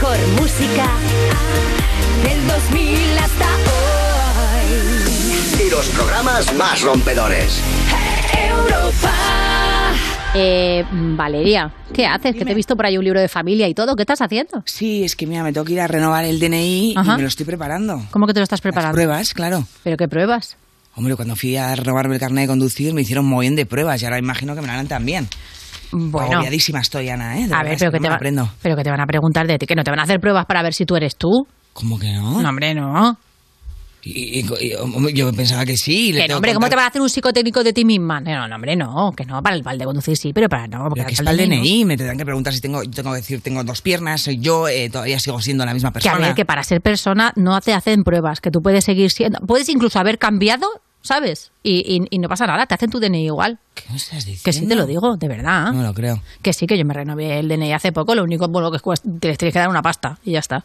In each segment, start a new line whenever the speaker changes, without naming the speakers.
mejor música del 2000 hasta hoy.
Y los programas más rompedores.
Europa.
Eh, Valeria, ¿qué haces? Que te he visto por ahí un libro de familia y todo. ¿Qué estás haciendo?
Sí, es que mira, me tengo que ir a renovar el DNI
Ajá.
y me lo estoy preparando.
¿Cómo que te lo estás
Las
preparando?
pruebas, claro.
¿Pero qué pruebas?
Hombre, cuando fui a renovarme el carnet de conducir me hicieron muy bien de pruebas y ahora imagino que me la harán también.
Bueno,
Agobiadísima estoy, Ana, ¿eh? De
a ver, pero
que no
te va-
aprendo.
pero que te van a preguntar de ti, que no te van a hacer pruebas para ver si tú eres tú.
¿Cómo que no?
No, hombre, no.
Y, y- y- hombre, yo pensaba que sí.
Que no, hombre, ¿cómo te van a hacer un psicotécnico de ti misma? No, no, hombre, no, que no, para el, para el de conducir sí, pero para no. Porque
Pero que es
para
el
no.
DNI, me tendrán que preguntar si tengo, tengo que decir, tengo dos piernas, soy yo, eh, todavía sigo siendo la misma
Que a
persona.
ver, que para ser persona no te hacen pruebas, que tú puedes seguir siendo. Puedes incluso haber cambiado, ¿sabes? Y, y- y no pasa nada, te hacen tu DNI igual.
¿Qué me estás diciendo?
Que sí te lo digo, de verdad.
No lo creo.
Que sí, que yo me renové el DNI hace poco, lo único bueno, que te les tienes que dar una pasta y ya está.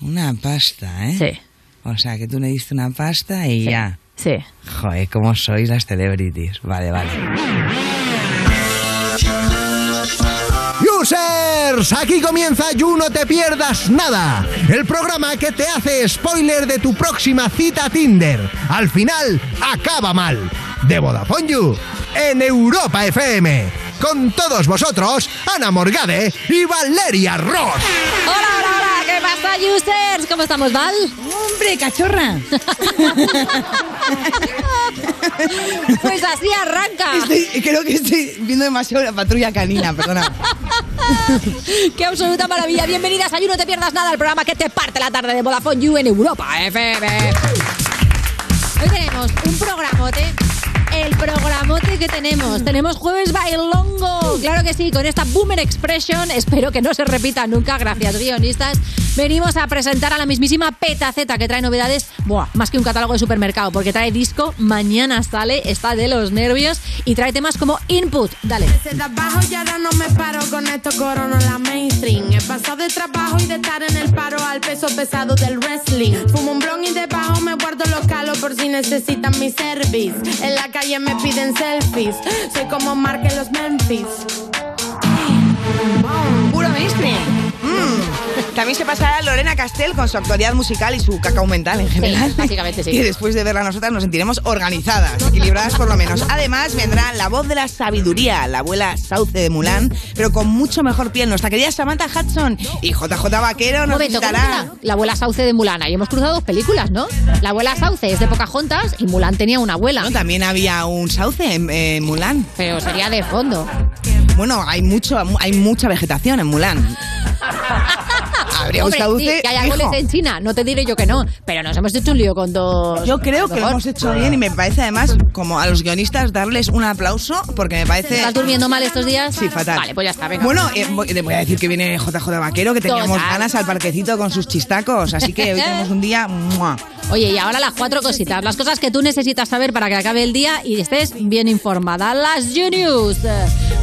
Una pasta, ¿eh?
Sí,
O sea, que tú le diste una pasta y
sí.
ya.
Sí.
Joder, cómo sois las celebrities. Vale, vale.
Aquí comienza You No Te Pierdas Nada, el programa que te hace spoiler de tu próxima cita Tinder. Al final, acaba mal. De Vodafone You, en Europa FM. Con todos vosotros, Ana Morgade y Valeria Ross.
Hola, hola, ¿qué pasa, users? ¿Cómo estamos, Val?
¡Hombre, cachorra!
Pues así arranca.
Estoy- creo que estoy viendo demasiado la patrulla canina, perdona.
¡Qué absoluta maravilla! Bienvenidas a You No Te Pierdas Nada, el programa que te parte la tarde de Vodafone You en Europa FM. Hoy tenemos un programote. El programote que tenemos. Tenemos jueves bailongo. Claro que sí, con esta Boomer Expression. Espero que no se repita nunca. Gracias, guionistas. Venimos a presentar a la mismísima Petaceta que trae novedades. Buah, más que un catálogo de supermercado, porque trae disco. Mañana sale, está de los nervios. Y trae temas como Input. Dale.
Desde trabajo y ahora no me paro con esto corono la mainstream. He pasado de trabajo y de estar en el paro al peso pesado del wrestling. Fumo un blon y debajo me guardo los calos por si necesitan mi service. En la calle me piden selfies. Soy como Mark los Memphis.
Puro mainstream. Mm. También se pasará Lorena Castell con su actualidad musical y su cacao mental en general.
básicamente sí.
Y después de verla nosotras nos sentiremos organizadas, equilibradas por lo menos. Además vendrá la voz de la sabiduría, la abuela Sauce de Mulan, pero con mucho mejor piel. Nuestra querida Samantha Hudson y JJ Vaquero nos
momento, ¿cómo
visitará.
la, la abuela Sauce de Mulana. Y hemos cruzado dos películas, ¿no? La abuela Sauce es de Pocahontas y Mulan tenía una abuela.
No, también había un sauce en en Mulan.
Pero sería de fondo.
Bueno, hay mucho, hay mucha vegetación en Mulan. Habría un
Hombre,
sauce.
sí, que hay árboles en China, no te diré yo que no. Pero nos hemos hecho un lío con dos.
Yo creo que lo hemos hecho bien y me parece además como a los guionistas darles un aplauso porque me parece...
¿Estás durmiendo mal estos días?
Sí, fatal.
Vale, pues ya está, venga.
Bueno, eh, voy- le voy a decir que viene JJ Vaquero, que teníamos
Total.
ganas al parquecito con sus chistacos, así que hoy tenemos un día... ¡mua!
Oye, y ahora las cuatro cositas. Las cosas que tú necesitas saber para que acabe el día y estés bien informada. Las Genius.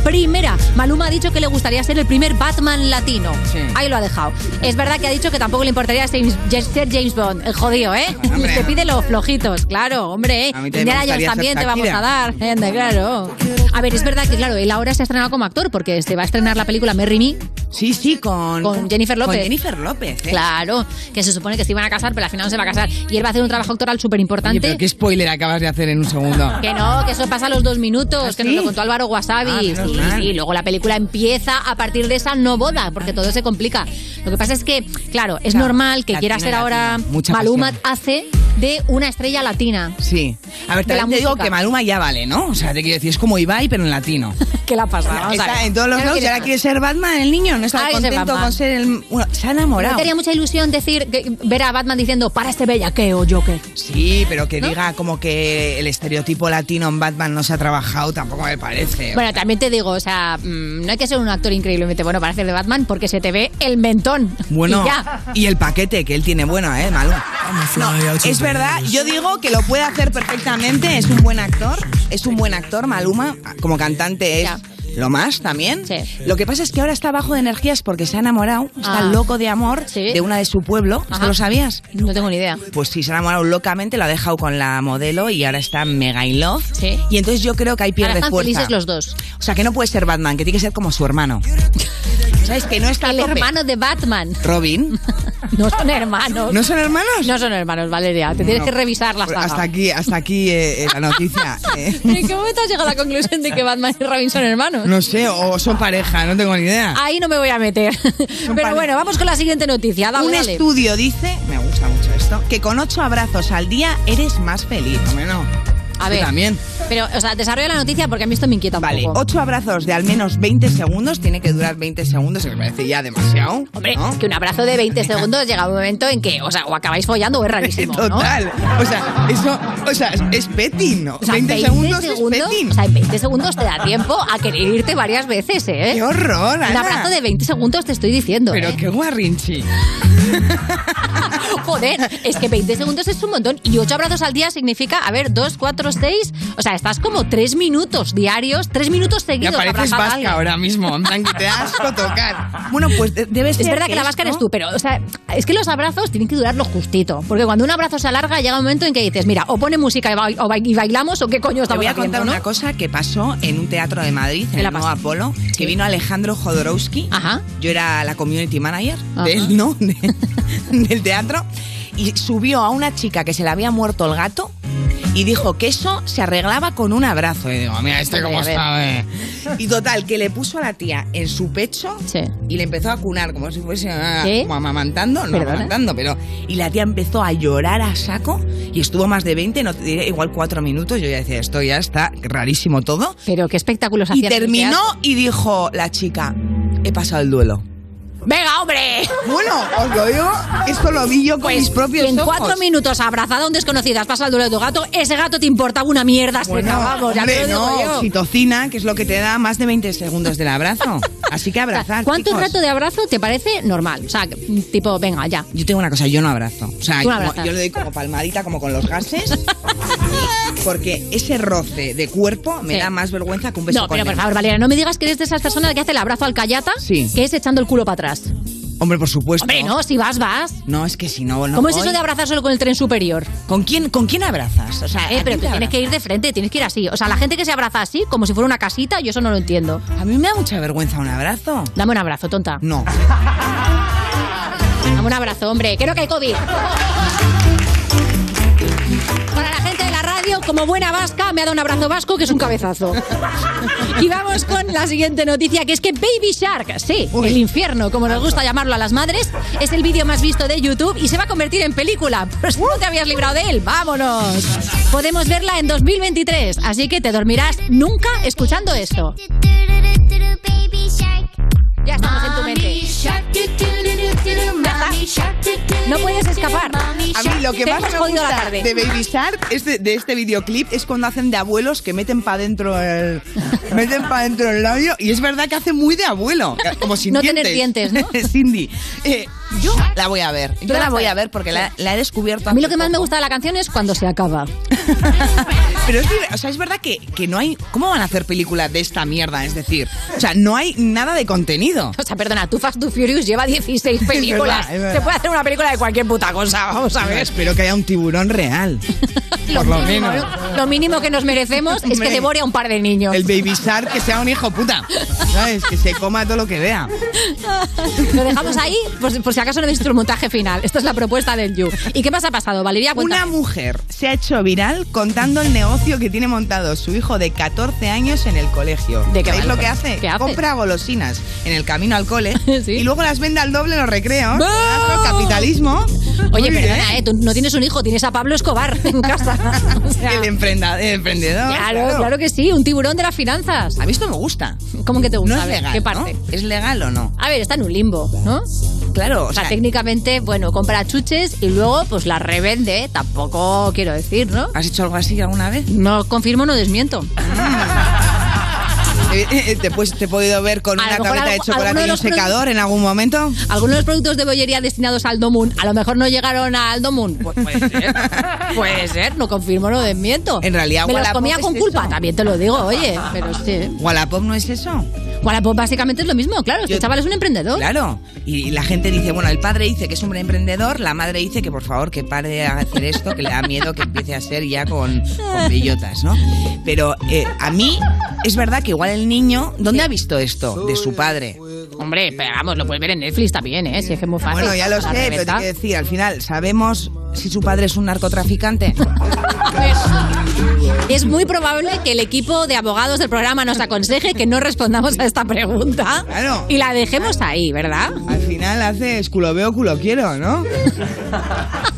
Primera, Maluma ha dicho que le gustaría ser el primer Batman latino.
Sí.
Ahí lo ha dejado. Es verdad que ha dicho que tampoco le importaría ser James Bond. El jodido, ¿eh?
Hombre.
Te pide los flojitos. Claro, hombre. ¿eh? Indiana Jones también te vamos a dar. Anda, claro. A ver, es verdad que, claro, él ahora se ha estrenado como actor porque se va a estrenar la película Merry Me.
Sí, sí, con...
Con Jennifer López.
Con Jennifer López, ¿eh?
Claro, que se supone que se iban a casar, pero al final no se va a casar. Y él va a hacer un trabajo actoral súper importante.
pero qué spoiler acabas de hacer en un segundo.
Que no, que eso pasa a los dos minutos,
¿Ah,
que
sí?
nos lo contó Álvaro Wasabi.
Ah,
sí, sí, luego la película empieza a partir de esa no boda, porque todo se complica. Lo que pasa es que, claro, es
Claro,
normal que quiera ser ahora. Maluma hace de una estrella latina.
Sí. A ver, también te digo
música.
que Maluma ya vale, ¿no? O sea, te quiero decir, es como Ibai, pero en latino.
¿Qué la pasa?
Está en todos los lados ahora quiere ser Batman, el niño. No está contento con ser el... Bueno, se ha
¿No
enamorado.
te haría mucha ilusión decir, que- ver a Batman diciendo, para este bellaqueo, Joker?
Sí, pero que
¿No?
diga como que el estereotipo latino en Batman no se ha trabajado, tampoco me parece.
Bueno, también te digo, o sea, mm, no hay que ser un actor increíblemente bueno para hacer de Batman porque se te ve el mentón.
Bueno,
Y ya.
y el paquete que él tiene bueno, ¿eh? Maluma. No, es verdad, yo digo que lo puede hacer perfectamente, es un buen actor, es un buen actor, Maluma, como cantante es...
Ya.
Lo más también.
Sí.
Lo que pasa es que ahora está bajo de energías porque se ha enamorado, está
Ah.
loco de amor
Sí.
de una de su pueblo. ¿Esto lo sabías?
No tengo ni idea.
Pues sí, se ha enamorado locamente, lo ha dejado con la modelo y ahora está mega in love.
Sí.
Y entonces yo creo que ahí
Ahora
pierde
están
fuerza.
felices los dos.
O sea, que no puede ser Batman, que tiene que ser como su hermano. ¿Sabes que no está
El
tope?
hermano de Batman.
Robin.
No son hermanos.
¿No son hermanos?
No son hermanos, Valeria. Te tienes
No.
que revisar la
Pues
saga.
Hasta aquí, hasta aquí eh, eh, la noticia. eh.
¿En qué momento has llegado a la conclusión de que Batman y Robin son hermanos?
No sé, o son pareja, no tengo ni idea.
Ahí no me voy a meter. Pero bueno, vamos con la siguiente noticia. Dale,
Un
dale.
estudio dice, me gusta mucho esto, que con ocho abrazos al día eres más feliz. Hombre, no.
A ver.
también.
Pero, o sea, desarrolla la noticia porque a mí esto me inquieta un
Vale,
poco.
ocho abrazos de al menos 20 segundos, tiene que durar 20 segundos, que me parece ya demasiado.
Hombre,
¿no?
es que un abrazo de 20 segundos llega un momento en que, o sea, o acabáis follando o es rarísimo, ¿no?
Total. O sea, eso, o sea, es- petting, ¿no?
O sea,
20, segundos, es petting.
o sea, en 20 segundos te da tiempo a querer irte varias veces, ¿eh?
¡Qué horror,
Un
Ana!
abrazo de 20 segundos te estoy diciendo,
Pero
¿eh?
qué guarrinchi.
Joder, es que 20 segundos es un montón. Y 8 abrazos al día significa, a ver, 2, 4, 6. O sea, estás como 3 minutos diarios, 3 minutos
Me
seguidos
pareces
abrazada a
vasca
alguien.
ahora mismo, en plan que te asco tocar. Bueno, pues debe ser
Es verdad que, la vasca
esto-
eres tú, pero o sea, es que los abrazos tienen que durar lo justito. Porque cuando un abrazo se alarga, llega un momento en que dices, mira, o pone música y, bailamos, o qué coño
Te
estamos
voy a
haciendo,
contar
¿no?
una cosa que pasó en un teatro de Madrid,
¿Qué
en el nuevo? Apolo,
Sí.
que vino Alejandro Jodorowsky.
Ajá.
Yo era la community manager
Ajá.
de él, ¿no? De- del teatro. Y subió a una chica que se le había muerto el gato y dijo que eso se arreglaba con un abrazo. Y digo, mira, este cómo sabe. Y total, que le puso a la tía en su pecho
Sí.
y le empezó a cunar como si fuese ah,
¿Qué?
como amamantando, no
Perdona.
amamantando, pero y la tía empezó a llorar a saco y estuvo más de 20, no te diré, igual cuatro minutos. Yo ya decía, esto ya está rarísimo todo.
Pero qué espectáculos
Y
en el
terminó y dijo la chica, he pasado el duelo.
¡Venga, hombre!
Bueno, os lo digo, esto lo vi yo con
Pues
mis propios
en
ojos.
cuatro minutos abrazada a un desconocido has pasado el duelo de tu gato, ese gato te importaba una mierda.
Bueno,
acabamos, ya
hombre,
te lo digo
no,
yo.
oxitocina, que es lo que te da más de 20 segundos del abrazo. Así que abrazar,
¿Cuánto
chicos.
rato de abrazo te parece normal? O sea, tipo, venga, ya.
Yo tengo una cosa, yo no abrazo. O sea, como- yo le doy como palmadita, como con los gases. porque ese roce de cuerpo me
Sí.
da más vergüenza que un beso
No,
con
pero por favor, Valeria, no me digas que eres de esas personas que hace el abrazo al callata,
Sí.
que es echando el culo para atrás.
Hombre, por supuesto.
Hombre, no, si vas, vas.
No, es que si no, no
¿Cómo es eso de abrazar solo con el tren superior?
¿Con quién, ¿Con quién abrazas? O sea, ¿a
Eh, pero
te
tienes que ir de frente, tienes que ir así. O sea, la gente que se abraza así, como si fuera una casita, yo eso no lo entiendo.
A mí me da mucha vergüenza un abrazo.
Dame un abrazo, tonta.
No.
Dame un abrazo, hombre. Creo que hay COVID. Como buena vasca, me ha dado un abrazo vasco que es un cabezazo. Y vamos con la siguiente noticia, que es que Baby Shark, sí, el infierno, como nos gusta llamarlo a las madres, es el vídeo más visto de YouTube y se va a convertir en película. Pues no te habías librado de él, vámonos. Podemos verla en 2023, así que te dormirás nunca escuchando esto. Ya estamos en tu mente. No puedes escapar.
A mí lo que
Te
más me gusta
tarde.
de Baby Shark es de, de este videoclip es cuando hacen de abuelos que meten para adentro el meten para adentro el labio y es verdad que hace muy de abuelo, como sin
No
dientes.
tener dientes, ¿no?
Cindy, eh, yo la voy a ver. Yo
la
voy
a
ver porque la, la he descubierto.
A mí lo que más me gusta de la canción es cuando se acaba.
Pero es, o sea, es verdad que, que no hay. ¿Cómo van a hacer película de esta mierda? Es decir, o sea, no hay nada de contenido.
O sea, perdona, tú Fast to Furious lleva 16 películas.
verdad, es verdad.
Se puede hacer una película de cualquier puta cosa, vamos a ver.
Espero que haya un tiburón real. Por lo
mínimo,
menos.
¿no? Lo mínimo que nos merecemos es que devore a un par de niños.
El Baby Shark que sea un hijo puta. ¿Sabes? Que se coma todo lo que vea.
Lo dejamos ahí por, por si acaso no visto el montaje final. Esta es la propuesta del You. ¿Y qué más ha pasado, Valeria?
Una mujer se ha hecho viral contando el negocio que tiene montado su hijo de 14 años en el colegio.
¿De qué
¿Sabéis lo que hace?
qué hace?
Compra golosinas en el camino al cole
Sí.
y luego las vende al doble en los recreos. Capitalismo.
Oye,
Muy
perdona. ¿eh? Tú no tienes un hijo, tienes a Pablo Escobar en casa. O sea,
El, emprendedor.
claro, claro que sí, un tiburón de las finanzas.
A mí esto me gusta.
¿Cómo que te gusta?
No
A
es
ver,
legal.
¿Qué parte?
¿no? ¿Es legal o no?
A ver, está en un limbo, ¿no?
Claro, o
sea, técnicamente, bueno, compra chuches y luego pues las revende, tampoco quiero decir, ¿no?
¿has hecho algo así alguna vez?
No confirmo, no desmiento.
Eh, eh, ¿Te, pues, ¿Te he podido ver con
A
una tableta de chocolate y un
los
secador en algún momento?
Algunos de los productos de bollería destinados al Domun a lo mejor no llegaron al Domun. Pues puede ser. puede ser, no confirmo, no desmiento.
En realidad,
Me los
Wallapop
comía
es
con culpa,
eso.
también te lo digo, oye, pero sí.
¿Wallapop no es eso?
Wallapop básicamente es lo mismo, claro, este
Yo-
chaval es un emprendedor.
Claro. Y la gente dice, bueno, el padre dice que es un emprendedor, la madre dice que por favor que pare de hacer esto, que le da miedo que empiece a ser ya con, con bellotas, ¿no? Pero eh, a mí es verdad que igual el niño, ¿dónde ha visto esto? De su padre.
Hombre, pero vamos, lo puedes ver en Netflix también, ¿eh? Si es que es muy fácil.
Bueno, ya lo sé, pero
reventa.
te quiero decir, al final, ¿sabemos si su padre es un narcotraficante?
Es muy probable que el equipo de abogados del programa nos aconseje que no respondamos a esta pregunta
Claro.
y la dejemos ahí, ¿verdad?
Al final haces culo veo, culo quiero, ¿no?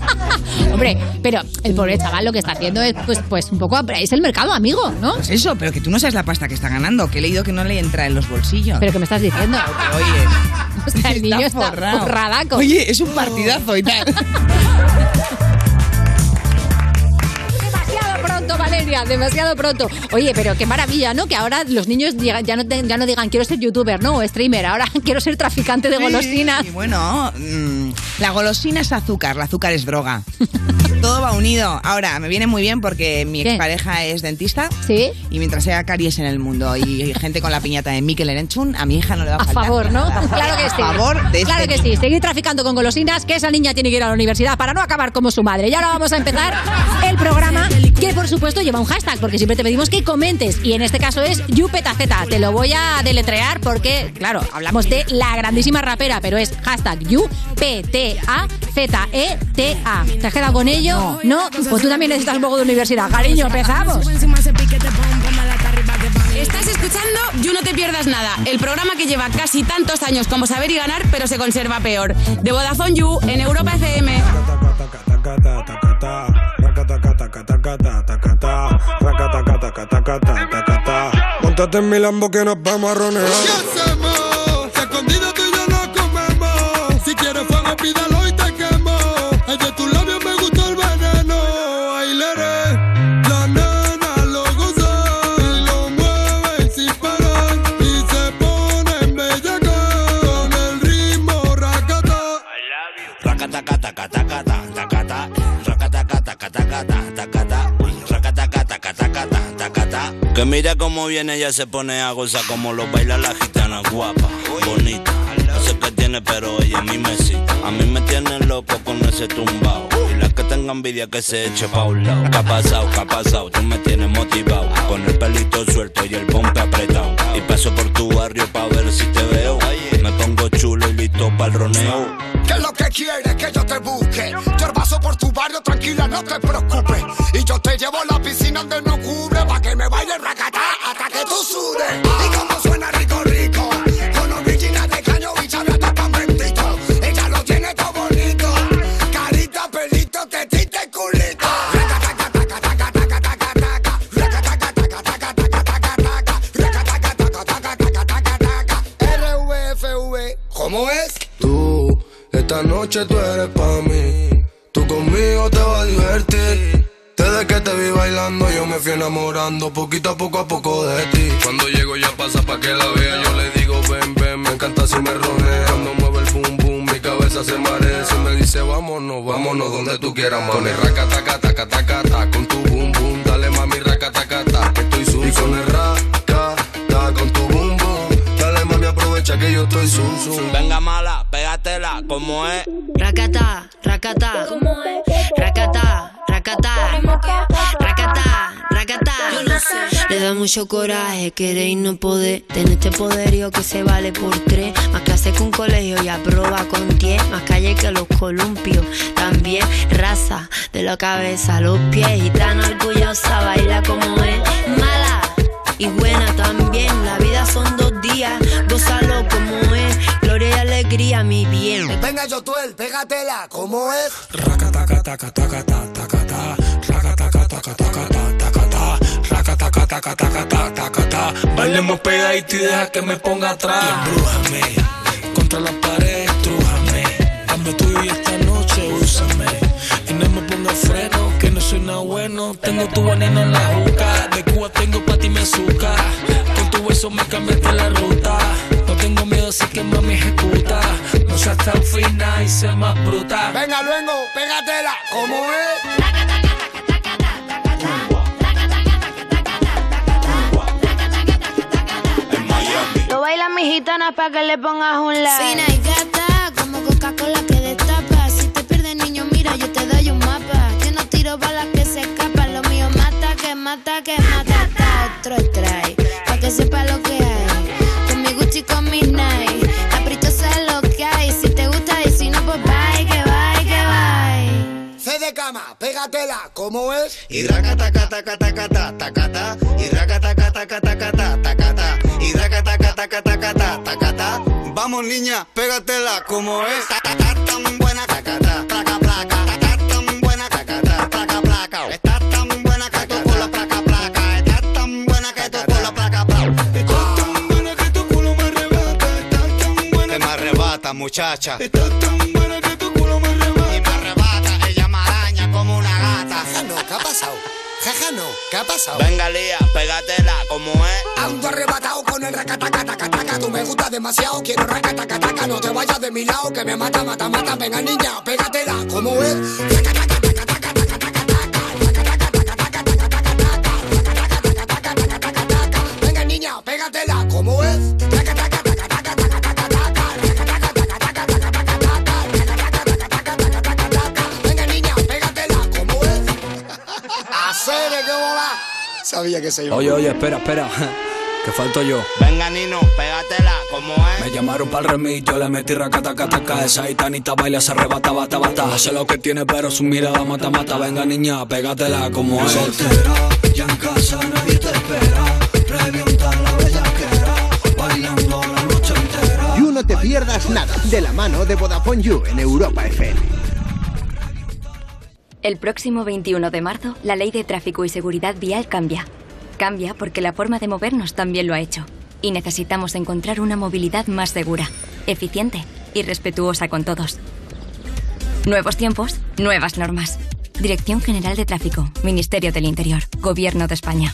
Hombre, pero el pobre chaval lo que está haciendo es pues, pues un poco es el mercado, amigo, ¿no?
Pues eso, pero que tú no sabes la pasta que está ganando, que he leído que no le entra en los bolsillos.
Pero que me estás diciendo.
Oye,
O sea, el niño está
forrado.
forradaco.
Oye, es un partidazo y tal.
pronto, Valeria, demasiado pronto. Oye, pero qué maravilla, ¿no? Que ahora los niños ya no, te- ya no digan quiero ser youtuber, ¿no? O streamer, ahora quiero ser traficante de golosinas.
Y bueno, mm, la golosina es azúcar, el azúcar es droga. Todo va unido. Ahora, me viene muy bien porque mi
¿Qué?
expareja es dentista.
¿Sí?
Y mientras haya caries en el mundo y gente con la piñata de Mikel Erenchun, a mi hija no le va a
A
faltar.
favor, ¿no?
nada.
Claro que sí.
A favor de
Claro
este
que sí. Seguir traficando con golosinas, que esa niña tiene que ir a la universidad para no acabar como su madre. Y ahora vamos a empezar el programa, que por supuesto lleva un hashtag, porque siempre te pedimos que comentes. Y en este caso es YuPetaZ. Te lo voy a deletrear porque, claro, hablamos de la grandísima rapera, pero es hashtag YuPTAZETA. ¿Te has quedado con ello? No. Pues tú también necesitas un poco de universidad. Cariño, empezamos.
Estás escuchando You No Te Pierdas Nada, el programa que lleva casi tantos años como saber y ganar, pero se conserva peor. De Vodafone You en Europa FM.
Montate en mi Lambo que nos vamos a ronear.
Que mira cómo viene, ella se pone a gozar como lo baila la gitana guapa, bonita. No sé qué tiene, pero ella a mí me cita. A mí me tiene loco con ese tumbao. Y la que tenga envidia que se eche pa' un lado. ¿Qué ha pasado? ¿Qué ha pasado? Tú me tienes motivado. Con el pelito suelto y el pompe apretado. Y paso por tu barrio pa' ver si te veo. Chulo y listo para el roneo.
¿Qué es lo que quieres que yo te busque? Yo paso por tu barrio, tranquila, no te preocupes. Y yo te llevo a la piscina donde no cubre, pa' que me baile racatá hasta que tú sudes. Y como suena rico, rico. ¿Cómo es?
Tú, esta noche tú eres pa' mí. Tú conmigo te vas a divertir. Desde que te vi bailando, yo me fui enamorando poquito a poco a poco de ti. Cuando llego ya pasa pa' que la vea. Yo le digo, ven, ven, me encanta si me ronea. Cuando mueve el boom, boom, mi cabeza se marea. Si me dice, vámonos, vámonos donde tú quieras, mami. Con el raca, taca, taca, con tu boom, boom. Dale, mami, raca, taca, taca, estoy zoom, Y con el que yo estoy zoom, zoom.
Venga mala, pégatela, como es.
Racata, racata. ¿Cómo es? Racata, racata. Racata, racata. Yo no sé. Le da mucho coraje querer y no poder. Tener este poderío que se vale por tres. Más clase que un colegio y aprueba con diez. Más calle que los columpios. También raza de la cabeza a los pies. Y tan orgullosa, baila como es. Mala y buena también. La vida son dos días. Gózalo como es. Gloria y alegría, mi bien.
Venga, Yotuel, pégatela, ¿cómo es?
Bailemos pegadito y deja que me ponga atrás. Embrújame, contra la pared, estrújame. Dame tuyo y esta noche úsame. Y no me ponga freno, que no soy nada bueno. Tengo tu veneno en la juca. De Cuba tengo pa' ti mi azúcar. Con tu beso me cambiaste la No seas tan fina y sé más bruta.
Venga, luego, pégatela, ¿cómo es?
Lo bailan mis gitanas para que le pongas un like.
Fina y gata, como Coca-Cola que destapa. Si te pierdes, niño, mira, yo te doy un mapa. Yo no tiro balas que se escapan. Lo mío mata, que mata, que mata. Ta, otro trae, pa' que sepa lo que
¿cómo es?
Y raca taca taca taca ta taca ta. Y taca taca taca ta taca taca taca taca ta taca ta. Vamos niña, pégatela como es. Taca tan buena taca
ha pasado? Jaja, no, ¿qué ha pasado?
Venga, Lía, pégatela, como es.
Ando arrebatado con el racatacatacataca Tú me gustas demasiado, quiero racatacataca No te vayas de mi lado, que me mata, mata, mata Venga niña, pégatela, ¿cómo es? Sabía que se iba.
Oye, oye, espera, espera. Que falto yo.
Venga, Nino, pégatela, como es.
Me llamaron para el remix, yo le metí racatacataca. Esa gitanita baila, se arrebata, bata, bata. Sé lo que tiene, pero su mirada mata, mata. Venga, niña, pégatela como es.
Soltera, ya en casa nadie te espera. Revienta la bellaquera, bailando la noche entera.
You No Te Pierdas Nada, de la mano de Vodafone You en Europa FM.
El próximo 21 de marzo, la ley de tráfico y seguridad vial cambia. Cambia porque la forma de movernos también lo ha hecho. Y necesitamos encontrar una movilidad más segura, eficiente y respetuosa con todos. Nuevos tiempos, nuevas normas. Dirección General de Tráfico, Ministerio del Interior, Gobierno de España.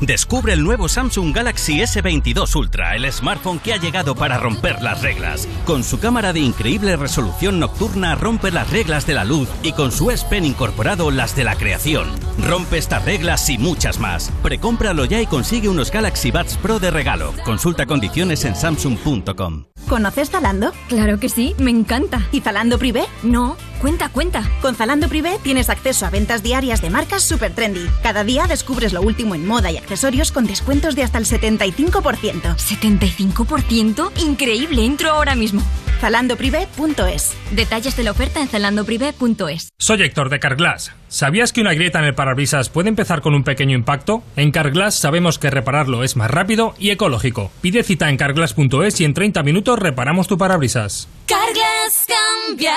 Descubre el nuevo Samsung Galaxy S22 Ultra, el smartphone que ha llegado para romper las reglas. Con su cámara de increíble resolución nocturna rompe las reglas de la luz y con su S Pen incorporado las de la creación. Rompe estas reglas y muchas más. Precómpralo ya y consigue unos Galaxy Buds Pro de regalo. Consulta condiciones en samsung.com.
¿Conoces Zalando?
Claro que sí, me encanta.
¿Y Zalando Privé?
No, cuenta, cuenta.
Con Zalando Privé tienes acceso a ventas diarias de marcas super trendy. Cada día descubres lo último en moda y accesorios con descuentos de hasta el 75%.
¿75%? Increíble, entro ahora mismo.
Zalandoprivé.es
Detalles de la oferta en zalandoprivé.es.
Soy Héctor de Carglass. ¿Sabías que una grieta en el parabrisas puede empezar con un pequeño impacto? En Carglass sabemos que repararlo es más rápido y ecológico. Pide cita en carglass.es y en 30 minutos reparamos tu parabrisas.
Carglass cambia,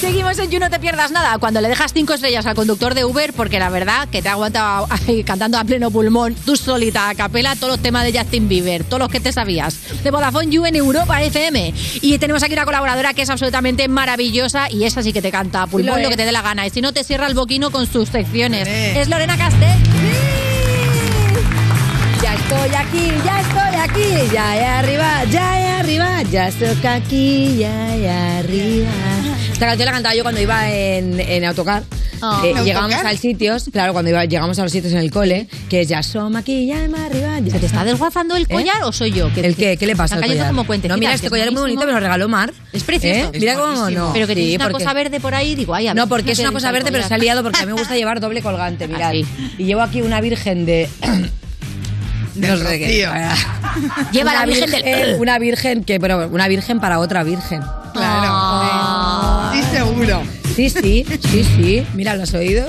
Seguimos en You No Te Pierdas Nada. Cuando le dejas cinco estrellas al conductor de Uber, porque la verdad que te ha aguantado ahí cantando a pleno pulmón, tú solita, a capela, todos los temas de Justin Bieber, todos los que te sabías, de Vodafone You en Europa FM. Y tenemos aquí una colaboradora que es absolutamente maravillosa y esa sí que te canta a pulmón lo, que te dé la gana. Y si no, te cierra el boquino con sus secciones. Es Lorena Castell.
Ya estoy aquí, ya estoy aquí, ya he arriba, ya he arriba, ya estoy aquí, ya he arriba. Esta canción la cantaba yo cuando iba en, en autocar.
Oh.
Eh,
¿En
llegábamos
autocar?
al sitios, claro, cuando iba, llegamos a los sitios en el cole, que es ya somos aquí, ya hemos arriba. Ya
¿Se te está desguazando el collar o soy yo? Que-
¿El qué? ¿Qué le pasa al collar?
como puentecitas,
No, mira, este
es
collar es muy bonito, me lo regaló Mar.
Es precioso.
¿Eh? Mira cómo no.
Pero que
Sí,
tienes una
porque-
cosa verde por ahí, digo, ay, a
No, porque es
¿qué
una cosa verde, pero se ha liado porque a mí me gusta llevar doble colgante, mirad. Y llevo aquí una virgen de... No sé qué.
Lleva
Una
la virgen del-
virgen- Una virgen que, pero una virgen para otra virgen.
Claro.
Sí, seguro. Sí, sí, sí, sí. Mira los oídos.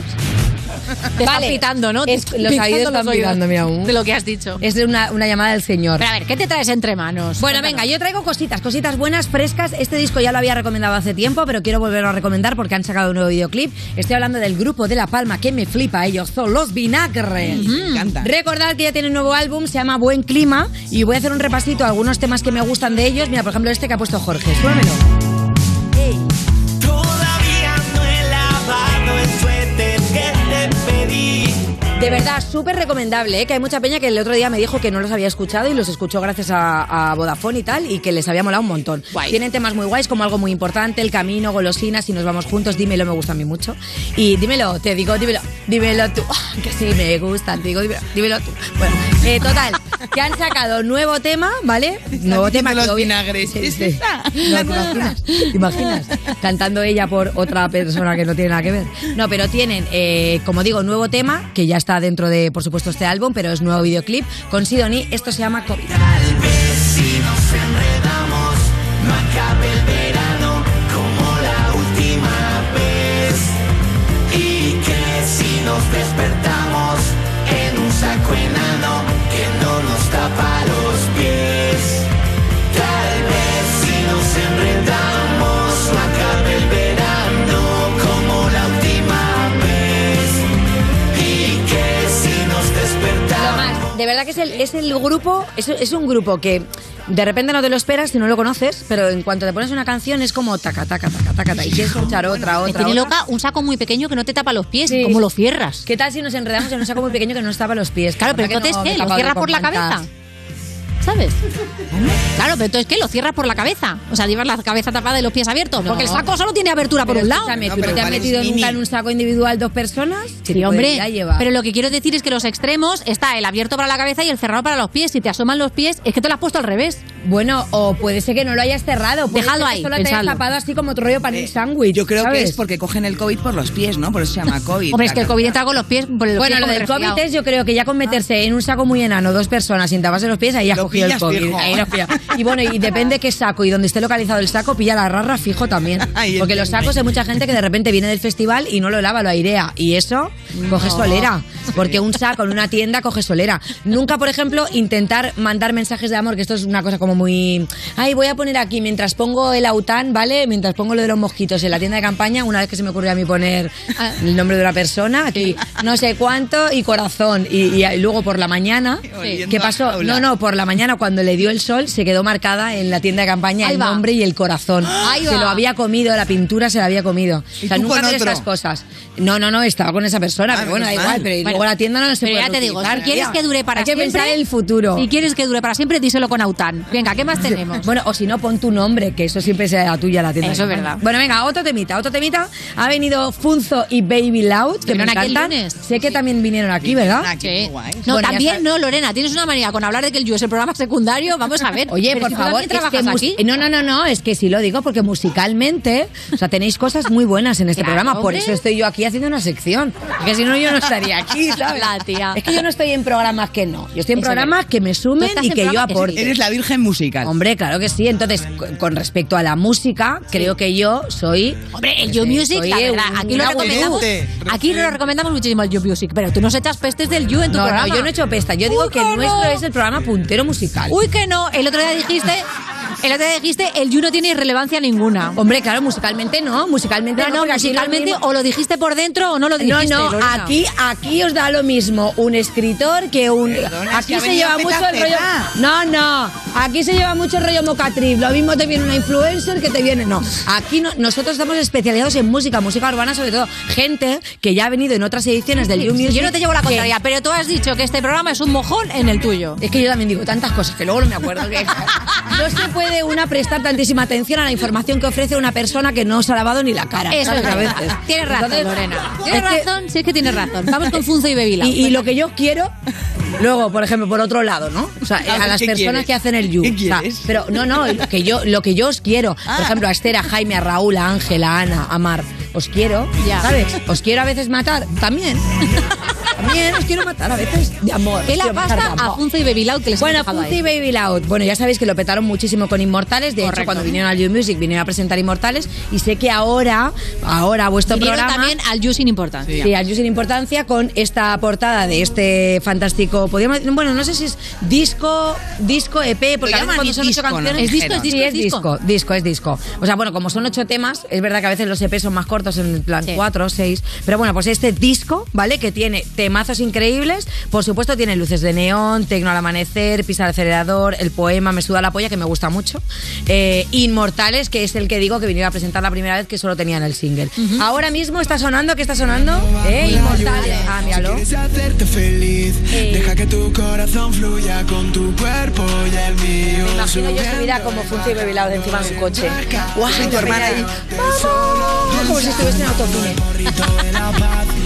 Te están pitando, ¿no?
Es- los oídos están
los
pitando, mira. un-
De lo que has dicho.
Es de una, una llamada del Señor.
Pero a ver, ¿qué te traes entre manos?
Bueno,
Cuéntanos.
venga, yo traigo cositas, cositas buenas, frescas. Este disco ya lo había recomendado hace tiempo, pero quiero volverlo a recomendar porque han sacado un nuevo videoclip. Estoy hablando del grupo de La Palma que me flipa, ellos son los Vinagres.
Me encanta.
Recordad que ya tienen un nuevo álbum, se llama Buen Clima, y voy a hacer un repasito a algunos temas que me gustan de ellos. Mira, por ejemplo, este que ha puesto Jorge. Súbemelo.
Todavía
De verdad, súper recomendable, ¿eh? que hay mucha peña que el otro día me dijo que no los había escuchado y los escuchó gracias a, a Vodafone y tal, y que les había molado un montón. Tienen temas muy guays como algo muy importante, El Camino, Golosinas, Si nos vamos juntos, Dímelo, me gusta a mí mucho. Y dímelo, te digo, dímelo, dímelo tú, Ah, que sí me gustan, te digo, dímelo, dímelo tú. Bueno, eh, total, que han sacado nuevo tema, ¿vale? Nuevo tema.
los vinagres.
No,
La
¿te
nueva.
imaginas? ¿Te imaginas? Cantando ella por otra persona que no tiene nada que ver. No, pero tienen, eh, como digo, nuevo tema, que ya está dentro de, por supuesto, este álbum, pero es nuevo videoclip con Sidonie. Esto se llama COVID. De verdad que es el, es el grupo, es, es un grupo que de repente no te lo esperas si no lo conoces, pero en cuanto te pones una canción es como taca, taca, taca, taca, taca, y quieres escuchar otra, otra,
tiene
otra.
loca un saco muy pequeño que no te tapa los pies.
Sí.
¿Cómo lo cierras?
¿Qué tal si nos enredamos en un saco muy pequeño que no nos tapa los pies?
Claro, pero
¿Verdad que
entonces,
no
¿qué? ¿Lo cierras por la cabeza? ¿Sabes? Claro, pero entonces, ¿qué? ¿Lo cierras por la cabeza? O sea, llevas la cabeza tapada y los pies abiertos. Porque el saco solo tiene abertura por
Pero
un lado.
escúchame, ¿tú no te has metido nunca en un saco individual dos personas?
Sí, hombre. Pero lo que quiero decir es que los extremos está el abierto para la cabeza y el cerrado para los pies. Si te asoman los pies, es que te lo has puesto al revés.
Bueno, o puede ser que no lo hayas cerrado. puede ser que
ahí,
Solo te hayas tapado así como tu rollo panel sándwich.
Yo creo que es porque cogen el COVID por los pies, ¿no? Por eso se llama COVID.
Hombre, es que el
COVID entra con los pies. Por el
Bueno,
pie
lo del
resfriado.
COVID es yo creo que ya con meterse en un saco muy enano dos personas sin taparse los pies, ahí ya cogido el
pillas
COVID.
fijo.
Ahí lo has pillado. Y bueno, y depende qué saco y donde esté localizado el saco, pilla la rarra fijo también. Porque los sacos hay mucha gente que de repente viene del festival y no lo lava, lo airea. Y eso coge solera. Porque un saco en una tienda coge solera. Nunca, por ejemplo, intentar mandar mensajes de amor, que esto es una cosa como muy... Ay, voy a poner aquí, mientras pongo el aután, ¿vale? Mientras pongo lo de los mosquitos en la tienda de campaña, una vez que se me ocurrió a mí poner el nombre de una persona, aquí, no sé cuánto y corazón. Y, y luego por la mañana, ¿qué pasó? No, no, por la mañana cuando le dio el sol se quedó marcada en la tienda de campaña
Ahí
el
va.
nombre y el corazón.
Ahí
se
va.
lo había comido, la pintura se la había comido.
¿Y
O sea,
tú
nunca
con
hacer
otro?
estas cosas. No, no, no, estaba con esa persona,
Ah,
pero bueno, da
menos
igual.
mal.
Pero y
Bueno,
luego la tienda no se
pero
puede
ya te digo,
reutilizar.
si quieres que dure para
Hay que
siempre,
pensar en el futuro.
Si quieres que dure para siempre, díselo con Aután. Venga, ¿qué más tenemos?
Bueno, o si no, pon tu nombre, que eso siempre sea la tuya, la tienda.
Eso es verdad.
Bueno, venga, otro temita, otro temita. Ha venido Funzo y Baby Loud, que me
Vinieron aquí el
encantan.
lunes.
Sé que también vinieron aquí, ¿verdad?
Sí. No,
Bueno, ya
también
sabes-
no, Lorena, tienes una manía con hablar de que el You es el programa secundario. Vamos a ver.
Oye, por favor, que
trabajas
mus-
aquí.
no, no, no, no, es que sí lo digo porque musicalmente, o sea, tenéis cosas muy buenas en este
Claro,
programa, por eso estoy yo aquí haciendo una sección, porque si no yo no estaría aquí, ¿sabes?
La tía.
Es que yo no estoy en programas que no, yo estoy en
Eso
programas que me sumen y que yo
programas que sí.
aporte.
Eres la virgen musical.
Hombre, claro que sí. Entonces, con- respecto a la música, creo que yo soy.
Hombre, el You Music, la verdad, aquí lo recomendamos. Aquí lo recomendamos muchísimo el You Music, pero tú nos echas pestes del You en tu
No,
programa.
no, yo no he hecho pesta. Yo digo que
que
nuestro es el programa puntero musical.
Uy, que no. El otro día dijiste El otro día dijiste, el You no tiene relevancia ninguna.
Hombre, claro, musicalmente no, musicalmente
No, no,
aquí
musicalmente
lo
o lo dijiste por dentro o no lo dijiste.
No, no,
Lorena.
aquí, aquí os da lo mismo un escritor que un.
Perdona, es que
aquí se lleva mucho el rollo. No, no. Aquí se lleva mucho el rollo mocatriz. Lo mismo te viene una influencer que te viene. No. Aquí no- nosotros estamos especializados en música, música urbana, sobre todo. Gente que ya ha venido en otras ediciones del You Music.
Yo no te llevo la contraria, pero tú has dicho que este programa es un mojón en el tuyo.
Es que yo también digo cosas que luego no me acuerdo. que- no se puede una prestar tantísima atención a la información que ofrece una persona que no se ha lavado ni la cara.
Eso es
A
verdad.
veces.
Tienes razón,
Entonces,
Lorena. Tienes
es que-
razón, sí es que tienes razón. Vamos con Funzo y Bebila.
Y, y lo que yo quiero, luego, por ejemplo, por otro lado, ¿no? O sea,
A
las
¿qué
personas
quieres?
que hacen el you.
¿Qué
O sea,
quieres?
pero no, no, lo que yo, lo que yo os quiero.
Ah.
Por ejemplo, a Esther, a Jaime, a Raúl, a Ángela, a Ana, a Mar. Os quiero,
Ya.
¿sabes? Os quiero a veces matar, también. También os quiero matar a veces de amor.
¿Qué la pasa a. Funzo y Bebilau que les
Bueno,
ahí?
y Baby Loud. Bueno, ya sabéis que lo petaron muchísimo con Inmortales. De hecho,
Correcto.
cuando vinieron al You Music, vinieron a presentar Inmortales. Y sé que ahora, ahora vuestro
Vinieron
programa...
también al You sin importancia.
Sí, al You sin importancia con esta portada de este fantástico, podríamos bueno, no sé si es disco, disco EP, porque a veces cuando son ocho
disco, ¿no?
canciones
¿Es disco, es disco,
Sí,
es
es
disco?
disco, disco, es disco. O sea, bueno, como son ocho temas, es verdad que a veces los EP son más cortos, en plan
Sí.
cuatro o seis, pero bueno, pues este disco, ¿vale? Que tiene temazos increíbles, por supuesto tiene luces de neón, tecno al amanecer, pisa el acelerador, el poema Me suda la polla, que me gusta mucho, eh, Inmortales, que es el que digo que vinieron a presentar la primera vez que solo tenían el single. Ahora mismo está sonando, ¿qué está sonando? ¿Eh? Inmortales. Ah, míralo.
quieres hacerte feliz,
Eh.
deja que tu corazón fluya con tu cuerpo y el mío.
Me imagino yo subida como Funci y Loud encima de un coche.
Guau, tu hermana ahí.
¡Vamos! Como si estuviese en autocine.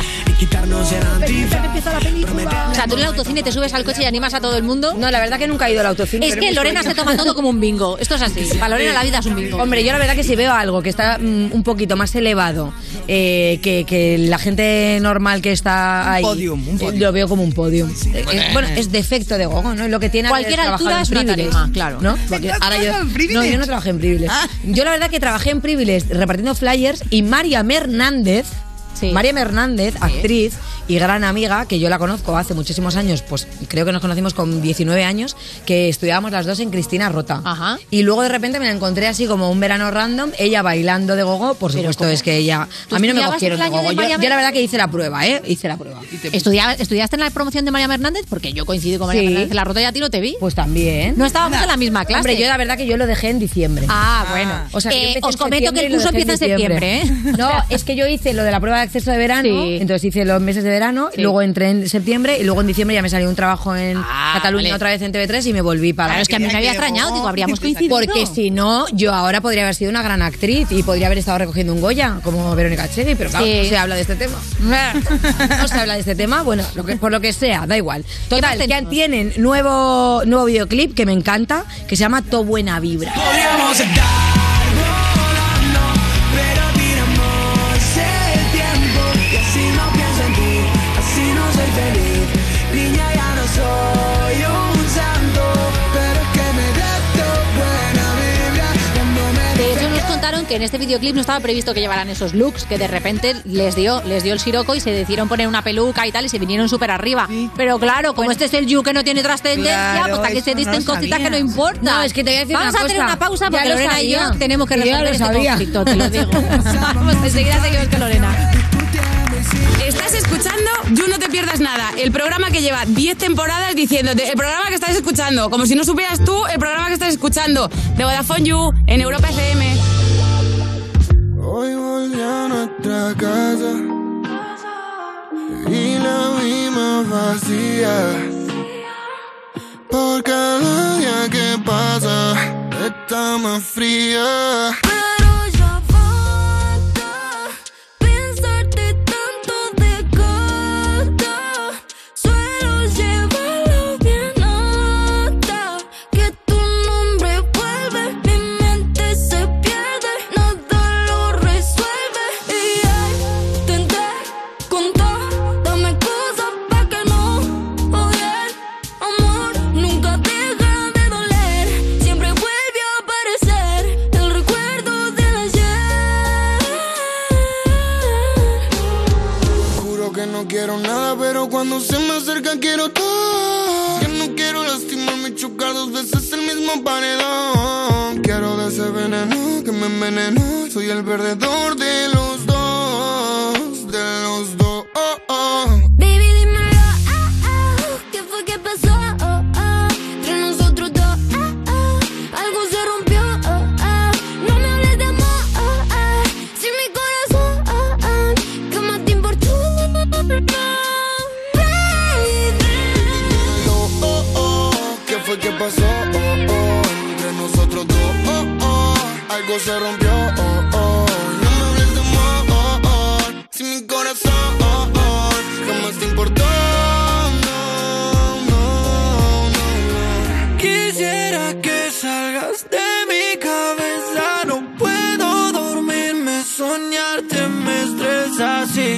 quitarnos el antifaz.
O sea, tú en el autocine te subes al coche y animas a todo el mundo.
No, la verdad que nunca he ido al autocine.
Es que Lorena
sueño.
se toma todo como un bingo. Esto es así. Para Lorena la vida es un bingo.
Hombre, yo la verdad que si veo algo que está mm, un poquito más elevado eh, que, que la gente normal que está ahí,
podium, un
eh,
podium.
lo veo como un podium. Eh, bueno, es defecto de gogo, ¿no? Lo que tiene
Cualquier
haber
altura
en
es una tarima, claro.
¿no? Porque
¿Has
ahora yo,
trabajado en Privilege?
no, yo no trabajé en Privilege.
Ah.
Yo la verdad que trabajé en Privilege repartiendo flyers y María Hernández
Sí.
María Hernández, actriz y gran amiga, que yo la conozco hace muchísimos años, pues creo que nos conocimos con 19 años, que estudiábamos las dos en Cristina Rota.
Ajá.
Y luego de repente me la encontré así como un verano random, ella bailando de gogo, por supuesto es que ella...
¿Tú
A mí no me cogieron de gogo. Yo, la verdad que hice la prueba, ¿eh? Hice la prueba.
¿Estudia- ¿Estudiaste en la promoción de María Hernández? Porque yo coincido con María
Sí.
Hernández en la ruta y a ti no te vi.
Pues también.
No estábamos en la misma clase.
Hombre, yo la verdad que yo lo dejé en diciembre.
Ah, bueno.
O sea,
Eh, os
en
comento que el curso empieza en septiembre, ¿eh?
No, es que yo hice lo de la prueba de acceso de verano,
Sí.
entonces hice los meses de verano,
Sí.
luego entré en septiembre y luego en diciembre ya me salió un trabajo en
Ah,
Cataluña
vale.
otra vez en TV3 y me volví para...
Claro, es que a mí me había extrañado, digo, habríamos coincidido.
Porque si no, yo ahora podría haber sido una gran actriz y podría haber estado recogiendo un Goya, como Verónica Chevy, pero claro,
Sí.
no se habla de este tema. No se habla de este tema, bueno, lo que, por lo que sea, da igual. Total, que tienen nuevo, nuevo videoclip que me encanta, que se llama To Buena Vibra.
Podríamos estar que
en este videoclip no estaba previsto que llevaran esos looks, que de repente les dio, les dio el siroco y se decidieron poner una peluca y tal, y se vinieron súper arriba. Pero claro, como este es el you que no tiene trascendencia,
Claro,
pues hasta que se
no
disten
lo
cositas que no
sabía.
importan.
No, es que te voy a decir
Vamos
una
a hacer una pausa porque
lo
Lorena y yo tenemos que resolver este
sabía.
conflicto, te lo digo. Vamos, enseguida seguimos con Lorena.
Estás escuchando You No Te Pierdas Nada, el programa que lleva 10 temporadas diciéndote, el programa que estás escuchando, como si no supieras tú el programa que estás escuchando, de Vodafone You, en Europa FM.
Hoy volví a nuestra casa y la vimos vacía. Por cada día que pasa está más fría. Cuando se me acerca quiero todo. Que no
quiero lastimarme y chocar dos veces el mismo paredón. Quiero de ese veneno que me envenenó. Soy el perdedor de los dos, de los dos.
Pasó? Oh, oh, entre nosotros dos, oh, oh,
algo se rompió,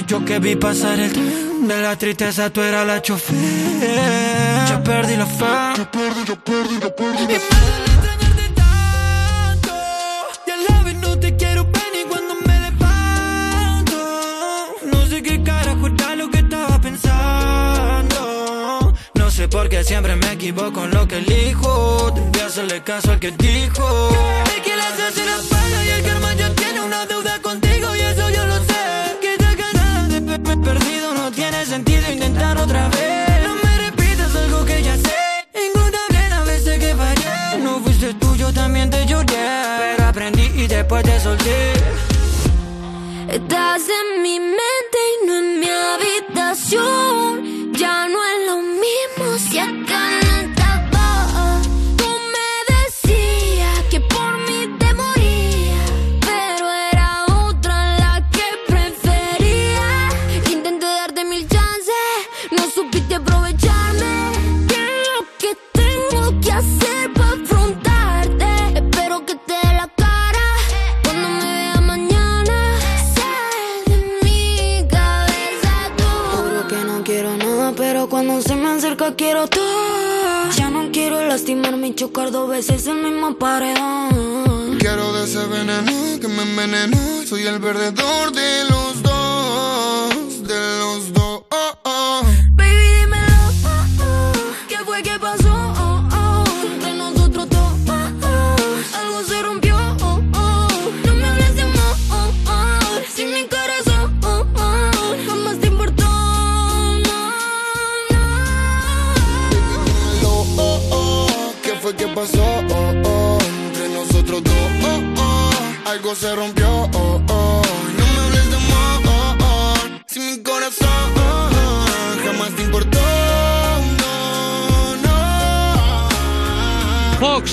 yo que vi pasar el tren de la tristeza, tú eras la chofer. Ya perdí la fe. Ya perdí, ya perdí, ya perdí. La vez no te quiero ver ni cuando me levanto. No sé qué carajo era lo que estaba pensando. No sé por qué siempre me equivoco en lo que elijo. Debí hacerle caso al que dijo. Me hacer la espalda y el karma ya tiene una deuda contigo y eso yo lo sé. Pe- perdido no tiene sentido intentar otra vez. No me repitas algo que ya sé. Incluso a veces que fallé. No fuiste tú, yo también te lloré. Pero aprendí y después te solté.
Estás en mi mente y no en mi habitación. Quiero todo. Ya no quiero lastimarme y chocar dos veces el mismo paredón.
Quiero de ese veneno que me envenenó. Soy el perdedor de los
pasó? Oh, oh, entre nosotros dos, oh, oh, algo se rompió, oh, oh, no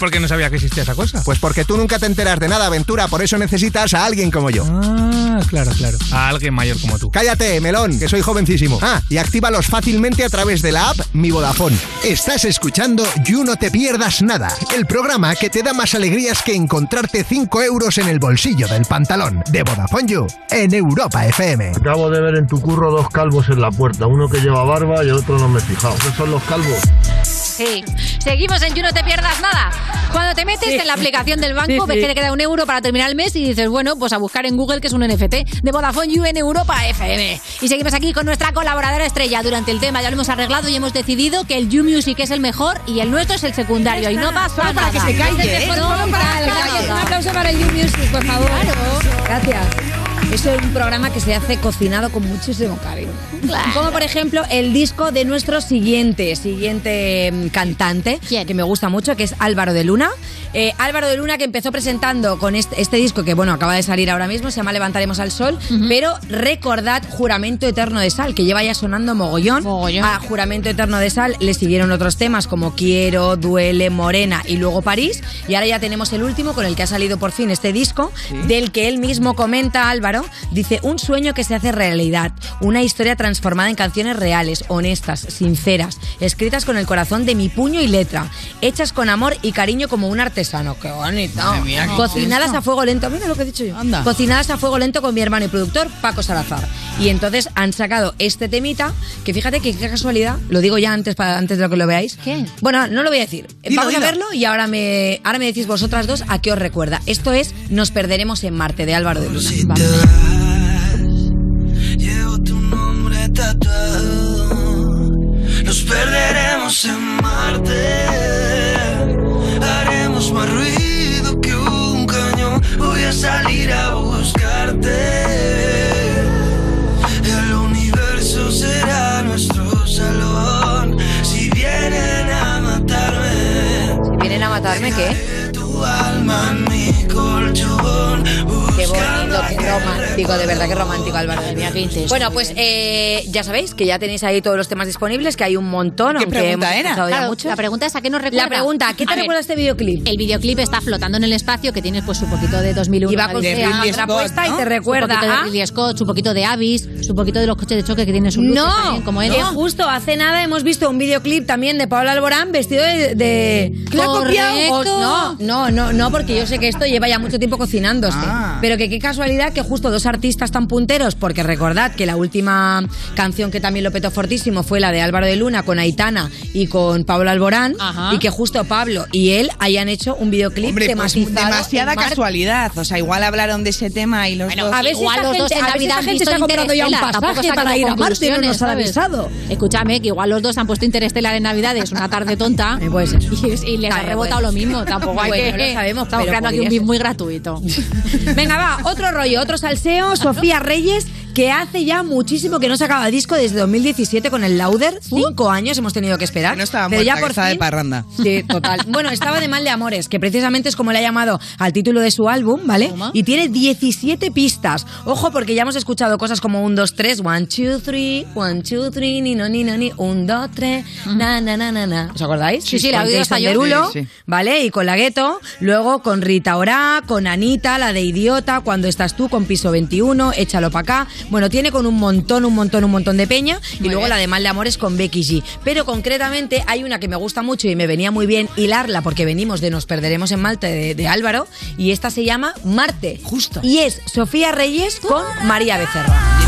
por qué no sabía que existía esa cosa?
Pues porque tú nunca te enteras de nada, aventura, por eso necesitas a alguien como yo.
Ah, claro, claro. A alguien mayor como tú.
Cállate, melón, que soy jovencísimo. Ah, y actívalos fácilmente a través de la app Mi Vodafone. Estás escuchando You No Te Pierdas Nada, el programa que te da más alegrías que encontrarte 5 euros en el bolsillo del pantalón. De Vodafone You, en Europa FM.
Acabo de ver en tu curro dos calvos en la puerta, uno que lleva barba y el otro no me he fijado. ¿Qué son los calvos?
Sí. Seguimos en You No Te Pierdas Nada. Cuando te metes
Sí.
en la aplicación del banco,
Sí,
ves
sí.
que te queda un euro para terminar el mes y dices, bueno, pues a buscar en Google que es un NFT de Vodafone You en Europa FM. Y seguimos aquí con nuestra colaboradora estrella durante el tema. Ya lo hemos arreglado y hemos decidido que el You Music es el mejor y el nuestro es el secundario. Y no pasa
Solo para
nada.
que se calle, ¿eh?
no
para que. Un aplauso para el You Music, por favor. Gracias. Eso es un programa que se hace cocinado con muchísimo cariño. Como por ejemplo el disco de nuestro siguiente, siguiente mm, cantante, que me gusta mucho, que es Álvaro de Luna. Eh, Álvaro de Luna que empezó presentando con este, este disco que bueno acaba de salir ahora mismo, se llama Levantaremos al Sol, pero recordad Juramento Eterno de Sal, que lleva ya sonando mogollón. A Juramento Eterno de Sal le siguieron otros temas como Quiero, Duele, Morena y luego París. Y ahora ya tenemos el último con el que ha salido por fin este disco, del que él mismo comenta, Álvaro, Dice un sueño que se hace realidad, una historia transformada en canciones reales, honestas, sinceras, escritas con el corazón de mi puño y letra, hechas con amor y cariño como un artesano. ¡Qué bonito!
Madre mía, qué
Cocinadas a fuego lento, mira lo que he dicho yo. Cocinadas a fuego lento con mi hermano y productor Paco Salazar. Y entonces han sacado este temita, que fíjate que qué casualidad, lo digo ya antes para antes de lo que lo veáis.
¿Qué?
Bueno, no lo voy a decir.
Dilo,
Vamos a verlo y ahora me ahora me decís vosotras dos a qué os recuerda. Esto es Nos perderemos en Marte de Álvaro de Luna. Vamos.
Llevo tu nombre tatuado. Nos perderemos en Marte. Haremos más ruido que un cañón. Voy a salir a buscarte. El universo será nuestro salón. Si vienen a matarme.
Si vienen a matarme, ¿qué?
Tu alma en mi colchón.
Qué bonito, qué romántico, de verdad, qué romántico, Álvaro.
Mira, qué intenso.
Bueno, pues eh, ya sabéis que ya tenéis ahí todos los temas disponibles, que hay un montón,
¿Qué
aunque
pregunta
hemos
era?
escuchado ya
Claro,
mucho.
la pregunta es a qué nos recuerda.
La pregunta, ¿a qué te recuerda este videoclip?
El videoclip está flotando en el espacio, que tiene pues su poquito de 2001.
Y va con
de
su
Ridley
cámara
Scott,
puesta y
¿no?
te recuerda
Su poquito de Ridley Scott, su poquito de Avis, su poquito de los coches de choque que tiene su
No,
también, como él.
que justo hace nada hemos visto un videoclip también de Pablo Alborán vestido de... de...
¿La ha copiado?
O- no, no, no, no, porque yo sé que esto lleva ya mucho tiempo cocinándose.
Ah.
Pero que qué casualidad que justo dos artistas tan punteros, porque recordad que la última canción que también lo petó fortísimo fue la de Álvaro de Luna con Aitana y con Pablo Alborán,
Ajá.
y que justo Pablo y él hayan hecho un videoclip
Hombre, pues
tematizado
demasiada
en Marte.
casualidad. O sea, igual hablaron de ese tema y los
Bueno,
dos.
a ver si
igual
esta
los dos
gente-
en Navidad han visto
ya un pasaje para ir a Marte y no nos han avisado.
Escúchame, que igual los dos han puesto Interestelar en Navidades, una tarde tonta.
puede ser.
Y, es- y les ha rebotado
puede
lo mismo. Tampoco hay
Bueno,
que.
Lo sabemos,
Estamos creando aquí un beef muy gratuito.
Venga, va, otro rollo, otro salseo. Sofía Reyes, que hace ya muchísimo que no sacaba disco desde 2017 con el Lauder. Cinco años hemos tenido que esperar.
No estaba
pero
muerta,
ya por
de parranda.
Sí, total. Bueno, estaba de mal de amores, que precisamente es como le ha llamado al título de su álbum, ¿vale? Y tiene 17 pistas. Ojo, porque ya hemos escuchado cosas como 1, 2, 3, 1, 2, 3, 1, 2, 3, ni no, ni no, ni, 1, 2, 3, na, na, na, na, na. ¿Os acordáis?
Sí, sí, la hasta yo.
Derulo,
Sí, sí.
¿vale? Y con la Gueto, luego con Rita Ora, con Anita, la de Idiota, Cuando estás tú, con Piso 21, Échalo pa' acá. Bueno, tiene con un montón, un montón, un montón de peña. y luego la de Mal de Amores con Becky G. Pero concretamente hay una que me gusta mucho y me venía muy bien hilarla porque venimos de Nos Perderemos en Malta de, de Álvaro. Y esta se llama Marte.
Justo.
Y es Sofía Reyes con María Becerra.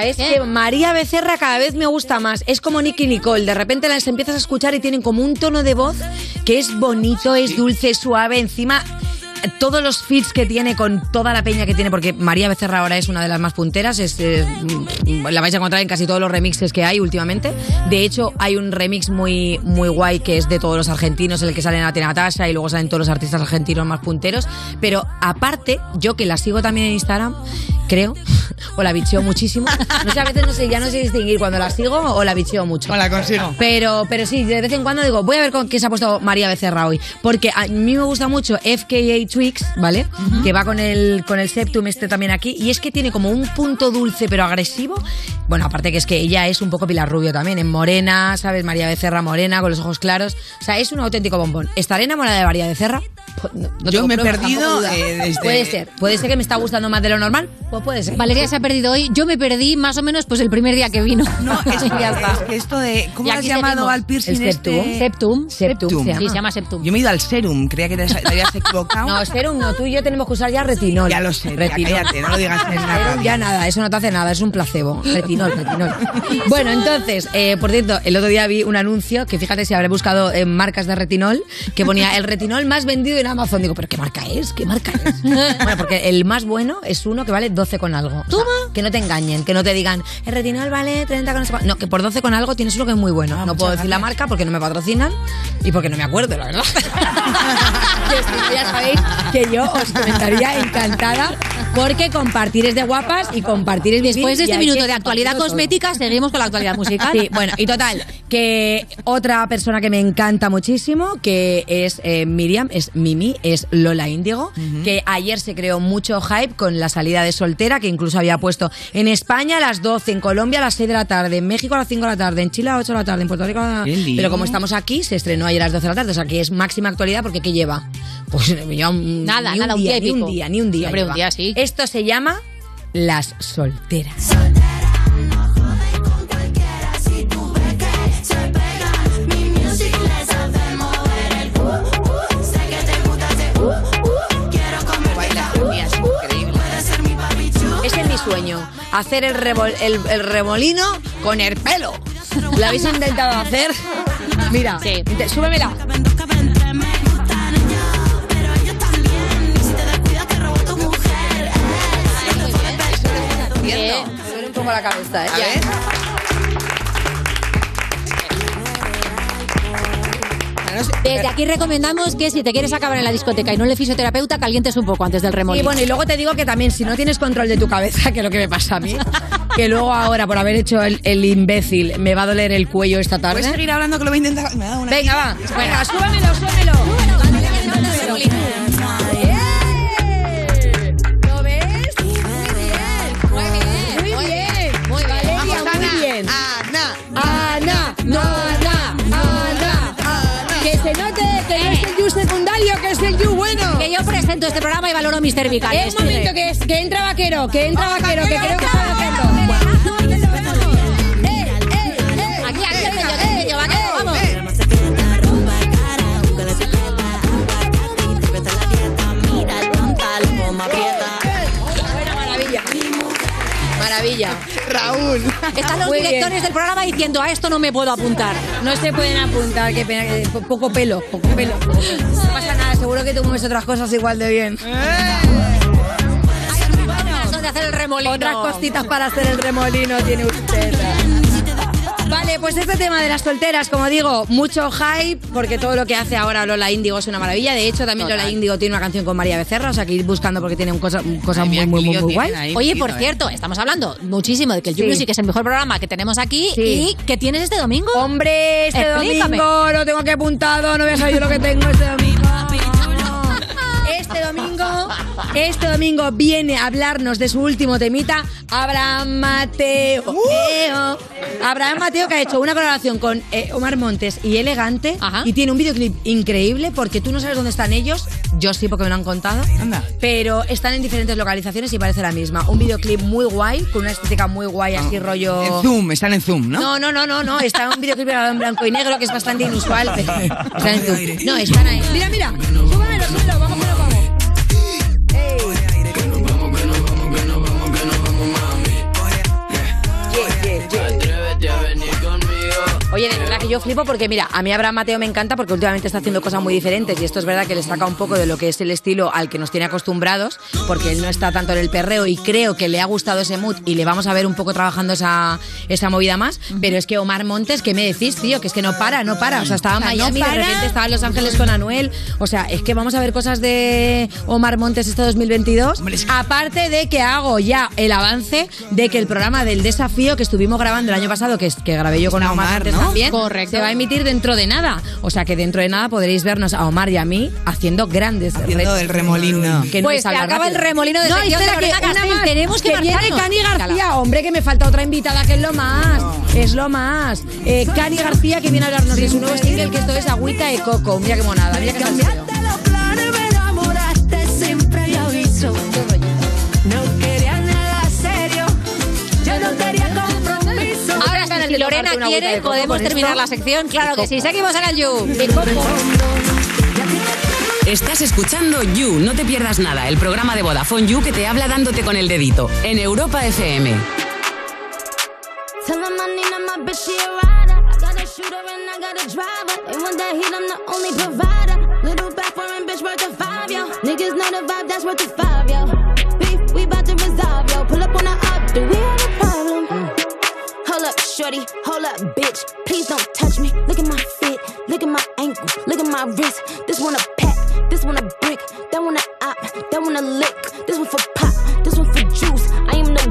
Es que María Becerra cada vez me gusta más. Es como Nicky Nicole. De repente las empiezas a escuchar y tienen como un tono de voz que es bonito, es dulce, suave. Encima, todos los feats que tiene con toda la peña que tiene, porque María Becerra ahora es una de las más punteras. Es, eh, la vais a encontrar en casi todos los remixes que hay últimamente. De hecho, hay un remix muy, muy guay que es de todos los argentinos, en el que salen Nati Natasha y luego salen todos los artistas argentinos más punteros. Pero aparte, yo que la sigo también en Instagram, creo, o la bicheo muchísimo. No sé, a veces no sé, ya no sé distinguir cuando la sigo o la bicheo mucho.
O la consigo.
Pero, pero sí, de vez en cuando digo, voy a ver con qué se ha puesto María Becerra hoy. Porque a mí me gusta mucho FKA Twix, ¿vale? Que va con el, con el Septum este también aquí. Y es que tiene como un punto dulce pero agresivo. Bueno, aparte que es que ella es un poco Pilar Rubio también, en morena, ¿sabes? María Becerra morena, con los ojos claros. O sea, es un auténtico bombón. ¿Estaré enamorada de María Becerra? Pues no- no
Yo me he
pruebas,
perdido, eh, desde-
Puede ser. Puede ser que me está gustando más de lo normal. Pues puede ser.
Valeria se ha perdido hoy. Yo me perdí más o menos pues el primer día que vino.
No, es que,
Ya está.
es que esto de. ¿Cómo has llamado al piercing
El
este?
Septum.
Septum.
Septum. se
Sí, se llama Septum.
Yo me he ido al serum, creía que te, te habías equivocado.
No, serum no, tú y yo tenemos que usar ya retinol.
Ya lo sé, ya
retinol.
cállate, no lo digas en radio.
ya nada, eso no te hace nada, es un placebo. Retinol, retinol. Bueno, entonces, eh, por cierto, el otro día vi un anuncio que fíjate si habré buscado en marcas de retinol que ponía el retinol más vendido en Amazon. Digo, ¿pero qué marca es? ¿Qué marca es? Bueno, porque el más bueno es uno que vale 12 con algo. O sea, que no te engañen, que no te digan, el retinol vale 30 con no cuánto". No, que por 12 con algo tienes uno que es muy bueno. no puedo decir la marca porque no me patrocinan y porque no me acuerdo, la verdad. no, ya sabéis que yo os comentaría encantada Porque compartir es de guapas y compartir es
Después de
bien,
este minuto de actualidad
todo.
cosmética, seguimos con la actualidad musical.
Sí, bueno, y total, que otra persona que me encanta muchísimo, que es eh, Miriam, es Mimi, es Lola Índigo, que ayer se creó mucho hype con la salida de soltera, que incluso había puesto en España a las 12, en Colombia a las 6 de la tarde, en México a las 5 de la tarde, en Chile a las 8 de la tarde, en Puerto Rico a la... Pero como estamos aquí, se estrenó ayer a las 12 de la tarde, o sea que es máxima actualidad porque ¿qué lleva? Pues lleva un-
Nada,
ni
nada, un
día, ni un día, ni un día.
Hombre, un día sí.
Esto se llama Las Solteras. Sueño, hacer el, revol- el, el remolino con el pelo. ¿Lo habéis intentado hacer? Mira, inte- súbemela. Me duele un poco la cabeza, ¿eh?
A ver.
Desde aquí recomendamos que si te quieres acabar en la discoteca y no le fisioterapeuta, calientes un poco antes del remolino.
Y bueno, y luego te digo que también si no tienes control de tu cabeza, que es lo que me pasa a mí, que luego ahora por haber hecho el, el imbécil me va a doler el cuello esta tarde.
¿Puedes seguir hablando que lo voy a intentar? Me una
Venga, va. Venga, súbamelo, súbamelo. ¿Lo
Presento este programa y valoro mis cervicales.
Eh, un momento, que, es, que entra vaquero, que entra vaquero, que creo que está vaquero.
Raúl.
Están los
Muy bien.
directores del programa diciendo a esto no me puedo apuntar.
No se pueden apuntar, qué pena, que po- poco pelo, poco pelo. No pasa nada, seguro que tú mueves otras cosas igual de bien.
Eso de hacer el remolino.
Otras cositas para hacer el remolino tiene usted. Vale, pues este tema de las solteras, como digo, mucho hype, porque todo lo que hace ahora Lola Índigo es una maravilla. De hecho, también Lola Índigo tiene una canción con María Becerra, o sea que ir buscando porque tiene un cosa- cosas muy, muy, muy, muy guay.
Oye, por cierto, estamos hablando muchísimo de que el You
Sí.
Music es el mejor programa que tenemos aquí
Sí.
y que tienes este domingo.
Hombre, este
Explícame.
domingo lo tengo que apuntado, no voy a saber yo lo que tengo este domingo. Este domingo, este domingo viene a hablarnos de su último temita, Abraham Mateo. Eo. Abraham Mateo que ha hecho una colaboración con eh, Omar Montes y Elegante y tiene un videoclip increíble porque tú no sabes dónde están ellos, yo sí porque me lo han contado, pero están en diferentes localizaciones y parece la misma. Un videoclip muy guay, con una estética muy guay, así rollo...
En Zoom, están en Zoom, ¿no?
No, no, no, no, no. Está un videoclip en blanco y negro que es bastante inusual. Están en Zoom. No, están ahí. Mira, mira. Súbelo. Vamos que yo flipo porque, mira, a mí Abraham Mateo me encanta porque últimamente está haciendo cosas muy diferentes y esto es verdad que le saca un poco de lo que es el estilo al que nos tiene acostumbrados porque él no está tanto en el perreo y creo que le ha gustado ese mood y le vamos a ver un poco trabajando esa, esa movida más. Pero es que Omar Montes, ¿qué me decís, tío? Que es que no para, no para. O sea, estaba en
no
Miami, de repente estaba en Los Ángeles con Anuel. O sea, es que vamos a ver cosas de Omar Montes este 2022. Aparte de que hago ya el avance de que el programa del desafío que estuvimos grabando el año pasado, que, es- que grabé yo con Omar,
Omar,
Montes
¿no?
también,
Correcto.
Se va a emitir dentro de nada. O sea que dentro de nada podréis vernos a Omar y a mí haciendo grandes
Haciendo el remolino.
Que no
Pues
es
se acaba el
rápido.
remolino de
no,
de
espera, que una más,
Tenemos que
viene
marcharnos.
Cani García. Hombre, que me falta otra invitada que es lo más. Es lo más. Eh, Cani García que viene a hablarnos de su nuevo single que esto es Agüita de Coco. Mira qué monada, mira qué
si Lorena quiere, podemos terminar la sección. Claro que sí. Seguimos en el You.
Estás escuchando You, no te pierdas nada, el programa de Vodafone You que te habla dándote con el dedito en Europa FM.
Tell him I need my bitch, she a shorty, hold up, bitch. Please don't touch me. Look at my fit, look at my ankle, look at my wrist. This one a pack, this one a brick, that one a op, that one a lick. This one for pop,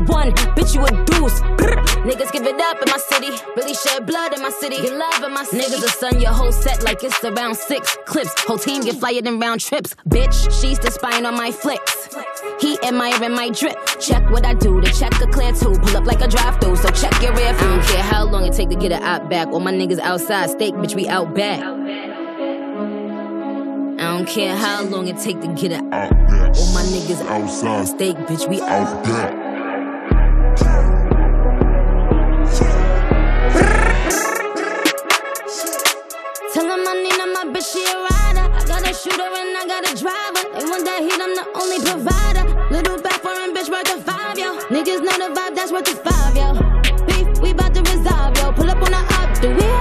one, bitch, you a deuce. Niggas give it up in my city. Really shed blood in my city. Get love in my city. Niggas will stun your whole set like it's around six clips. Whole team get flyer than round trips. Bitch, she's the spying on my flicks. He admiring my drip. Check what I do to check a clear two. Pull up like a drive through, so check your rear view. I don't care how long it take to get it out back. All my niggas outside, steak, bitch, we out back. I don't care how long it take to get it out. All my niggas outside, steak, bitch, we out back. Shooter and I got a driver. They want that heat, I'm the only provider. Little back foreign bitch worth a five, yo. Niggas know the vibe, that's worth a five, yo. Beef, we bout to resolve, yo. Pull up on the up, do we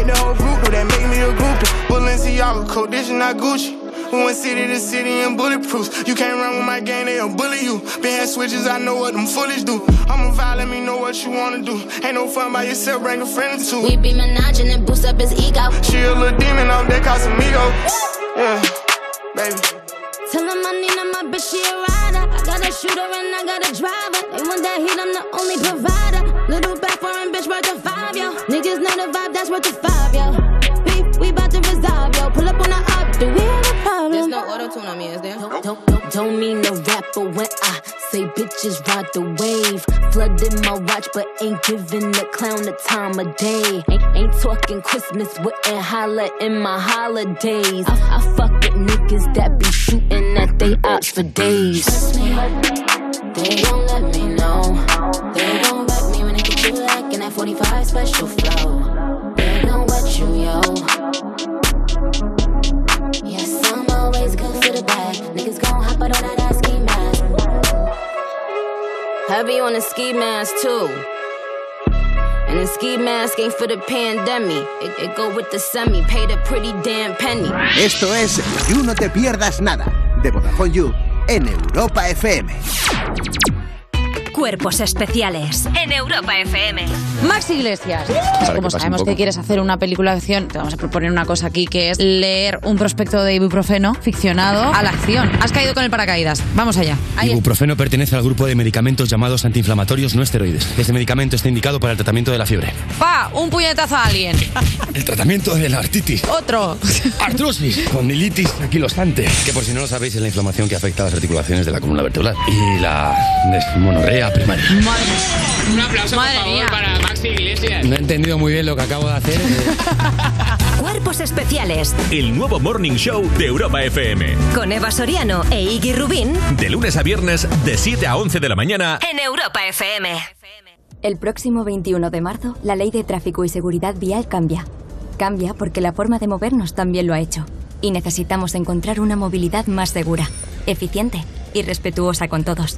hit the whole group, but that make me a groupie. Balenciaga, is not Gucci. We went city to city in bulletproofs. You can't run with my gang, they'll bully you. Been had switches, I know what them foolish do. I'm a vibe, let me know what you wanna do. Ain't no fun by yourself, bring a friend or two.
We be menaging and boost up his ego.
She a little demon off that Casamigo. Yeah, baby.
Tell him I need him, my bitch, she a rider. I got a shooter and I got a driver. They want that heat, I'm the only provider. Bitches ride the wave. Flooding my watch, but ain't giving the clown the time of day. Ain't, ain't talking Christmas, wouldn't holla in my holidays. I, I fuck with niggas that be shooting at they ops for days. They won't let me know. They gon' wreck me when they get you like in that 45 special flow. They gon' wet you, yo. Yes, I'm always good for the bag. Niggas gon' hop out on that. Heavy on the ski mask too. And the ski mask ain't for the pandemic. It, it go with the semi. Paid a pretty damn penny.
Esto es You No Te Pierdas Nada, de Vodafone You, en Europa FM.
Cuerpos especiales en Europa FM.
Max Iglesias. Como sabemos que quieres hacer una película de acción, te vamos a proponer una cosa aquí que es leer un prospecto de ibuprofeno ficcionado a la acción. Has caído con el paracaídas. Vamos allá. Ahí
Ibuprofeno pertenece al grupo de medicamentos llamados antiinflamatorios no esteroides. Este medicamento está indicado para el tratamiento de la fiebre.
Pa, un puñetazo a alguien.
El tratamiento de la artritis.
Otro.
Artrosis. Condilitis anquilosante. Que por si no lo sabéis es la inflamación que afecta a las articulaciones de la columna vertebral. Y la desmonorrea primaria.
Un aplauso,
Madre
por favor,
mía.
para Maxi Iglesias.
No he entendido muy bien lo que acabo de hacer.
Cuerpos especiales
El nuevo Morning Show de Europa FM.
con Eva Soriano e Iggy Rubín
De lunes a viernes, de 7 a 11 de la mañana.
en Europa FM.
El próximo 21 de marzo, la ley de tráfico y seguridad vial cambia. Cambia porque la forma de movernos también lo ha hecho. Y necesitamos encontrar una movilidad más segura, eficiente y respetuosa con todos.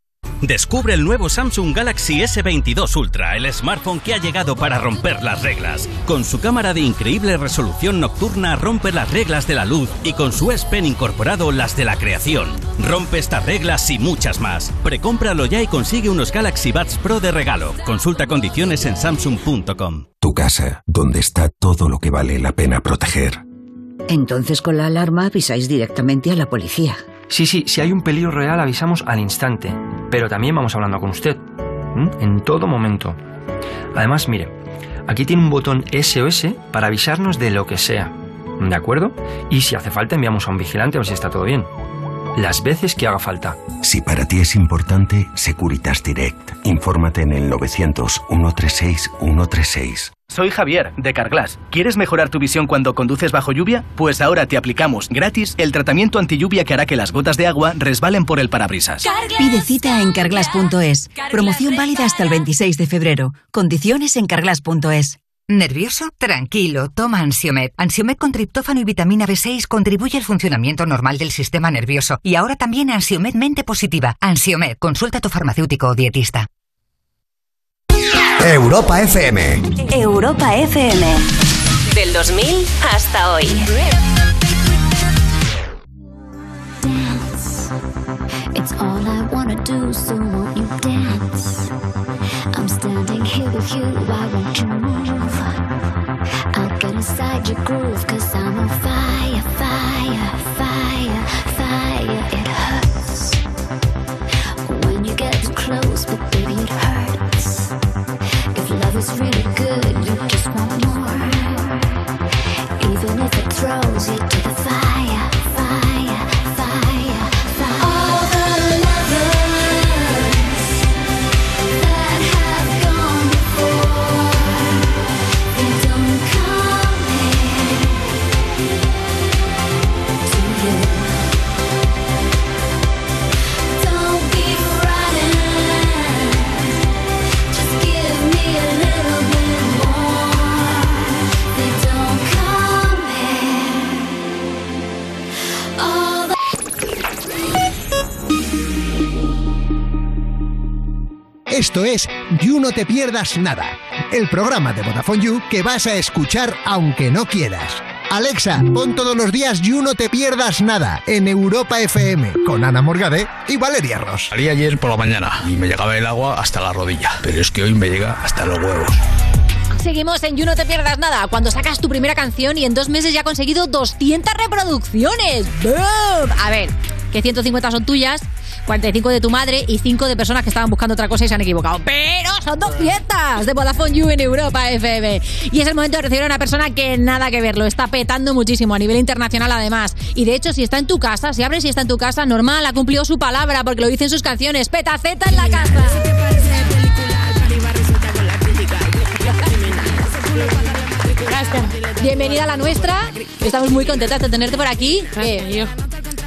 Descubre el nuevo Samsung Galaxy S22 Ultra, el smartphone que ha llegado para romper las reglas. Con su cámara de increíble resolución nocturna rompe las reglas de la luz y con su S Pen incorporado las de la creación. Rompe estas reglas y muchas más. Precómpralo ya y consigue unos Galaxy Buds Pro de regalo. Consulta condiciones en samsung.com.
Tu casa, donde está todo lo que vale la pena proteger.
Entonces con la alarma avisáis directamente a la policía.
Sí, sí, si hay un peligro real avisamos al instante, pero también vamos hablando con usted, en todo momento. Además, mire, aquí tiene un botón SOS para avisarnos de lo que sea, ¿de acuerdo? Y si hace falta enviamos a un vigilante a ver si está todo bien. las veces que haga falta.
Si para ti es importante, Securitas Direct. Infórmate en el 900-136-136.
Soy Javier, de Carglass. ¿Quieres mejorar tu visión cuando conduces bajo lluvia? Pues ahora te aplicamos gratis el tratamiento anti lluvia que hará que las gotas de agua resbalen por el parabrisas.
Pide cita en carglass.es. Promoción válida hasta el 26 de febrero. Condiciones en carglass.es.
¿Nervioso? Tranquilo, toma Ansiomed. Ansiomed con triptófano y vitamina B6 contribuye al funcionamiento normal del sistema nervioso. Y ahora también Ansiomed Mente Positiva. Ansiomed, consulta a tu farmacéutico o dietista.
Europa FM.
Europa FM. Del 2000 hasta hoy.
It's all I wanna do, so won't you dance? I'm standing here with you, why won't you move? I'll get inside your groove, cause I'm on fire, fire, fire, is really
Esto es You No Te Pierdas Nada, el programa de Vodafone You que vas a escuchar aunque no quieras. Alexa, pon todos los días You No Te Pierdas Nada en Europa FM con Ana Morgade y Valeria Ross.
Salí ayer por la mañana y me llegaba el agua hasta la rodilla, pero es que hoy me llega hasta los huevos.
Seguimos en You No Te Pierdas Nada, cuando sacas tu primera canción y en dos meses ya ha conseguido 200 reproducciones. ¡Boom! A ver, que 150 son tuyas, 45 de tu madre y 5 de personas que estaban buscando otra cosa y se han equivocado. Pero son 200 de Vodafone You en Europa FM. Y es el momento de recibir a una persona que nada que ver, lo está petando muchísimo a nivel internacional además. Y de hecho, si está en tu casa, si abres y está en tu casa, normal, ha cumplido su palabra porque lo dice en sus canciones. Petaceta en la casa. Bienvenida a la nuestra. Estamos muy contentas de tenerte por aquí. Eh,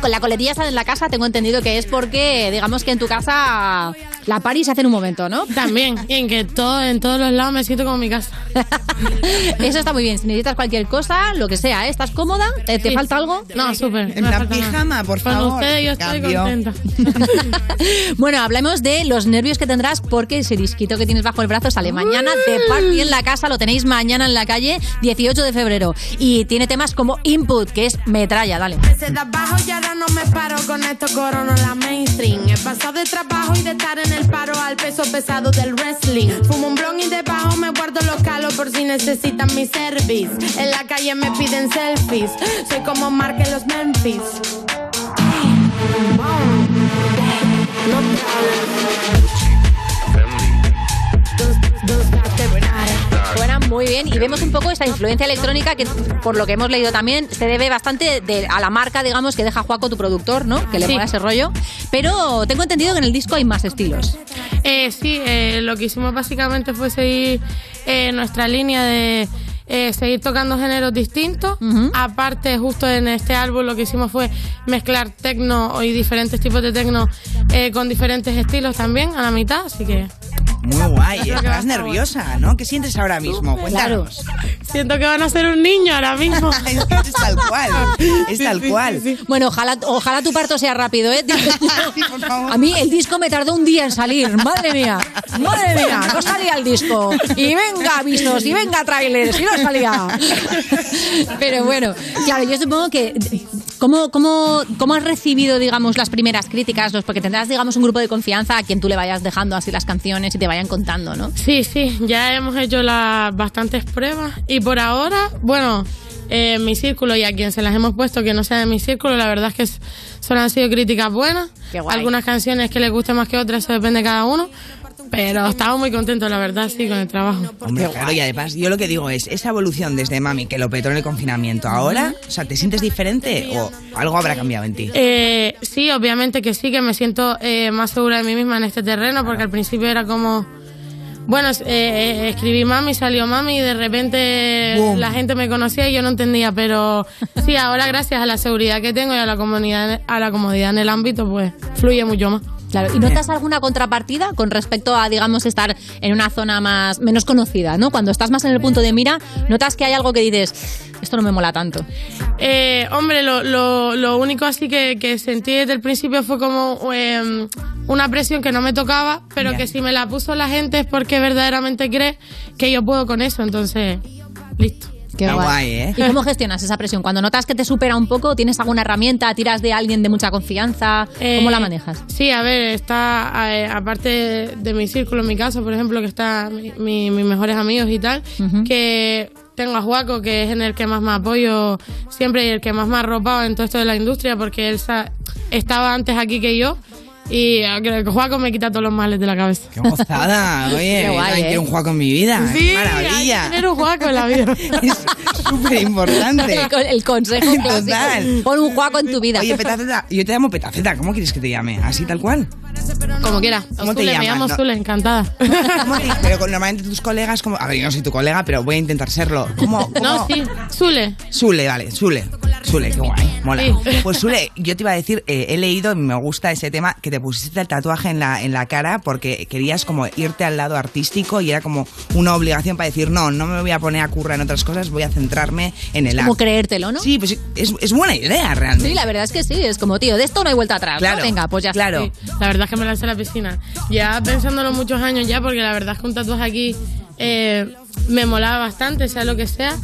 la coletilla está en la casa, tengo entendido que es porque, digamos que en tu casa la party se hace en un momento, ¿no?
También, y en que todo, en todos los lados me siento como en mi casa.
Eso está muy bien. Si necesitas cualquier cosa, lo que sea, ¿eh? ¿estás cómoda? ¿Te, te
Sí.
falta algo?
No, súper.
En plan pijama, por
Con
favor.
ustedes yo estoy
Cambio.
contenta.
Bueno, hablemos de los nervios que tendrás porque ese disquito que tienes bajo el brazo sale mañana de Party en la casa, lo tenéis mañana en la calle, 18 de febrero. Y tiene temas como Input, que es metralla, dale.
Desde de abajo y ahora no me paro con esto corono la mainstream. He pasado de trabajo y de estar en el paro al peso pesado del wrestling. Fumo un blon y debajo me guardo los calos por si necesitan mi service. En la calle me piden selfies. Soy como Mark en los Memphis.
muy bien y vemos un poco esta influencia electrónica que, por lo que hemos leído también, se debe bastante de- a la marca, digamos, que deja Juaco, tu productor, ¿no? Que le
Sí.
ponga ese rollo. Pero tengo entendido que en el disco hay más estilos.
Eh, sí, eh, lo que hicimos básicamente fue seguir eh, nuestra línea de eh, seguir tocando géneros distintos. Aparte, justo en este álbum lo que hicimos fue mezclar tecno y diferentes tipos de tecno eh, con diferentes estilos también a la mitad, así que...
Muy guay, estás nerviosa, ¿no? ¿Qué sientes ahora mismo? Cuéntanos.
Siento que van a ser un niño ahora mismo.
es que es tal cual. Es tal cual.
Bueno, ojalá, ojalá tu parto sea rápido, ¿eh? A mí el disco me tardó un día en salir. Madre mía, madre mía, no salía el disco. Y venga avisos, y venga trailers, y no salía. Pero bueno, claro, yo supongo que. ¿Cómo, cómo, cómo has recibido, digamos, las primeras críticas? Los- Porque tendrás, digamos, un grupo de confianza a quien tú le vayas dejando así las canciones y te vayan contando, ¿no?
Sí, sí, ya hemos hecho las bastantes pruebas y por ahora, bueno, eh, mi círculo y a quien se las hemos puesto que no sea de mi círculo, la verdad es que solo han sido críticas buenas. Algunas canciones que les guste más que otras, eso depende de cada uno. Pero estamos muy contentos, la verdad, sí, con el trabajo.
Hombre, claro, y además, yo lo que digo es, esa evolución desde mami que lo petó en el confinamiento, ahora, o sea, ¿te sientes diferente o algo habrá cambiado en ti?
Eh, sí, obviamente que sí, que me siento eh, más segura de mí misma en este terreno, porque al principio era como... Bueno, eh, eh, escribí mami, salió mami y de repente
Boom.
la gente me conocía y yo no entendía, pero sí, ahora gracias a la seguridad que tengo y a la comunidad, a la comodidad en el ámbito, pues fluye mucho más.
Claro, ¿y notas alguna contrapartida con respecto a, digamos, estar en una zona más menos conocida, ¿no? Cuando estás más en el punto de mira, notas que hay algo que dices, esto no me mola tanto.
Eh, hombre, lo, lo, lo único así que, que sentí desde el principio fue como eh, una presión que no me tocaba, pero que si me la puso la gente es porque verdaderamente cree que yo puedo con eso, entonces, listo.
Qué guay.
¿eh?
¿Y cómo gestionas esa presión? Cuando notas que te supera un poco, ¿tienes alguna herramienta? ¿Tiras de alguien de mucha confianza? ¿Cómo
Eh,
la manejas?
Sí, a ver, está, eh, aparte de mi círculo, en mi caso, por ejemplo, que está mi- mi- mis mejores amigos y tal, que tengo a Juaco, que es en el que más me apoyo siempre y el que más me ha arropado en todo esto de la industria, porque él estaba antes aquí que yo. Y eh, creo que Juaco me quita todos los males de la cabeza.
¡Qué gozada! Oye,
Qué guay, ¿eh?
quiero un juego en mi vida.
Sí,
¡Qué maravilla!
hay que tener un Juaco en la vida.
Súper importante.
El, co- el consejo clásico.
Total.
Pon un juaco en tu vida.
Oye, Petaceta, yo te llamo Petaceta, ¿cómo quieres que te llame? ¿Así tal cual?
Como quiera.
¿Cómo te
Zule, me
llamas?
llamo
No.
Zule, encantada.
¿Cómo te- pero normalmente tus colegas, como, a ver, yo no soy tu colega, pero voy a intentar serlo. ¿Cómo? cómo?
No, sí, Zule.
Zule, vale, Zule. Zule, qué guay, mola.
Sí.
Pues Zule, yo te iba a decir, eh, he leído y me gusta ese tema que te pusiste el tatuaje en la, en la cara porque querías como irte al lado artístico y era como una obligación para decir, no, no me voy a poner a currar en otras cosas, voy a centrarme en el
Como
arte.
creértelo, ¿no?
Sí, pues es, es buena idea realmente.
Sí, la verdad es que sí. Es como, tío, de esto no hay vuelta atrás. ¿no?
Claro,
Venga, pues ya
claro.
Sí, la verdad es que me lancé a la piscina. Ya pensándolo muchos años ya, porque la verdad es que un tatuaje aquí eh, me molaba bastante, sea lo que sea.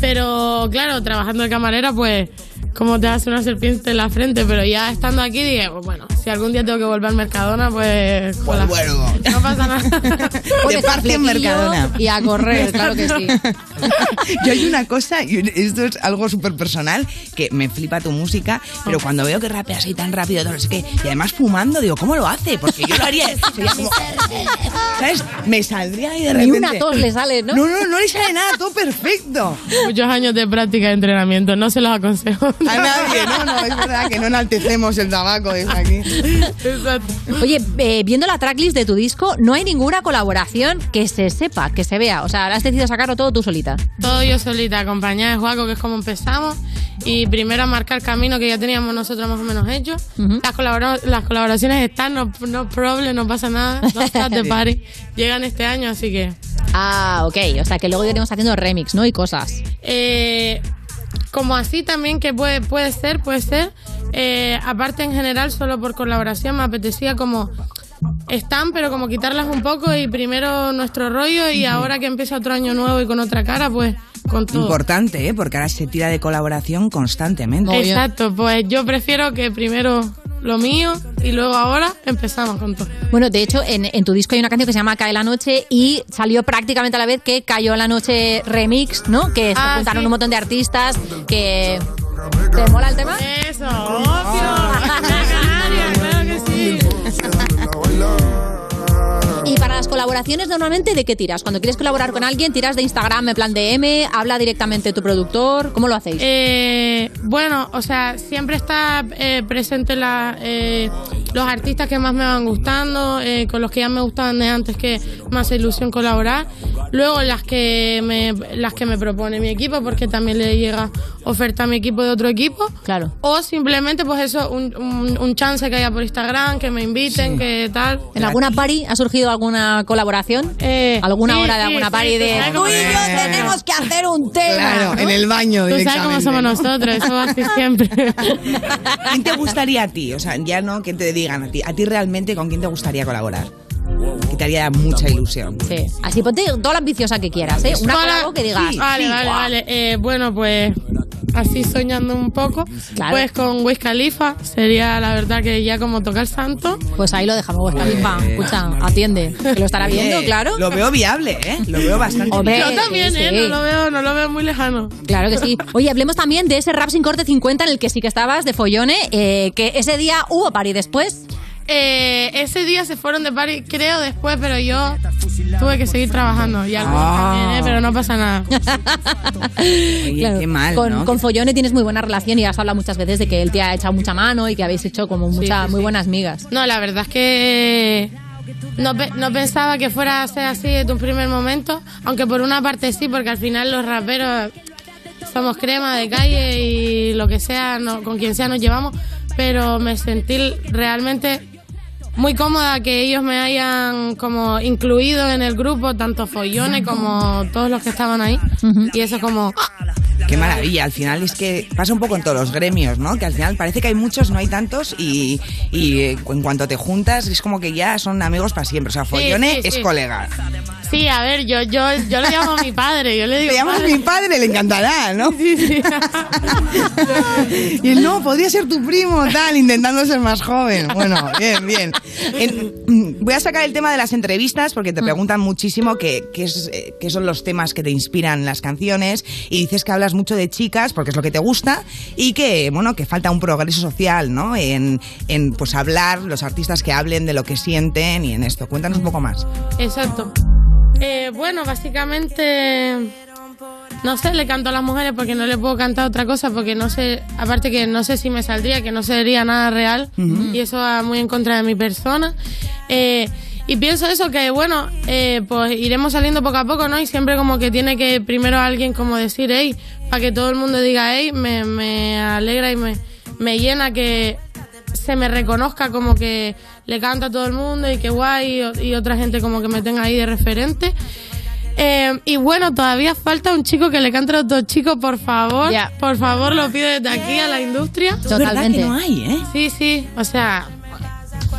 Pero claro, trabajando de camarera, pues, como te hace una serpiente en la frente. Pero ya estando aquí, dije, pues bueno, si algún día tengo que volver al Mercadona, pues.
Pues
hola.
vuelvo.
No pasa nada.
De parte en Mercadona.
Y a correr, claro que sí.
Yo hay una cosa, y esto es algo súper personal, que me flipa tu música, pero cuando veo que rapeas ahí tan rápido, todo no sé qué, y además fumando, digo, ¿cómo lo hace? Porque yo lo haría, sería como, ¿sabes? Me saldría ahí de
Ni
repente.
una tos le sale, ¿no?
No, no, no le sale nada, todo perfecto.
Muchos años de práctica de entrenamiento, no se los aconsejo.
A nadie, no, no, es verdad que no enaltecemos el tabaco desde aquí.
Oye, eh, viendo la tracklist de tu disco, no hay ninguna colaboración que se sepa, que se vea. O sea, ahora has decidido sacarlo todo tú solita.
Todo yo solita, acompañada de Juaco, que es como empezamos. Y primero a marcar camino que ya teníamos nosotros más o menos hecho. las, colabora- las colaboraciones están, no, no problem, no pasa nada. No the party. Llegan este año, así que.
Ah, ok. O sea, que luego iremos haciendo remix, ¿no? Y cosas.
Eh, como así también que puede, puede ser, puede ser. Eh, aparte en general, solo por colaboración, me apetecía como están, pero como quitarlas un poco y primero nuestro rollo y ahora que empieza otro año nuevo y con otra cara, pues con todo.
Importante, ¿eh? Porque ahora se tira de colaboración constantemente.
Exacto, pues yo prefiero que primero lo mío y luego ahora empezamos con todo.
Bueno, de hecho, en, en tu disco hay una canción que se llama Cae la Noche y salió prácticamente a la vez que Cayó la Noche Remix, ¿no? Que se
Ah,
juntaron
sí.
un montón de artistas que... ¿Te mola el tema?
Eso, obvio.
las colaboraciones, normalmente, ¿de qué tiras? Cuando quieres colaborar con alguien, ¿tiras de Instagram en plan DM? ¿Habla directamente tu productor? ¿Cómo lo hacéis?
Eh, bueno, o sea, siempre está eh, presente la, eh, los artistas que más me van gustando, eh, con los que ya me gustaban de antes que hace ilusión colaborar. Luego las que me, las que me propone mi equipo, porque también le llega oferta a mi equipo de otro equipo.
Claro.
O simplemente, pues eso, un, un, un chance que haya por Instagram, que me inviten, que tal.
¿En alguna party ha surgido alguna colaboración? ¿Alguna
sí,
hora de
sí,
alguna
sí,
party de tú y yo tenemos que hacer un tema?
Claro,
¿no?
en el baño
Tú sabes cómo somos nosotros, eso va así siempre.
¿Quién te gustaría a ti? O sea, ya no que te digan a ti. ¿A ti realmente con quién te gustaría colaborar? Que te haría mucha ilusión.
Sí. Así ponte toda la ambiciosa que quieras, ¿eh? Una
Hola.
colabo que digas.
Vale, vale,
"Guau".
vale. Eh, bueno, pues así soñando un poco.
Claro.
Pues con Wiz Khalifa sería la verdad que ya como tocar santo.
Pues ahí lo dejamos, Wiz Khalifa. Escucha, atiende. Que lo estará viendo,
Oye,
claro.
Lo veo viable, ¿eh? Lo veo bastante
Hombre,
Yo también,
sí,
¿eh?
sí.
No lo veo, no lo veo muy lejano.
Claro que sí. Oye, hablemos también de ese rap sin corte 50 en el que sí que estabas de follone, eh, que ese día hubo party después.
Eh, ese día se fueron de party, creo después, pero yo tuve que seguir trabajando. Y
Ah.
también, ¿eh? pero no pasa nada.
Oye,
Claro,
qué mal,
con,
¿no?
con Follone tienes muy buena relación y has hablado muchas veces de que él te ha echado mucha mano y que habéis hecho como mucha,
sí,
muy
sí.
buenas migas.
No, la verdad es que no, no pensaba que fuera a ser así desde un primer momento, aunque por una parte sí, porque al final los raperos somos crema de calle y lo que sea, no- con quien sea nos llevamos, pero me sentí realmente muy cómoda que ellos me hayan como incluido en el grupo, tanto Follone como todos los que estaban ahí, y eso como...
Qué maravilla, al final es que pasa un poco en todos los gremios, ¿no? Que al final parece que hay muchos, no hay tantos y, y, eh, en cuanto te juntas es como que ya son amigos para siempre. O sea, Follone
sí,
es
sí.
colega.
Sí, a ver, yo, yo, yo le llamo a mi padre, yo le digo...
Te llamas
"Padre".
mi padre, le encantará, ¿no?
Sí, sí.
Y él, no, podría ser tu primo, tal, intentando ser más joven. Bueno, bien, bien. En- mm, voy a sacar el tema de las entrevistas porque te preguntan muchísimo qué, qué es, eh, qué son los temas que te inspiran las canciones y dices que hablas mucho de chicas porque es lo que te gusta y que, bueno, que falta un progreso social, ¿no? En, en pues hablar, los artistas que hablen de lo que sienten y en esto. Cuéntanos un poco más.
Exacto. Eh, bueno, básicamente, no sé, le canto a las mujeres porque no le puedo cantar otra cosa, porque no sé, aparte que no sé si me saldría, que no sería nada real, y eso va muy en contra de mi persona. Eh, y pienso eso, que bueno, eh, pues iremos saliendo poco a poco, ¿no? Y siempre como que tiene que primero alguien como decir, hey, para que todo el mundo diga, hey, me, me alegra y me, me llena que se me reconozca como que le canta a todo el mundo y que guay y, y otra gente como que me tenga ahí de referente. Eh, y bueno, todavía falta un chico que le cante a otro chico, por favor. Por favor, lo pido desde aquí a la industria.
Es verdad Totalmente. que no
hay, ¿eh?
Sí, sí, o sea...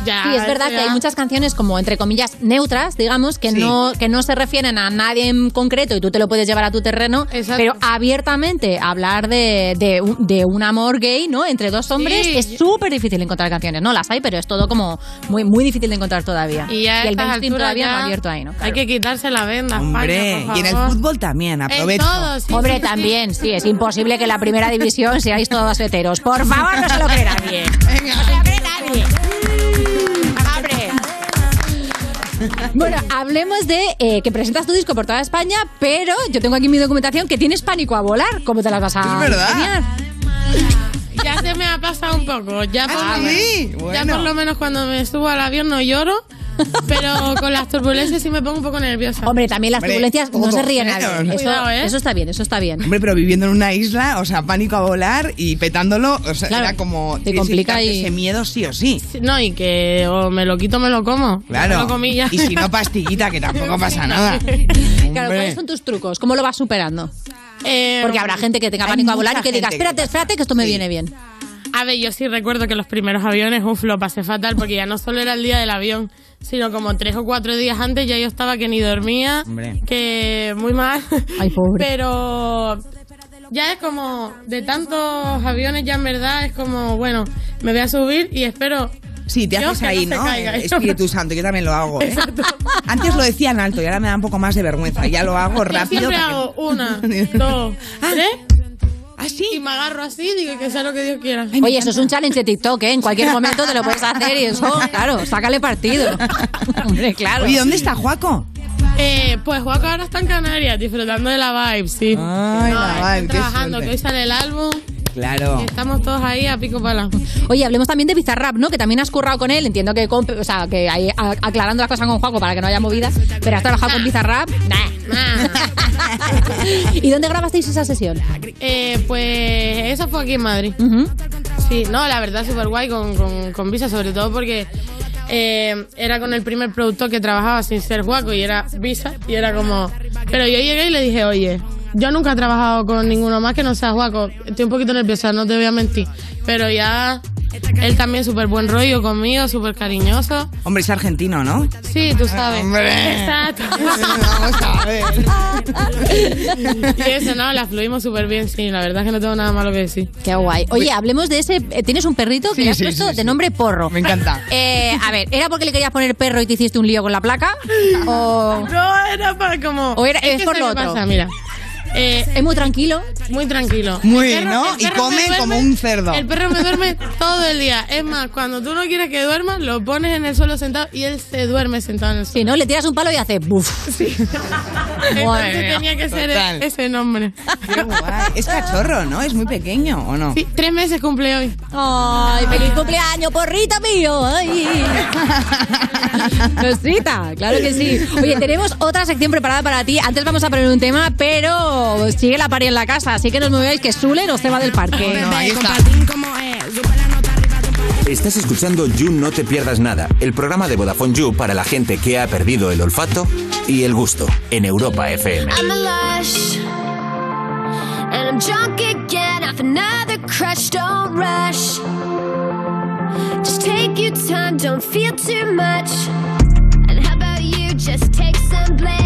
Ya,
Sí, es verdad
eso
que hay
ya-
muchas canciones como entre comillas neutras, digamos, que
Sí.
no que no se refieren a nadie en concreto y tú te lo puedes llevar a tu terreno, pero abiertamente hablar de, de, un- de un amor gay, ¿no? Entre dos hombres
Sí.
es súper difícil encontrar canciones. No las hay, pero es todo como muy muy difícil de encontrar todavía.
Y ya a
el mainstream todavía no
ya
ha abierto ahí, ¿no?
Hay que quitarse la venda,
Hombre,
España, por
y en el
favor.
fútbol también, aprovecho.
todo, sí,
Hombre, también, sí, es imposible que en la primera división seáis todos heteros. Por favor, no se lo cree nadie. No se lo cree nadie. Bueno, hablemos de eh, que presentas tu disco por toda España, pero yo tengo aquí mi documentación que tienes pánico a volar. ¿Cómo te las vas a
Es verdad.
ingeniar?
Ya se me ha pasado un poco. Ya por,
Ah, sí,
ya
bueno.
por lo menos cuando me subo al avión no lloro, pero con las turbulencias sí me pongo un poco nerviosa.
Hombre, también las
Hombre,
turbulencias no se ríen
¿eh?
nadie. Eso,
Cuidado, ¿eh?
eso está bien, eso está bien.
Hombre, pero viviendo en una isla, o sea, pánico a volar y petándolo, o sea,
Claro,
era como...
te
tienes que
complica
quitarte
y-
Ese miedo sí o sí.
No, y que o me lo quito o me lo como. Me
Claro.
lo comí ya.
Y si no, pastillita, que tampoco pasa nada.
Claro, ¿cuáles son tus trucos? ¿Cómo lo vas superando?
Eh,
Porque habrá gente que tenga
hay
pánico a volar y
mucha
que diga,
gente que-
espérate, espérate, que esto me viene bien.
A ver, yo sí recuerdo que los primeros aviones, uf, lo pasé fatal porque ya no solo era el día del avión, sino como tres o cuatro días antes ya yo estaba que ni dormía,
Hombre.
que muy mal.
Ay, pobre.
Pero ya es como, de tantos aviones ya en verdad es como, bueno, me voy a subir y espero...
Sí, te
Dios,
haces ahí, ¿no?
caiga.
Espíritu Santo, yo también lo hago, ¿eh? Antes lo decía en alto y ahora me da un poco más de vergüenza. Ya lo hago
Yo
rápido.
siempre
para que-
hago una, dos, tres.
¿Así?
Y me agarro así y digo que sea lo que Dios quiera.
Oye, eso es un challenge de TikTok, ¿eh? En cualquier momento te lo puedes hacer y eso, claro, sácale partido. Hombre, claro.
Oye, ¿dónde está Juaco?
Eh, pues Juaco ahora está en Canarias disfrutando de la vibe, sí.
Ay,
No,
la vibe,
trabajando, que hoy sale el álbum
Claro.
y estamos todos ahí a pico pala.
Oye, hablemos también de Bizarrap, ¿no? Que también has currado con él. Entiendo que, con- o sea, que ahí, a- aclarando las cosas con Juaco para que no haya movidas. Pero has trabajado con Bizarrap. ¿Y dónde grabasteis esa sesión?
Eh, pues eso fue aquí en Madrid. Sí, no, la verdad súper guay con, con, con Visa, sobre todo porque eh, era con el primer productor que trabajaba sin ser Juaco y era Visa. Y era como... Pero yo llegué y le dije, oye, yo nunca he trabajado con ninguno más que no sea Juaco. Estoy un poquito nerviosa, no te voy a mentir. Pero ya... Él también súper buen rollo conmigo, súper cariñoso.
Hombre, es argentino, ¿no?
Sí, tú sabes.
Hombre.
Exacto.
Vamos a ver.
y eso, no, la fluimos súper bien, sí. La verdad es que no tengo nada malo que decir.
Qué guay. Oye, hablemos de ese. eh, Tienes un perrito que
Sí,
le has
sí,
puesto
sí,
de nombre Porro.
Me encanta.
Eh, a ver, ¿era porque le querías poner perro y te hiciste un lío con la placa? ¿O.?
No, era para como...
O era- es
que
por
¿sabes
lo
qué
otro.
pasa? Mira. Eh,
es muy tranquilo.
Muy tranquilo.
Muy,
perro-
¿no? Y come
me
como un cerdo.
El perro me duerme todo el día. Es más, cuando tú no quieres que duerma, lo pones en el suelo sentado y él se duerme sentado en el suelo.
Si no, le tiras un palo y hace buf.
Entonces tenía que ser
Total.
ese nombre.
Qué guay. Es cachorro, ¿no? Es muy pequeño, ¿o no?
Sí, tres meses cumple hoy.
¡Ay, feliz cumpleaños, porrita mío! ¡Ay! Rosita, claro que sí. Oye, tenemos otra sección preparada para ti. Antes vamos a poner un tema, pero sigue la pari en la casa, así que no os mováis que Sule no se va del parque.
No, ahí está.
Estás escuchando You No Te Pierdas Nada, el programa de Vodafone You para la gente que ha perdido el olfato y el gusto en Europa FM.
I'm a lush, and I'm drunk again off another crush. Don't rush, just take your time, don't feel too much. And how about you just take some blame?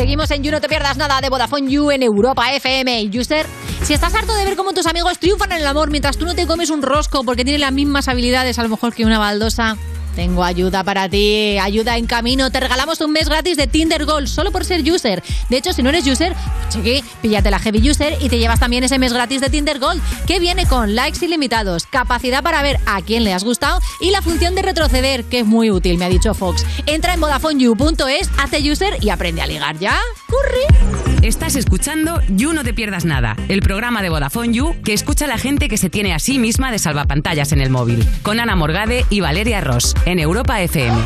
Seguimos en You No Te Pierdas Nada de Vodafone You en Europa FM. User, si estás harto de ver cómo tus amigos triunfan en el amor mientras tú no te comes un rosco porque tienen las mismas habilidades a lo mejor que una baldosa, tengo ayuda para ti, ayuda en camino. Te regalamos un mes gratis de Tinder Gold solo por ser user. De hecho, si no eres user, cheque, píllate la Heavy User y te llevas también ese mes gratis de Tinder Gold que viene con likes ilimitados, capacidad para ver a quién le has gustado y la función de retroceder, que es muy útil, me ha dicho Fox. Entra en VodafoneYou.es, hazte user y aprende a ligar ya. ¡Curry!
Estás escuchando You No Te Pierdas Nada, el programa de Vodafone You que escucha a la gente que se tiene a sí misma de salvapantallas en el móvil, con Ana Morgade y Valeria Ross, en Europa FM.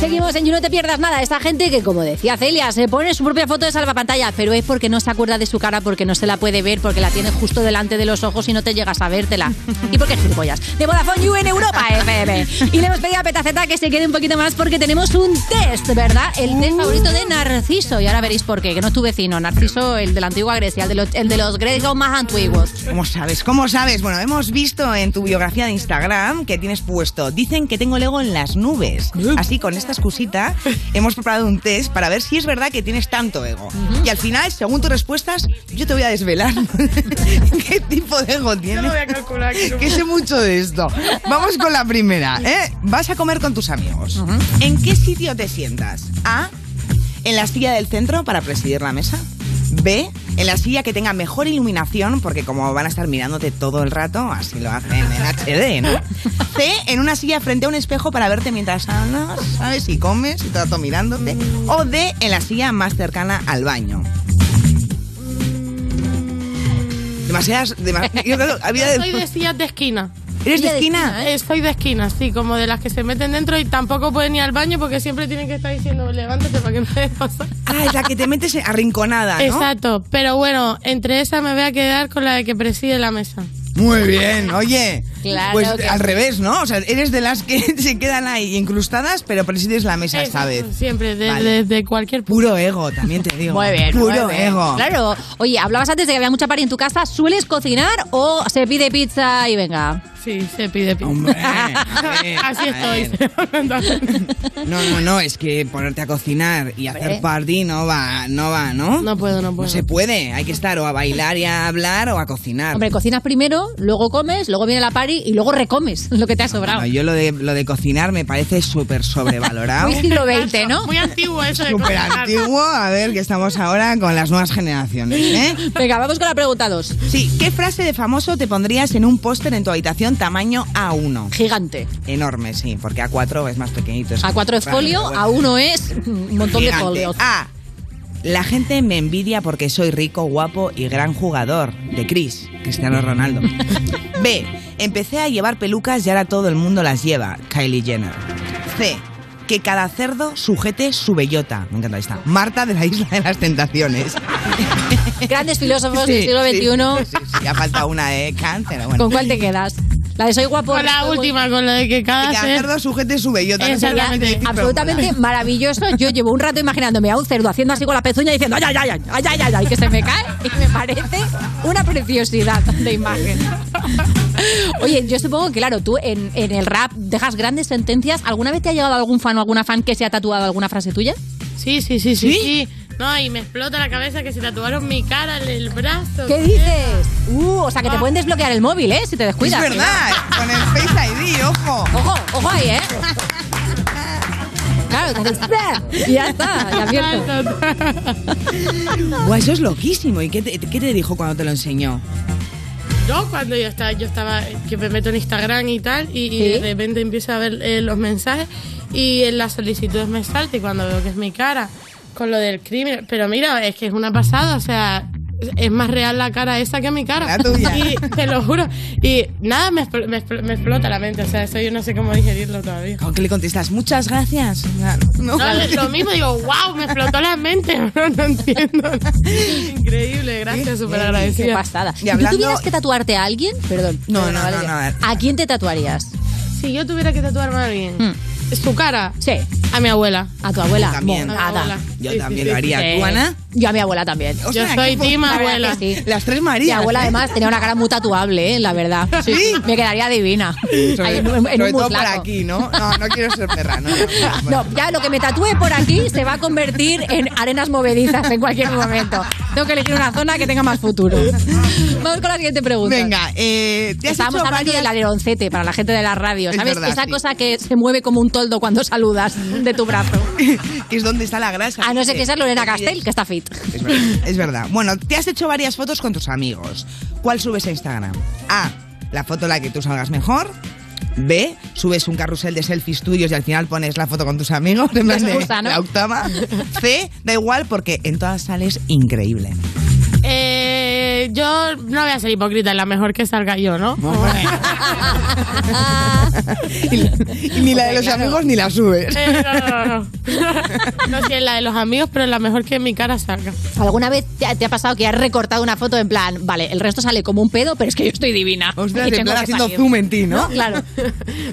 Seguimos en You No Te Pierdas Nada. Esta gente que, como decía Celia, se pone su propia foto de salvapantalla, pero es porque no se acuerda de su cara, porque no se la puede ver, porque la tiene justo delante de los ojos y no te llegas a vértela. ¿Y por qué gilipollas? De Vodafone You en Europa FM. Y le hemos pedido a Petaceta que se quede un poquito más porque tenemos un test, ¿verdad? El test favorito de Narciso. Y ahora veréis por qué, que no es tu vecino. Narciso, el de la antigua Grecia, el de los, el de los griegos más antiguos.
¿Cómo sabes? ¿Cómo sabes? Bueno, hemos visto en tu biografía de Instagram que tienes puesto, dicen que tengo el ego en las nubes. Así, con esta excusita, hemos preparado un test para ver si es verdad que tienes tanto ego. Y al final, según tus respuestas, yo te voy a desvelar qué tipo de ego tienes.
Yo lo voy a calcular. que no-
Que sé mucho de esto. Vamos con la primera, ¿eh? Vas a comer con tus amigos. ¿En qué sitio te sientas? A. En la silla del centro para presidir la mesa. B, en la silla que tenga mejor iluminación, porque como van a estar mirándote todo el rato, así lo hacen en HD, ¿no? C, en una silla frente a un espejo para verte mientras hablas, ¿sabes? Y comes y todo el rato mirándote. O D, en la silla más cercana al baño. Demasiadas. dema- yo creo había
Yo soy de sillas de esquina.
¿Eres de esquina?
Eh, soy de esquina, sí, como de las que se meten dentro y tampoco pueden ir al baño porque siempre tienen que estar diciendo levántate para que me dejes pasar.
Ah, es la que te metes arrinconada, ¿no?
Exacto, pero bueno, entre esa me voy a quedar con la de que preside la mesa.
Muy bien, oye.
Claro
pues
que
al
sí.
revés, ¿no? O sea, eres de las que se quedan ahí incrustadas, pero presides la mesa esta vez.
Siempre, de,
Vale.
de- de cualquier
Puro ego, también te digo.
Muy bien.
Puro
muy bien.
ego.
Claro. Oye, hablabas antes de que había mucha party en tu casa. ¿Sueles cocinar o se pide pizza y venga?
Sí, se pide pizza.
Hombre,
Así estoy.
No, no, no, es que ponerte a cocinar y hacer party no va, no va, ¿no?
No puedo, no
No
puedo.
se puede, hay que estar o a bailar y a hablar o a cocinar.
Hombre, cocinas primero, luego comes, luego viene la party y luego recomes lo que te ha sobrado.
No, yo lo de, lo de cocinar me parece súper sobrevalorado.
Muy siglo XX, ¿no?
Muy antiguo eso de
Súper antiguo, a ver que estamos ahora con las nuevas generaciones, ¿eh?
Venga, vamos con la pregunta 2.
Sí, ¿qué frase de famoso te pondrías en un póster en tu habitación tamaño A1?
Gigante.
Enorme, sí, porque A4 es más pequeñito. es
A4 es folio,
pero bueno.
A1 es un montón de folios.
A. La gente me envidia porque soy rico, guapo y gran jugador. De Chris, Cristiano Ronaldo. B. Empecé a llevar pelucas y ahora todo el mundo las lleva. Kylie Jenner. C. Que cada cerdo sujete su bellota. Me encanta esta. Marta de la Isla de las Tentaciones.
Grandes filósofos
Sí,
del siglo
sí,
XXI.
sí, sí, ya falta una de Kant, pero bueno.
¿Con cuál te quedas? La de soy guapo.
Con la última, con la de que cada
Que cada
ser-
cerdo sujete su bellota. Pero
absolutamente
mola.
maravilloso. Yo llevo un rato imaginándome a un cerdo haciendo así con la pezuña diciendo ay, ay, ay, ay, ay, ay, ay, ay", que se me cae y me parece una preciosidad de imagen. Oye, yo supongo que, claro, tú en, en el rap dejas grandes sentencias. ¿Alguna vez te ha llegado algún fan o alguna fan que se ha tatuado alguna frase tuya?
Sí, sí, sí, sí, sí. No, y me explota la cabeza que se tatuaron mi cara en el brazo.
¿Qué dices? Uh, o sea, que te pueden desbloquear el móvil, ¿eh? Si te
Es
descuidas.
verdad, con el Face ID, ojo.
Ojo, ojo ahí, ¿eh? Claro, ¡bra! y ya está, ya abierto.
Buah, eso es loquísimo. ¿Y qué te, qué te dijo cuando te lo enseñó?
Yo cuando yo estaba, yo estaba, que me meto en Instagram y tal, y, de repente empiezo a ver eh, los mensajes y en las solicitudes me salta y cuando veo que es mi cara con lo del crimen, pero mira, es que es una pasada, o sea, es más real la cara esa que mi cara.
La tuya.
Y te lo juro. Y nada, me, expl- me expl- me explota la mente, o sea, eso yo no sé cómo digerirlo todavía.
¿Con qué le contestas? Muchas gracias. No.
No, lo mismo, digo, wow, me explotó la mente. No, no entiendo. Increíble, gracias, súper agradecida.
Qué pasada.
Y
Si tú
hablando-
tuvieras que tatuarte a alguien, perdón.
No, no, no,
Valeria,
no, a ver.
¿A quién te tatuarías?
Si yo tuviera que tatuarme a alguien, ¿su cara?
Sí.
A mi abuela.
A tu abuela.
También.
Bueno,
A mi
Ada.
abuela.
Yo
Sí,
también lo
sí,
haría.
sí.
¿Tú, Ana?
Yo a mi abuela también.
Yo
Ostras,
soy
qué
team abuela.
sí.
Las tres
Mi
Marías.
abuela
¿eh?
además tenía una cara muy tatuable, ¿eh? la verdad. Sí,
¿Sí?
Me quedaría divina.
Sobre,
Ahí en
sobre
un
todo por aquí, ¿no? No, no quiero ser perra, ¿no?
No, ya lo que me tatúe por aquí se va a convertir en arenas movedizas en cualquier momento. Tengo que elegir una zona que tenga más futuro. Vamos con la siguiente pregunta.
Venga, eh, ¿te has
Estábamos hablando
varias-
del aleroncete para la gente de la radio,
Es
¿sabes?
verdad,
Esa
sí.
cosa que se mueve como un toldo cuando saludas de tu brazo.
que es donde está la grasa.
A no ser
Sí.
que sea Lorena Castell, que está
Es verdad, es verdad. Bueno, te has hecho varias fotos con tus amigos. ¿Cuál subes a Instagram? A. La foto en la que tú salgas mejor. B. Subes un carrusel de selfies tuyos y al final pones la foto con tus amigos. En plan de
Excusa, ¿no?
la octava. C. Da igual porque en todas sales increíble.
Eh, yo no voy a ser hipócrita, la mejor que salga yo, ¿no?
Y ni la de los amigos ni la subes.
Eh, no, no, no. No sé, la de los amigos, pero la mejor que mi cara salga.
¿Alguna vez te ha, te ha pasado que has recortado una foto en plan, vale, el resto sale como un pedo, pero es que yo estoy divina?
Ostras,
Y
en plan haciendo
salir?
zoom en ti, ¿no?
Claro.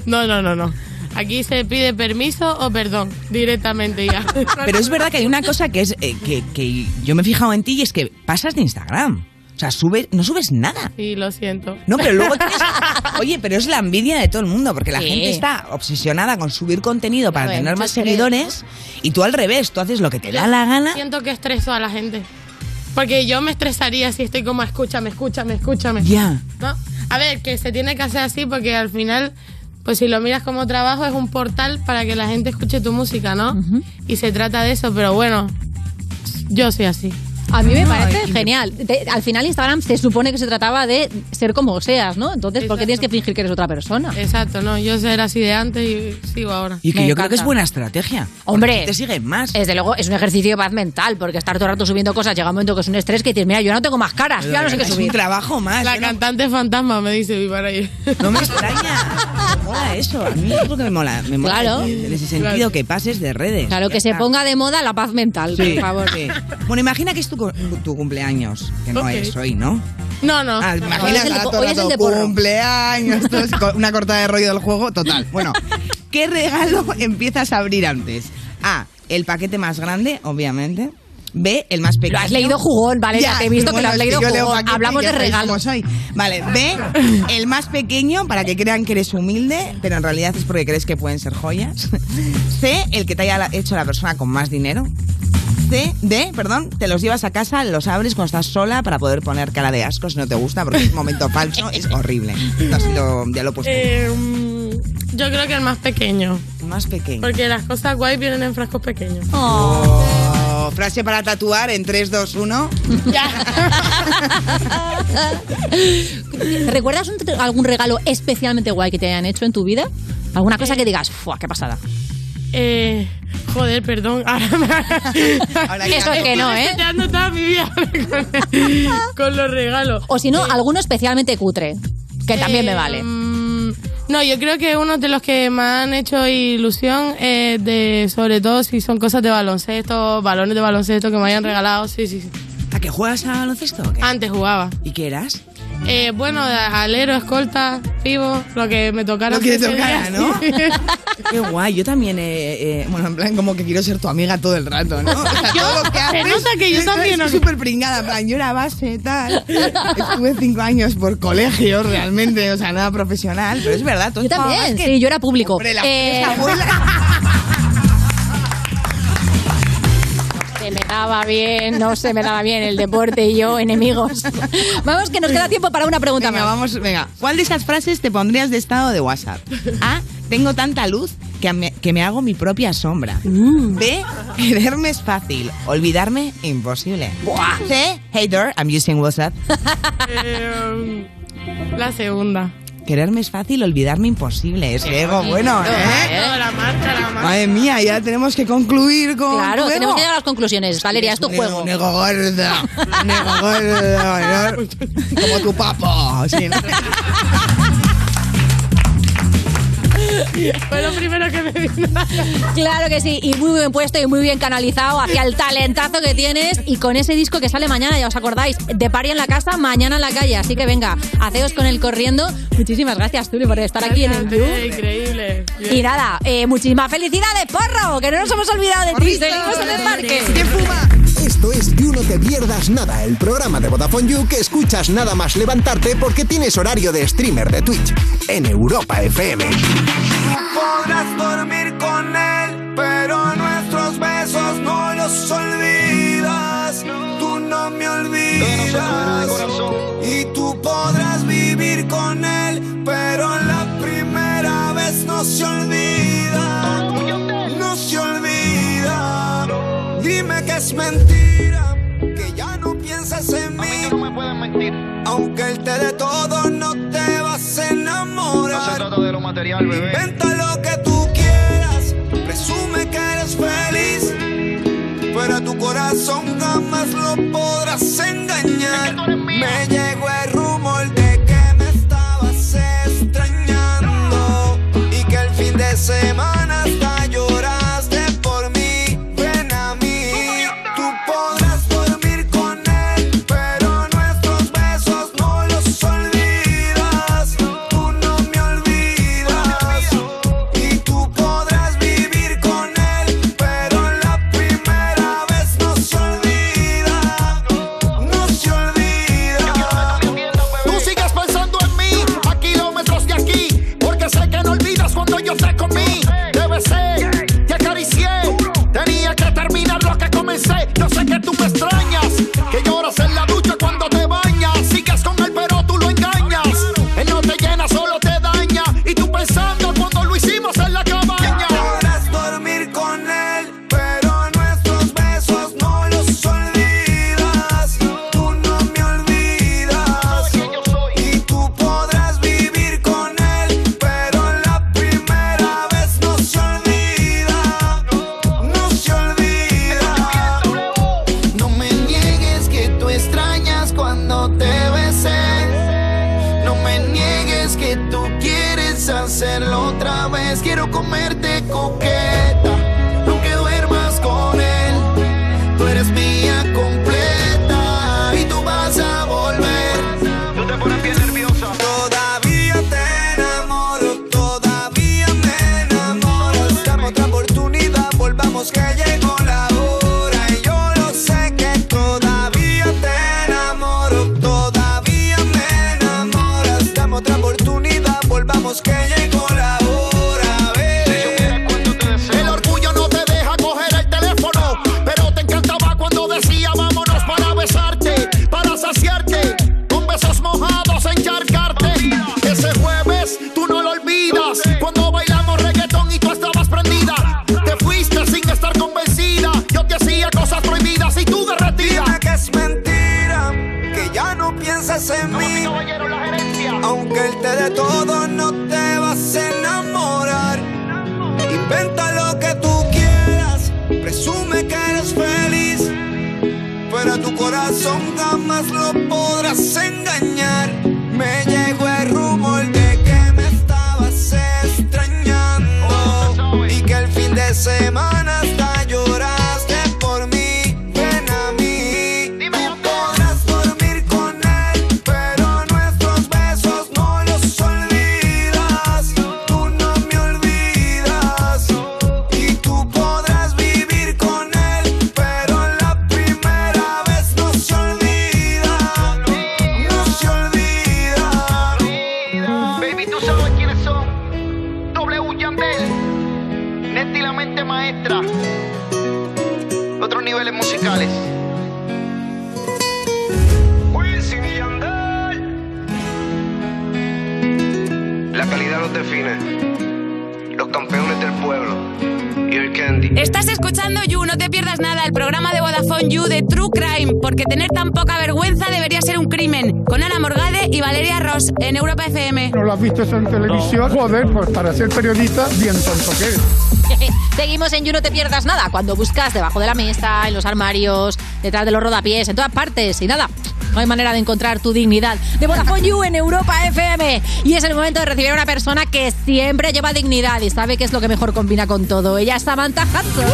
No, no, no, no. Aquí se pide permiso o perdón directamente ya.
Pero es verdad que hay una cosa que es eh, que, que yo me he fijado en ti y es que pasas de Instagram. O sea, sube, no subes nada.
Sí, lo siento.
No, pero luego tienes... Oye, pero es la envidia de todo el mundo, porque la
Sí.
gente está obsesionada con subir contenido para tener más seguidores y tú al revés, tú haces lo que te da la gana.
Siento que estreso a la gente. Porque yo me estresaría si estoy como escúchame, escúchame, escúchame.
Ya.
¿No? A ver, que se tiene que hacer así porque al final, pues si lo miras como trabajo, es un portal para que la gente escuche tu música, ¿no? Y se trata de eso, pero bueno, yo soy así.
A mí me
No,
parece genial. Te- al final Instagram se supone que se trataba de ser como seas, ¿no? Entonces, ¿por qué tienes que fingir que eres otra persona?
Exacto, no, yo era así de antes y sigo ahora.
Y que
Me
yo creo que es buena estrategia.
Hombre,
Te siguen más.
desde luego es un ejercicio de paz mental, porque estar todo el rato subiendo cosas llega un momento que es un estrés que dices, mira, yo no tengo más caras, ya no sé qué
es
subir.
un trabajo más.
La
no-
cantante fantasma me dice Vivar ahí.
No me extraña. Me mola eso. A mí es lo que me mola. Me mola
Claro.
en ese sentido que pases de redes.
Claro, que se ponga de moda la paz mental,
Sí,
por favor.
sí. Bueno, imagina que es tu, tu cumpleaños, que no es hoy, ¿no?
No, no.
Ah,
Hoy
imagina
es el de
ahora
po-
todo el
hoy es el
rato,
de porro.
cumpleaños, una cortada de rollo del juego, total. Bueno, ¿qué regalo empiezas a abrir antes? A, el paquete más grande, obviamente. B, el más pequeño.
Lo has leído jugón, Valeria, te he visto que lo has leído
leo
jugón. Hablamos
ya
de regalos.
soy. Vale, B, el más pequeño para que crean que eres humilde, pero en realidad es porque crees que pueden ser joyas. C, el que te haya hecho la persona con más dinero. C, D, perdón, te los llevas a casa, los abres cuando estás sola para poder poner cara de asco si no te gusta, porque es un momento falso, es horrible. Ya lo he puesto.
Eh, yo creo que el más pequeño.
más pequeño.
Porque las cosas guay vienen en frascos pequeños.
Oh, frase para tatuar en 3, 2, 1.
¿Recuerdas un- algún regalo especialmente guay que te hayan hecho en tu vida? ¿Alguna cosa que digas, ¡fua, qué pasada!
Eh, joder, perdón. Ahora me...
Eso es que no, ¿eh?
Toda mi vida con, con los regalos.
O si no, alguno especialmente cutre, que también me vale.
Mm, No, yo creo que uno de los que me han hecho ilusión es de, sobre todo si son cosas de baloncesto, balones de baloncesto que me hayan regalado, sí, sí, sí.
¿A qué juegas a baloncesto o qué?
Antes jugaba.
¿Y qué eras?
Eh, bueno, alero, escolta, pivo, lo que me tocara.
Lo que te tocara. ¿no? Qué guay, yo también, eh, eh, bueno, en plan, como que quiero ser tu amiga todo el rato, ¿no? O sea,
Yo-
todo lo que
se
haces,
nota que yo también,
súper pringada, en plan, yo era base, tal. Estuve cinco años por colegio, realmente, o sea, nada profesional, pero es verdad. tú
Yo también,
estabas que-
sí, yo era público.
Hombre, la
Eh,
abuela.
daba bien, no se me daba bien el deporte y yo, enemigos. Vamos, que nos queda tiempo para una pregunta
Venga,
más.
vamos, venga. ¿Cuál de esas frases te pondrías de estado de WhatsApp? A. Tengo tanta luz que me, que me hago mi propia sombra. B. Quererme es fácil. Olvidarme, imposible. C. Hey there, I'm using WhatsApp.
Eh, la segunda.
Quererme es fácil, olvidarme imposible. Es ego, bueno, ¿eh?
No, la marca, la marca.
Madre mía, ya tenemos que concluir con.
Claro,
tu ego.
tenemos que llegar a las conclusiones. Valeria, es tu juego.
Un ego gordo. Un ego gordo. Como tu papo. sí, ¿no?
Fue lo primero que me vino.
Claro que sí, y muy bien puesto y muy bien canalizado hacia el talentazo que tienes y con ese disco que sale mañana, ya os acordáis, de Pari en la casa, mañana en la calle. Así que venga, haceos con el corriendo. Muchísimas gracias, Tuli, por estar aquí en el.
Eh, Increíble.
Y nada, eh, muchísimas felicidades, porro, que no nos hemos olvidado de ti. Seguimos en el parque.
Esto es You No Te Pierdas Nada, el programa de Vodafone You que escuchas nada más levantarte porque tienes horario de streamer de Twitch en Europa FM.
Podrás dormir con él, pero nuestros besos no los olvidas. Tú no me olvidas. Y tú podrás vivir con él, pero la primera vez no se olvida. No se olvida. Dime es mentira, que ya no piensas en mí. Aunque él te dé todo, no te vas a enamorar. No se trata de lo material, bebé. Inventa lo que tú quieras, presume que eres feliz. Pero a tu corazón jamás lo podrás engañar. Me llegó el rumor de que me estabas extrañando. Y que el fin de semana
You No Te Pierdas Nada,
cuando buscas debajo de la mesa, en los armarios, detrás de los rodapiés, en todas partes y nada. No hay manera de encontrar tu dignidad. De Vodafone You en Europa FM. Y es el momento de recibir a una persona que siempre lleva dignidad y sabe qué es lo que mejor combina con todo. Ella es Samantha Hudson.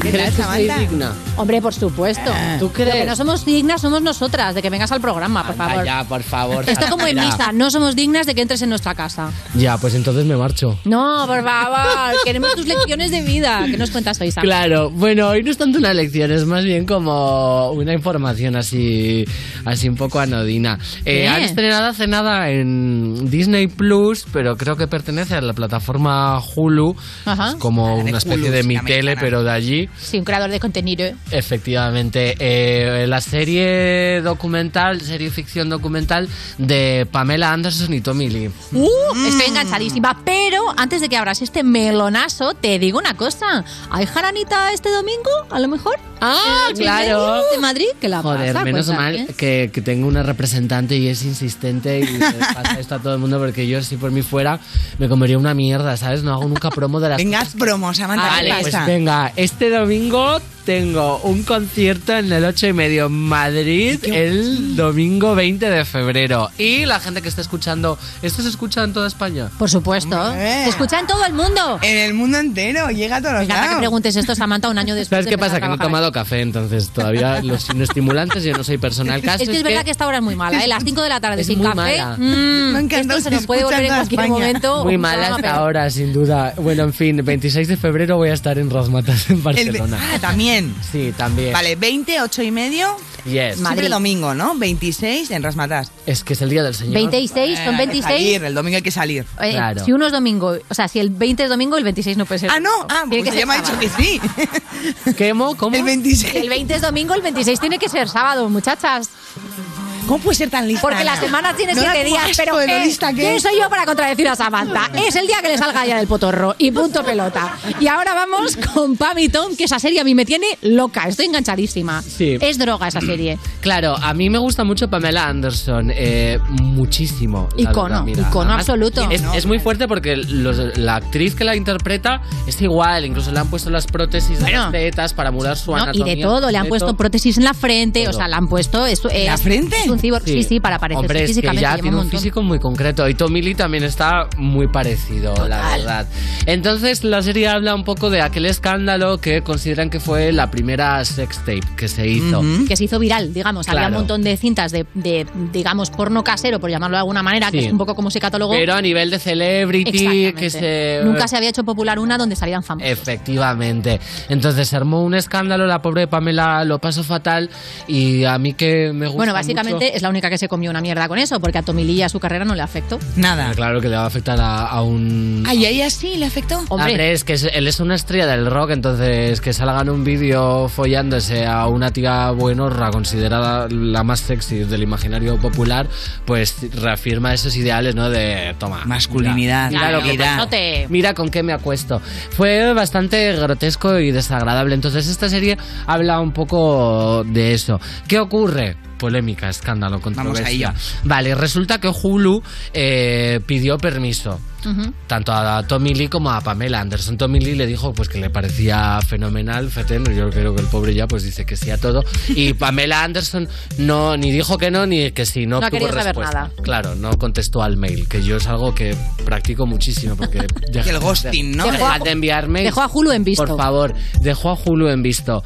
¿Crees que soy digna?
Hombre, por supuesto.
¿Tú crees?
Lo que no somos dignas somos nosotras, de que vengas al programa, por favor.
Ya, por favor.
Esto como en misa, no somos dignas de que entres en nuestra casa.
Ya, pues entonces me marcho.
No, por favor, queremos tus lecciones de vida. ¿Qué nos cuentas hoy, Sam?
Claro, bueno, hoy no es tanto una lección, es más bien como una información así, así un poco anodina. Eh, han estrenado hace nada en Disney Plus, pero creo que pertenece a la plataforma Hulu,
Ajá.
como
Ah,
una especie
Hulu,
de
sí,
mi tele, pero de allí.
Sí, un creador de contenido.
Efectivamente, eh, la serie documental, serie ficción documental de Pamela Anderson y Tommy Lee.
Uh, Estoy enganchadísima. Pero antes de que abras este melonazo, te digo una cosa. ¿Hay jaranita este domingo? A lo mejor.
Ah,
¿En el
claro.
De Madrid? ¿Qué la
Joder,
pasa?
menos
Cuéntame.
mal que, que tengo una representante y es insistente y le pasa esto a todo el mundo porque yo si por mí fuera me comería una mierda, ¿sabes? No hago nunca promo de las
Venga, haz promo, Samantha.
Vale,
¿qué
pues venga, este domingo tengo un concierto en el 8 y medio en Madrid el domingo 20 de febrero. Y la gente que está escuchando, ¿esto se escucha en toda España?
Por supuesto. Se escucha en todo el mundo.
En el mundo entero, llega a todos
Me
los
encanta que
lados.
preguntes esto, Samantha, un año después.
¿Sabes
de
qué pasa? Que no he tomado café, entonces todavía los estimulantes yo no soy persona. El caso
Es que es verdad que esta hora es muy mala, ¿eh? Las 5 de la tarde
Es
sin
muy
café.
mala.
mm,
Me encanta,
esto se nos puede volver en cualquier
España.
momento.
Muy mala hasta ahora, sin duda. Bueno, en fin, 26 de febrero voy a estar en Rasmatas en
El
Barcelona.
ah, también.
Sí, también.
Vale, 20, 8 y medio.
Yes.
Siempre domingo, ¿no? 26 en Rasmatas.
Es que es el día del Señor.
26, son
Eh, hay que
26.
salir, el domingo hay que salir.
Eh, Si uno es domingo, o sea, si el 20 es domingo, el 26 no puede ser.
Ah, no, ah,
Tiene
pues
que
ya me ha dicho que sí.
¿Cómo? ¿Cómo?
El 26.
Si el 20 es domingo, el 26 tiene que ser sábado, muchachas.
¿Cómo puede ser tan lista?
Porque la
Ana?
semana tiene
No da
7
como
días, pero
de lo
¿qué?
lista que
¿quién
es.
soy yo para contradecir a Samantha? Es el día que le salga ya del potorro y punto pelota. Y ahora vamos con Pam y Tom, que esa serie a mí me tiene loca, estoy enganchadísima.
Sí.
Es droga esa serie.
Claro, a mí me gusta mucho Pamela Anderson, eh, muchísimo.
Icono,
verdad,
icono
Además,
absoluto.
Es, muy fuerte porque los- la actriz que la interpreta es igual, incluso le han puesto las prótesis de
Bueno.
las tetas para mudar su
No, y
anatomía.
de todo, le han
de
puesto prótesis en la frente,
Todo.
o sea, le han puesto... Es,
¿En la frente?
Es un cibor. Sí, sí, para parecerse
Hombre, es que
físicamente.
ya tiene un
montón.
físico muy concreto. Y Tommy Lee también está muy parecido, la verdad. Entonces, la serie habla un poco de aquel escándalo que consideran que fue la primera sex tape que se hizo.
Que se hizo viral, digamos. Había un montón de cintas de, de, digamos, porno casero, por llamarlo de alguna manera, que
Sí.
es un poco como se catalogó.
Pero a nivel de celebrity, que se...
Nunca se había hecho popular una donde salían famosos.
Efectivamente. Entonces se armó un escándalo, la pobre Pamela lo pasó fatal y a mí que me gusta
Bueno, básicamente es la única que se comió una mierda con eso, porque a Tommy Lee y a su carrera no le afectó.
Nada.
Claro que le va a afectar a, a un...
Ay, a ella sí le afectó.
Hombre, es que es- él es una estrella del rock, entonces que salga en un vídeo follándose a una tía buenorra considerada la más sexy del imaginario popular, pues reafirma esos ideales, ¿no? De, toma.
Masculinidad,
Mira, mira lo que
te-
Mira con qué me acuesto. Fue bastante grotesco y desagradable. Entonces esta serie habla un poco de eso. ¿Qué ocurre? Polémica, escándalo, controversia.
ello.
Vale, resulta que Hulu eh, pidió permiso tanto a Tommy Lee como a Pamela Anderson. Tommy Lee le dijo pues que le parecía fenomenal Feten, yo creo que el pobre ya pues dice que sí a todo y Pamela Anderson no ni dijo que no ni que sí, no,
No
tuvo
quería saber
respuesta.
nada.
Claro, no contestó al mail, que yo es algo que practico muchísimo porque deja-
el ghosting, ¿no?
Dejad
Dejó a-
de enviarme.
dejó a Hulu en visto.
Por favor, dejó a Hulu en visto.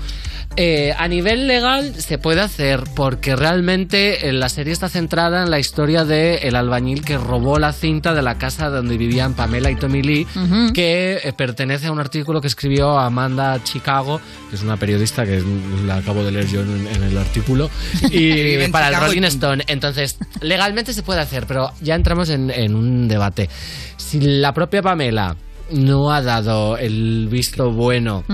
Eh, a nivel legal se puede hacer porque realmente eh, la serie está centrada en la historia de el albañil que robó la cinta de la casa donde vivían Pamela y Tommy Lee, que eh, pertenece a un artículo que escribió Amanda Chicago, que es una periodista que la acabo de leer yo en, en el artículo, y para el
Chicago
Rolling. Stone. Entonces, legalmente se puede hacer, pero ya entramos en, en un debate. Si la propia Pamela no ha dado el visto bueno.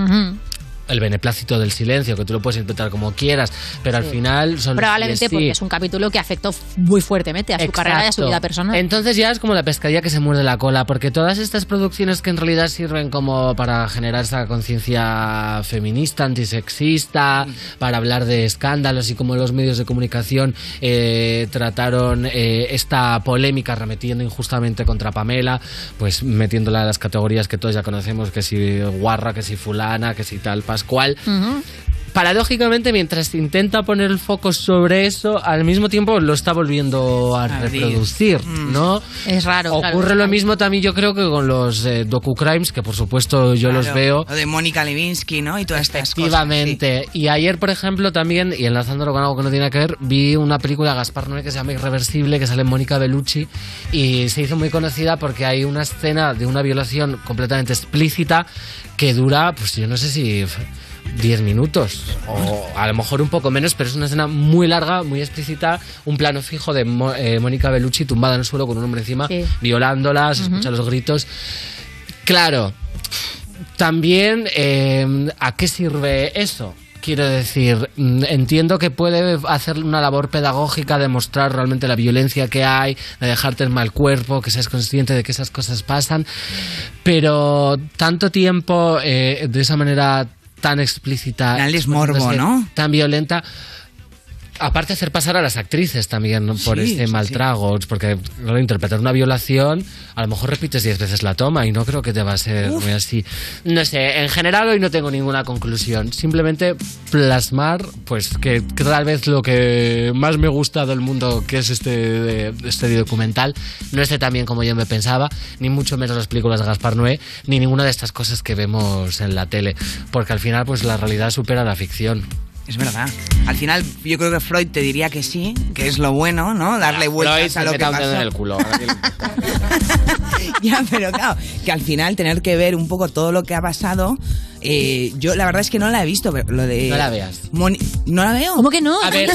El beneplácito del silencio, que tú lo puedes interpretar como quieras, pero al final son
Probablemente
sí.
porque es un capítulo que afectó muy fuertemente a su carrera y a su vida personal.
Entonces ya es como la pescadilla que se muerde la cola, porque todas estas producciones que en realidad sirven como para generar esa conciencia feminista, antisexista, para hablar de escándalos y cómo los medios de comunicación eh, trataron eh, esta polémica remetiendo injustamente contra Pamela, pues metiéndola en las categorías que todos ya conocemos, que si guarra, que si fulana, que si tal pascual. Paradójicamente, mientras intenta poner el foco sobre eso, al mismo tiempo lo está volviendo a reproducir, ¿no?
Es raro. claro.
Ocurre lo mismo también, yo creo que con los eh, docu-crimes, que por supuesto yo los veo.
Lo de Mónica Lewinsky, ¿no? Y todas estas cosas.
Efectivamente. Y ayer, por ejemplo, también, y enlazándolo con algo que no tiene que ver, vi una película de Gaspar Noé que se llama Irreversible, que sale en Mónica Bellucci, y se hizo muy conocida porque hay una escena de una violación completamente explícita que dura, pues yo no sé si... f- 10 minutos o a lo mejor un poco menos, pero es una escena muy larga, muy explícita, un plano fijo de Mo- eh, Mónica Bellucci tumbada en el suelo con un hombre encima,
Sí.
violándola, se escuchan los gritos. Claro, también, eh, ¿a qué sirve eso? Quiero decir, mm, entiendo que puede hacer una labor pedagógica de mostrar realmente la violencia que hay, de dejarte en mal cuerpo, que seas consciente de que esas cosas pasan, pero tanto tiempo eh, de esa manera tan explícita,
es morbo,
exponiéndose
¿no?
Tan violenta. Aparte hacer pasar a las actrices también ¿no? por
Sí,
este
sí,
mal
sí.
trago, porque claro, interpretar una violación, a lo mejor repites diez veces la toma y no creo que te va a ser muy así. No sé, en general hoy no tengo ninguna conclusión, simplemente plasmar pues que, que tal vez lo que más me gusta del mundo que es este, este documental no esté tan bien como yo me pensaba, ni mucho menos las películas de Gaspar Noé, ni ninguna de estas cosas que vemos en la tele, porque al final pues la realidad supera la ficción.
Es verdad. Al final, yo creo que Freud te diría que sí, que es lo bueno, ¿no? Darle vueltas
Freud
a
se
lo que pasó.
en el culo.
ya, pero claro, que al final tener que ver un poco todo lo que ha pasado. eh, yo la verdad es que no la he visto, pero lo de.
No la veas.
Moni- ¿No la veo?
¿Cómo que no?
A ver,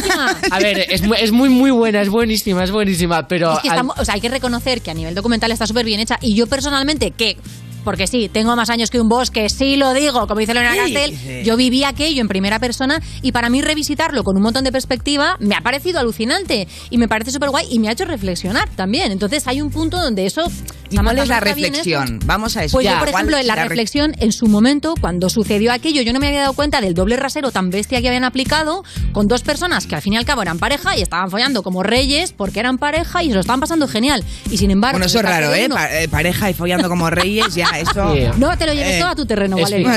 a ver, es muy, es muy muy buena, es buenísima, es buenísima, pero
Es que
al-
o sea, hay que reconocer que a nivel documental está súper bien hecha. Y yo personalmente, que, porque sí, tengo más años que un bosque, sí lo digo, como dice Leonora
Sí,
Castell,
sí.
yo viví aquello en primera persona y para mí revisitarlo con un montón de perspectiva me ha parecido alucinante y me parece súper guay y me ha hecho reflexionar también. Entonces hay un punto donde eso
¿Y cuál es la
¿no está bien
reflexión? Vamos a eso.
Pues yo, por
¿cuál
ejemplo, en la,
la re-
reflexión, en su momento, cuando sucedió aquello, yo no me había dado cuenta del doble rasero tan bestia que habían aplicado con dos personas que al fin y al cabo eran pareja y estaban follando como reyes porque eran pareja y se lo estaban pasando genial. Y sin embargo...
Bueno, eso es raro, ¿eh? Pa- eh, pareja y follando como reyes, ya, eso...
No te lo lleves
Eh,
todo a tu terreno,
es
Valeria.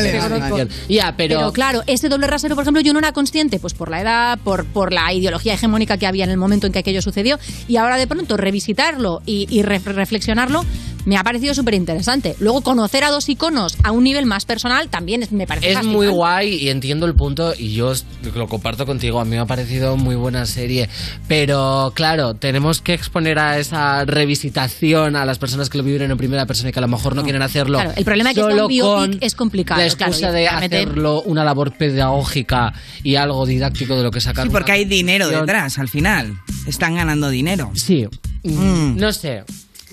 Ya, pero-
claro, ese doble rasero, por ejemplo, yo no era consciente, pues por la edad, por, por la ideología hegemónica que había en el momento en que aquello sucedió, y ahora de pronto revisitarlo y, y re- reflexionarlo me ha parecido súper interesante. Luego, conocer a dos iconos a un nivel más personal también es- me parece
Es
fascinante.
muy guay y entiendo el punto y yo lo comparto contigo. A mí me ha parecido muy buena serie. Pero claro, tenemos que exponer a esa revisitación a las personas que lo viven en primera persona y que a lo mejor no, quieren hacerlo.
Claro, el problema es que
solo
un biopic
con
es complicado.
La excusa
claro,
de
meter-
hacerlo una labor pedagógica y algo didáctico de lo que sacar.
Sí, porque hay dinero detrás, al final. Están ganando dinero.
Sí.
Mm.
No sé.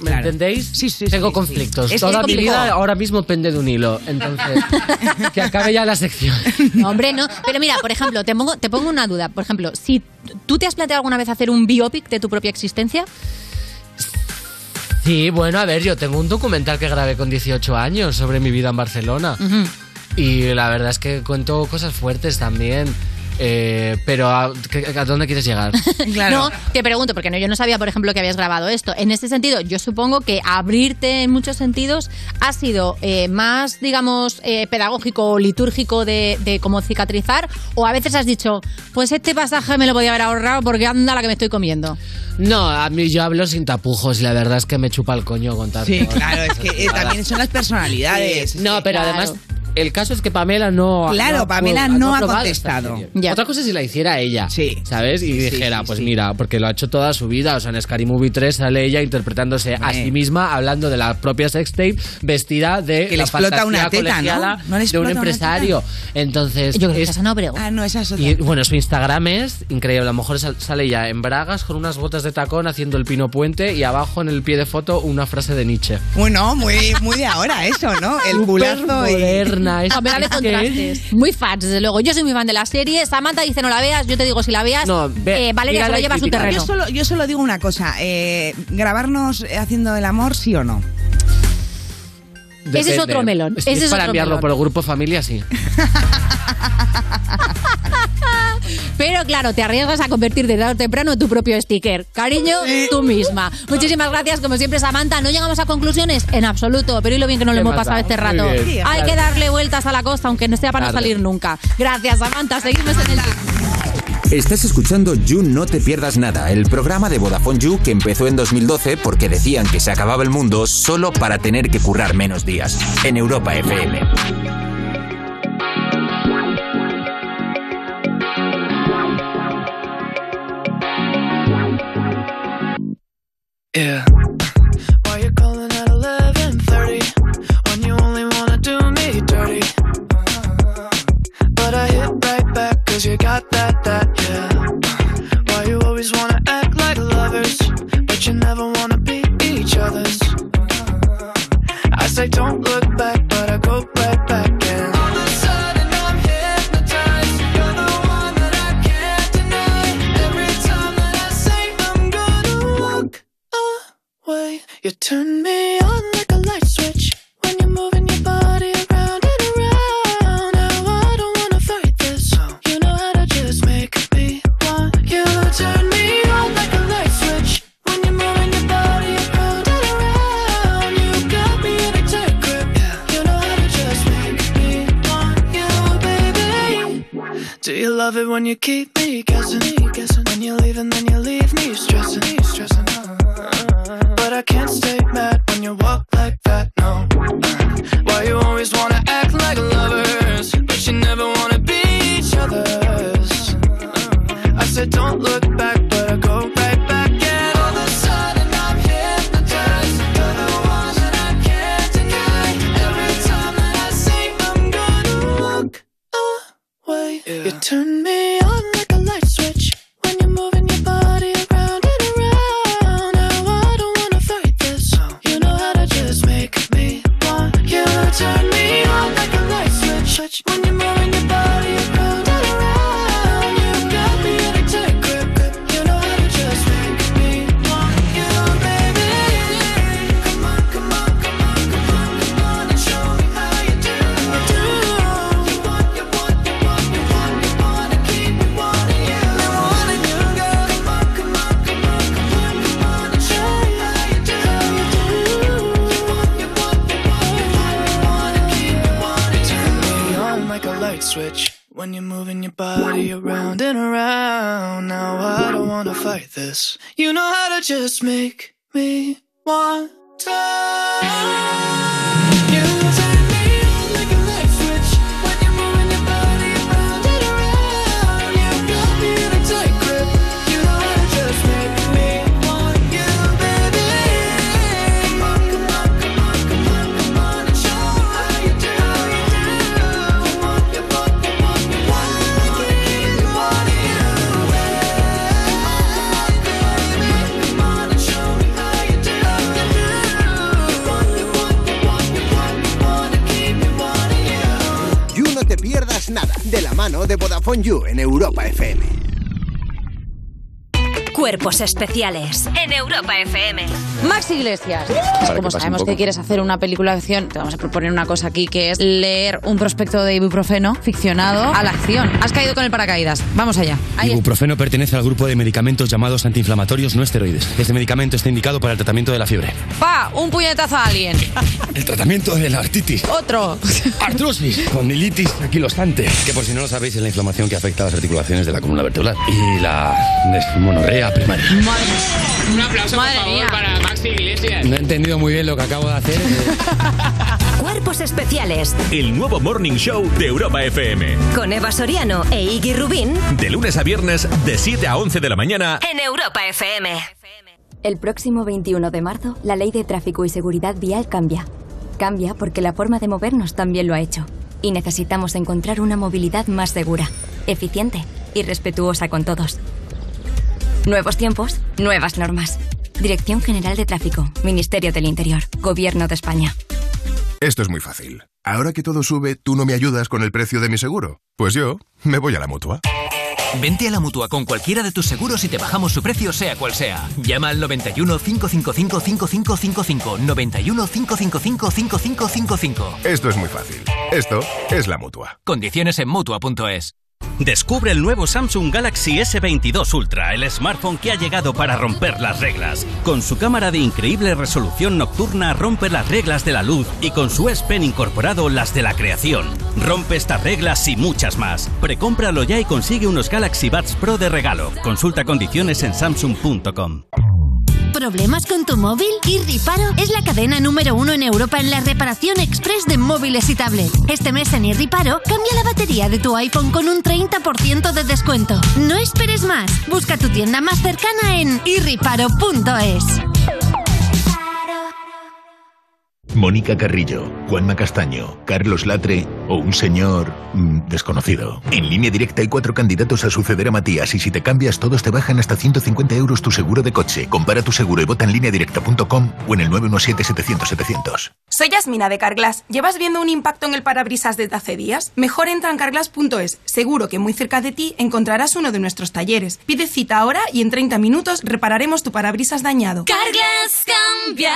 ¿Me
Claro.
entendéis?
Sí, sí,
Tengo
sí,
conflictos.
sí.
Toda mi vida ahora mismo pende de un hilo. Entonces, que acabe ya la sección.
No, hombre, no. Pero mira, por ejemplo, te pongo, te pongo una duda. Por ejemplo, si tú te has planteado alguna vez hacer un biopic de tu propia existencia,
Sí, bueno, a ver, yo tengo un documental que grabé con 18 años sobre mi vida en Barcelona.
Ujú.
Y la verdad es que cuento cosas fuertes también. Eh, pero ¿a, qué- ¿a dónde quieres llegar?
No, te pregunto, porque no, yo no sabía, por ejemplo, que habías grabado esto. En ese sentido, yo supongo que abrirte en muchos sentidos ha sido eh, más, digamos, eh, pedagógico o litúrgico de, de cómo cicatrizar, o a veces has dicho, pues este pasaje me lo podía haber ahorrado porque anda la que me estoy comiendo.
No, a mí yo hablo sin tapujos y la verdad es que me chupa el coño contar
Sí, claro, es que eh, también son las personalidades.
Sí. No, pero
Claro.
además el caso es que Pamela no
Claro,
no
Pamela no ha contestado.
Otra cosa es si la hiciera ella, ¿sabes? Y
Sí,
dijera,
sí,
pues
sí.
mira, porque lo ha hecho toda su vida, o sea, en Scary Movie 3 sale ella interpretándose a sí misma, hablando de la propia sextape, vestida de
Que le
la
explota una teta, ¿no?
colegiala
¿No le
de un
una
empresario. Entonces,
Yo creo que
es-
esa no, pero...
Ah, no, esa es otra.
y bueno, su Instagram es increíble. A lo mejor sal- sale ella en bragas con unas botas de tacón haciendo el pino puente y abajo en el pie de foto una frase de Nietzsche.
Bueno, muy, muy de ahora eso, ¿no? El culazo y...
moderna, es-
Pamela de
es que-.
Muy fans, desde luego. Yo soy muy fan de la serie. Samantha dice no la veas, yo te digo si la veas. eh, Valeria se lo lleva a su terreno.
Yo solo, yo solo digo una cosa. eh, ¿Grabarnos haciendo el amor, sí o no?
Ese es
Depende.
otro melón,
Si
ese
es
es
para
otro
enviarlo
melón.
por el grupo familia, sí.
Pero claro, te arriesgas a convertirte tarde o temprano en tu propio sticker. Cariño, tú misma. Muchísimas gracias, como siempre, Samantha. No llegamos a conclusiones en absoluto, pero y lo bien que nos lo
¿Qué
hemos pasado este rato.
Sí,
Hay
claro.
que darle vueltas a la costa, aunque no sea para no salir nunca. Gracias, Samantha. Seguimos en el.
Estás escuchando You No Te Pierdas Nada, el programa de Vodafone You que empezó en 2012 porque decían que se acababa el mundo solo para tener que currar menos días. En Europa FM.
Yeah. Why you calling at 11:30 when you only wanna do me dirty? But I hit right back 'cause you got that that yeah. Why you always wanna act like lovers but you never wanna be each other's? I say don't look back, but I go right back You turn me on like a light switch when you're moving your body around and around. Now I don't wanna fight this. You know how to just make me want you. Turn me on like a light switch when you're moving your body around and around. You got me in a tight grip. You know how to just make me want you, baby. Do you love it when you keep me guessing? When you leave and then you leave me stressing, stressing. But I can't stay mad when you walk like that, no. Why you always wanna act like lovers, but you never wanna be each other's? I said don't look back, but I go right back, and all of a sudden I'm hypnotized. You're the one that I can't deny. Every time that I say I'm gonna walk away, you turn me this. You know how to just
make me want to.
De Vodafone You en Europa FM.
Cuerpos especiales en Europa FM.
Max Iglesias. Como sabemos que quieres hacer una película de acción, te vamos a proponer una cosa aquí que es leer un prospecto de ibuprofeno ficcionado a la acción. Has caído con el paracaídas. Vamos allá. Ahí.
Ibuprofeno pertenece al grupo de medicamentos llamados antiinflamatorios no esteroides. Este medicamento está indicado para el tratamiento de la fiebre.
Pa, un puñetazo a alguien.
El tratamiento de la artritis.
Otro.
Artrosis. Condilitis anquilosante. Que por si no lo sabéis es la inflamación que afecta a las articulaciones de la columna vertebral. Y la desmonorrea primaria.
Un aplauso,
Madre
por favor,
mía.
para Maxi Iglesias.
No he entendido muy bien lo que acabo de hacer.
Cuerpos especiales
El nuevo Morning Show de Europa FM.
con Eva Soriano e Iggy Rubín
De lunes a viernes, de 7 a 11 de la mañana.
en Europa FM.
El próximo 21 de marzo, la ley de tráfico y seguridad vial cambia. Cambia porque la forma de movernos también lo ha hecho. Y necesitamos encontrar una movilidad más segura, eficiente y respetuosa con todos. Nuevos tiempos, nuevas normas. Dirección General de Tráfico, Ministerio del Interior, Gobierno de España.
Esto es muy fácil. Ahora que todo sube, ¿tú no me ayudas con el precio de mi seguro? Pues yo me voy a la mutua.
Vente a la mutua con cualquiera de tus seguros y te bajamos su precio, sea cual sea. Llama al 91 555 5555. 91 555 5555.
Esto es muy fácil. Esto es la mutua.
Condiciones en mutua.es.
Descubre el nuevo Samsung Galaxy S22 Ultra, el smartphone que ha llegado para romper las reglas. Con su cámara de increíble resolución nocturna rompe las reglas de la luz y con su S Pen incorporado las de la creación. Rompe estas reglas y muchas más. Precómpralo ya y consigue unos Galaxy Buds Pro de regalo. Consulta condiciones en samsung.com.
¿Problemas con tu móvil? Irriparo es la cadena número uno en Europa en la reparación express de móviles y tablets. Este mes en Irriparo, cambia la batería de tu iPhone con un 30% de descuento. No esperes más. Busca tu tienda más cercana en irriparo.es.
Mónica Carrillo, Juanma Castaño, Carlos Latre o un señor mm, desconocido. En línea directa hay cuatro candidatos a suceder a Matías y si te cambias todos te bajan hasta 150 euros tu seguro de coche. Compara tu seguro y vota en lineadirecta.com o en el 917-700-700.
Soy Yasmina de Carglass. ¿Llevas viendo un impacto en el parabrisas desde hace días? Mejor entra en carglass.es. Seguro que muy cerca de ti encontrarás uno de nuestros talleres. Pide cita ahora y en 30 minutos repararemos tu parabrisas dañado.
Carglass cambia,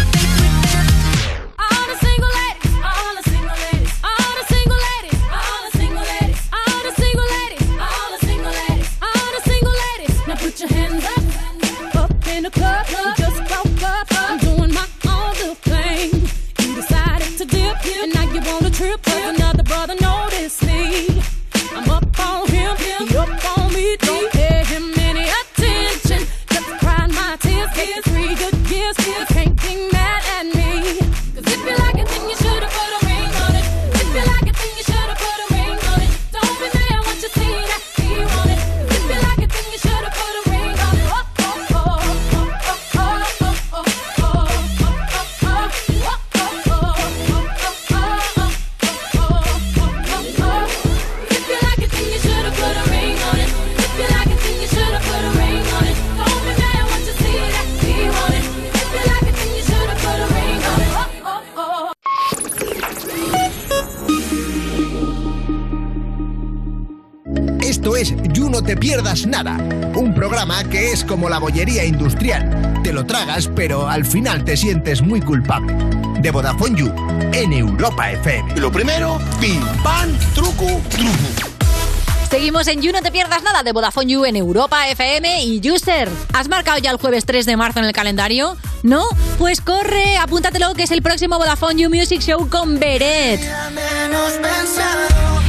Esto es You No Te Pierdas Nada, un programa que es como la bollería industrial. Te lo tragas, pero al final te sientes muy culpable. De Vodafone You, en Europa FM.
Lo primero, pim, pam, truco, truco.
Seguimos en You, no te pierdas nada de Vodafone You en Europa FM y User. ¿Has marcado ya el jueves 3 de marzo en el calendario? ¿No? Pues corre, apúntatelo que es el próximo Vodafone You Music Show con Beret.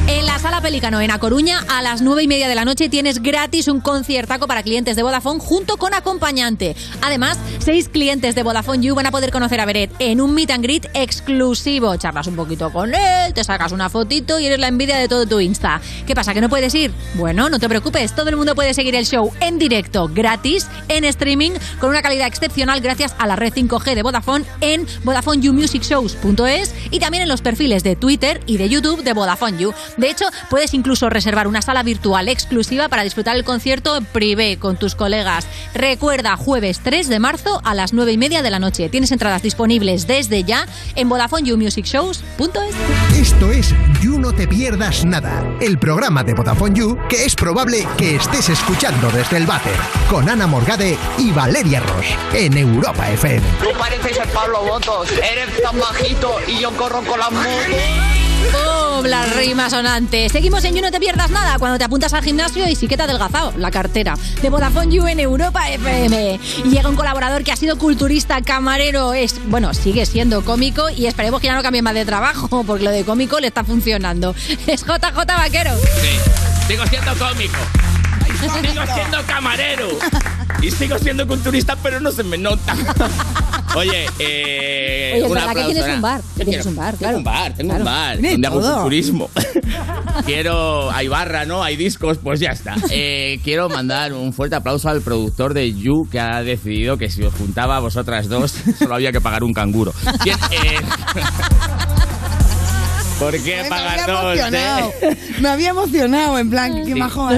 En la Sala Pelícano, en A Coruña, a las 9 y media de la noche tienes gratis un conciertaco para clientes de Vodafone junto con acompañante. Además, seis clientes de Vodafone You van a poder conocer a Beret en un meet and greet exclusivo. Charlas un poquito con él, te sacas una fotito y eres la envidia de todo tu Insta. ¿Qué pasa, que no puedes ir? Bueno, no te preocupes, todo el mundo puede seguir el show en directo, gratis, en streaming, con una calidad excepcional gracias a la red 5G de Vodafone en VodafoneYouMusicShows.es y también en los perfiles de Twitter y de YouTube de Vodafone You. De hecho, puedes incluso reservar una sala virtual exclusiva para disfrutar el concierto en privé con tus colegas. Recuerda, jueves 3 de marzo a las 9 y media de la noche. Tienes entradas disponibles desde ya en VodafoneYouMusicShows.es.
Esto es You No Te Pierdas Nada, el programa de Vodafone You que es probable que estés escuchando desde el váter, con Ana Morgade y Valeria Ross, en Europa FM.
Tú pareces el Pablo Botos, eres tan bajito y yo corro con las motos.
¡Boom! La rima sonante. Seguimos en You No Te Pierdas Nada cuando te apuntas al gimnasio y sí que te adelgazado la cartera de Vodafone You en Europa FM. Y llega un colaborador que ha sido culturista, camarero, es bueno, sigue siendo cómico y esperemos que ya no cambie más de trabajo porque lo de cómico le está funcionando. Es JJ Vaquero.
Sí, sigo siendo cómico. Sigo siendo camarero. Y sigo siendo culturista, pero no se me nota. Oye, eh.
Oye, es
un
verdad que tienes un bar. Que tienes un bar,
Tengo
claro.
un bar, tengo
Claro.
un bar. Donde hago
todo.
turismo. quiero. Hay barra, ¿no? Hay discos, pues ya está. Eh, quiero mandar un fuerte aplauso al productor de You que ha decidido que si os juntaba a vosotras dos, solo había que pagar un canguro. Bien, eh, ¿Por qué
Me
pagar
había
dos?
emocionado.
eh?
Me había emocionado, en plan, qué majo.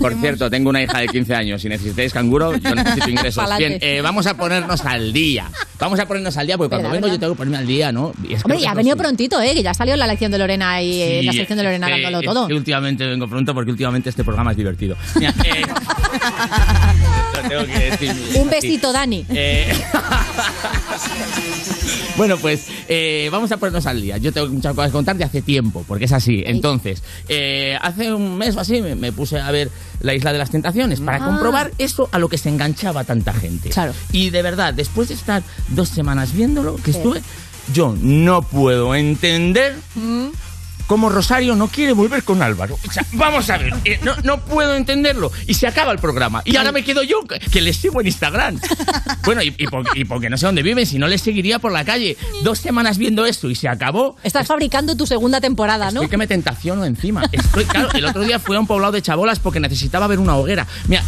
Por cierto, tengo una hija de 15 años. Si necesitáis canguro, yo necesito ingresos.
Pa'lante.
Bien, eh, vamos a ponernos al día. Vamos a ponernos al día, porque cuando vengo yo tengo que ponerme al día, ¿no? Y es que
Hombre, ya ha venido prontito, ¿eh? Que ya salió la lección de Lorena y eh,
Sí,
la sección de Lorena
es que-
dándolo
es
todo.
que últimamente vengo pronto porque últimamente este programa es divertido. Mira, eh, tengo que decir
Un besito, Dani.
Eh, bueno, pues eh, vamos a ponernos al día. Yo tengo muchas cosas que contar de hace tiempo, porque es así. Entonces, eh, hace un mes o así me, me puse a ver La Isla de las Tentaciones para
Ah.
comprobar eso a lo que se enganchaba tanta gente.
Claro.
Y de verdad, después de estar dos semanas viéndolo, que estuve, yo no puedo entender cómo Rosario no quiere volver con Álvaro. O sea, vamos a ver, eh, no, no puedo entenderlo. Y se acaba el programa. Y ahora me quedo yo, que, les sigo en Instagram. Bueno, y, y, por- y porque no sé dónde viven, si no les seguiría por la calle. Dos semanas viendo esto y se acabó.
Estás fabricando tu segunda temporada, ¿no?
Estoy que me tentaciono encima. Estoy, claro, el otro día fui a un poblado de chabolas porque necesitaba ver una hoguera. Mira,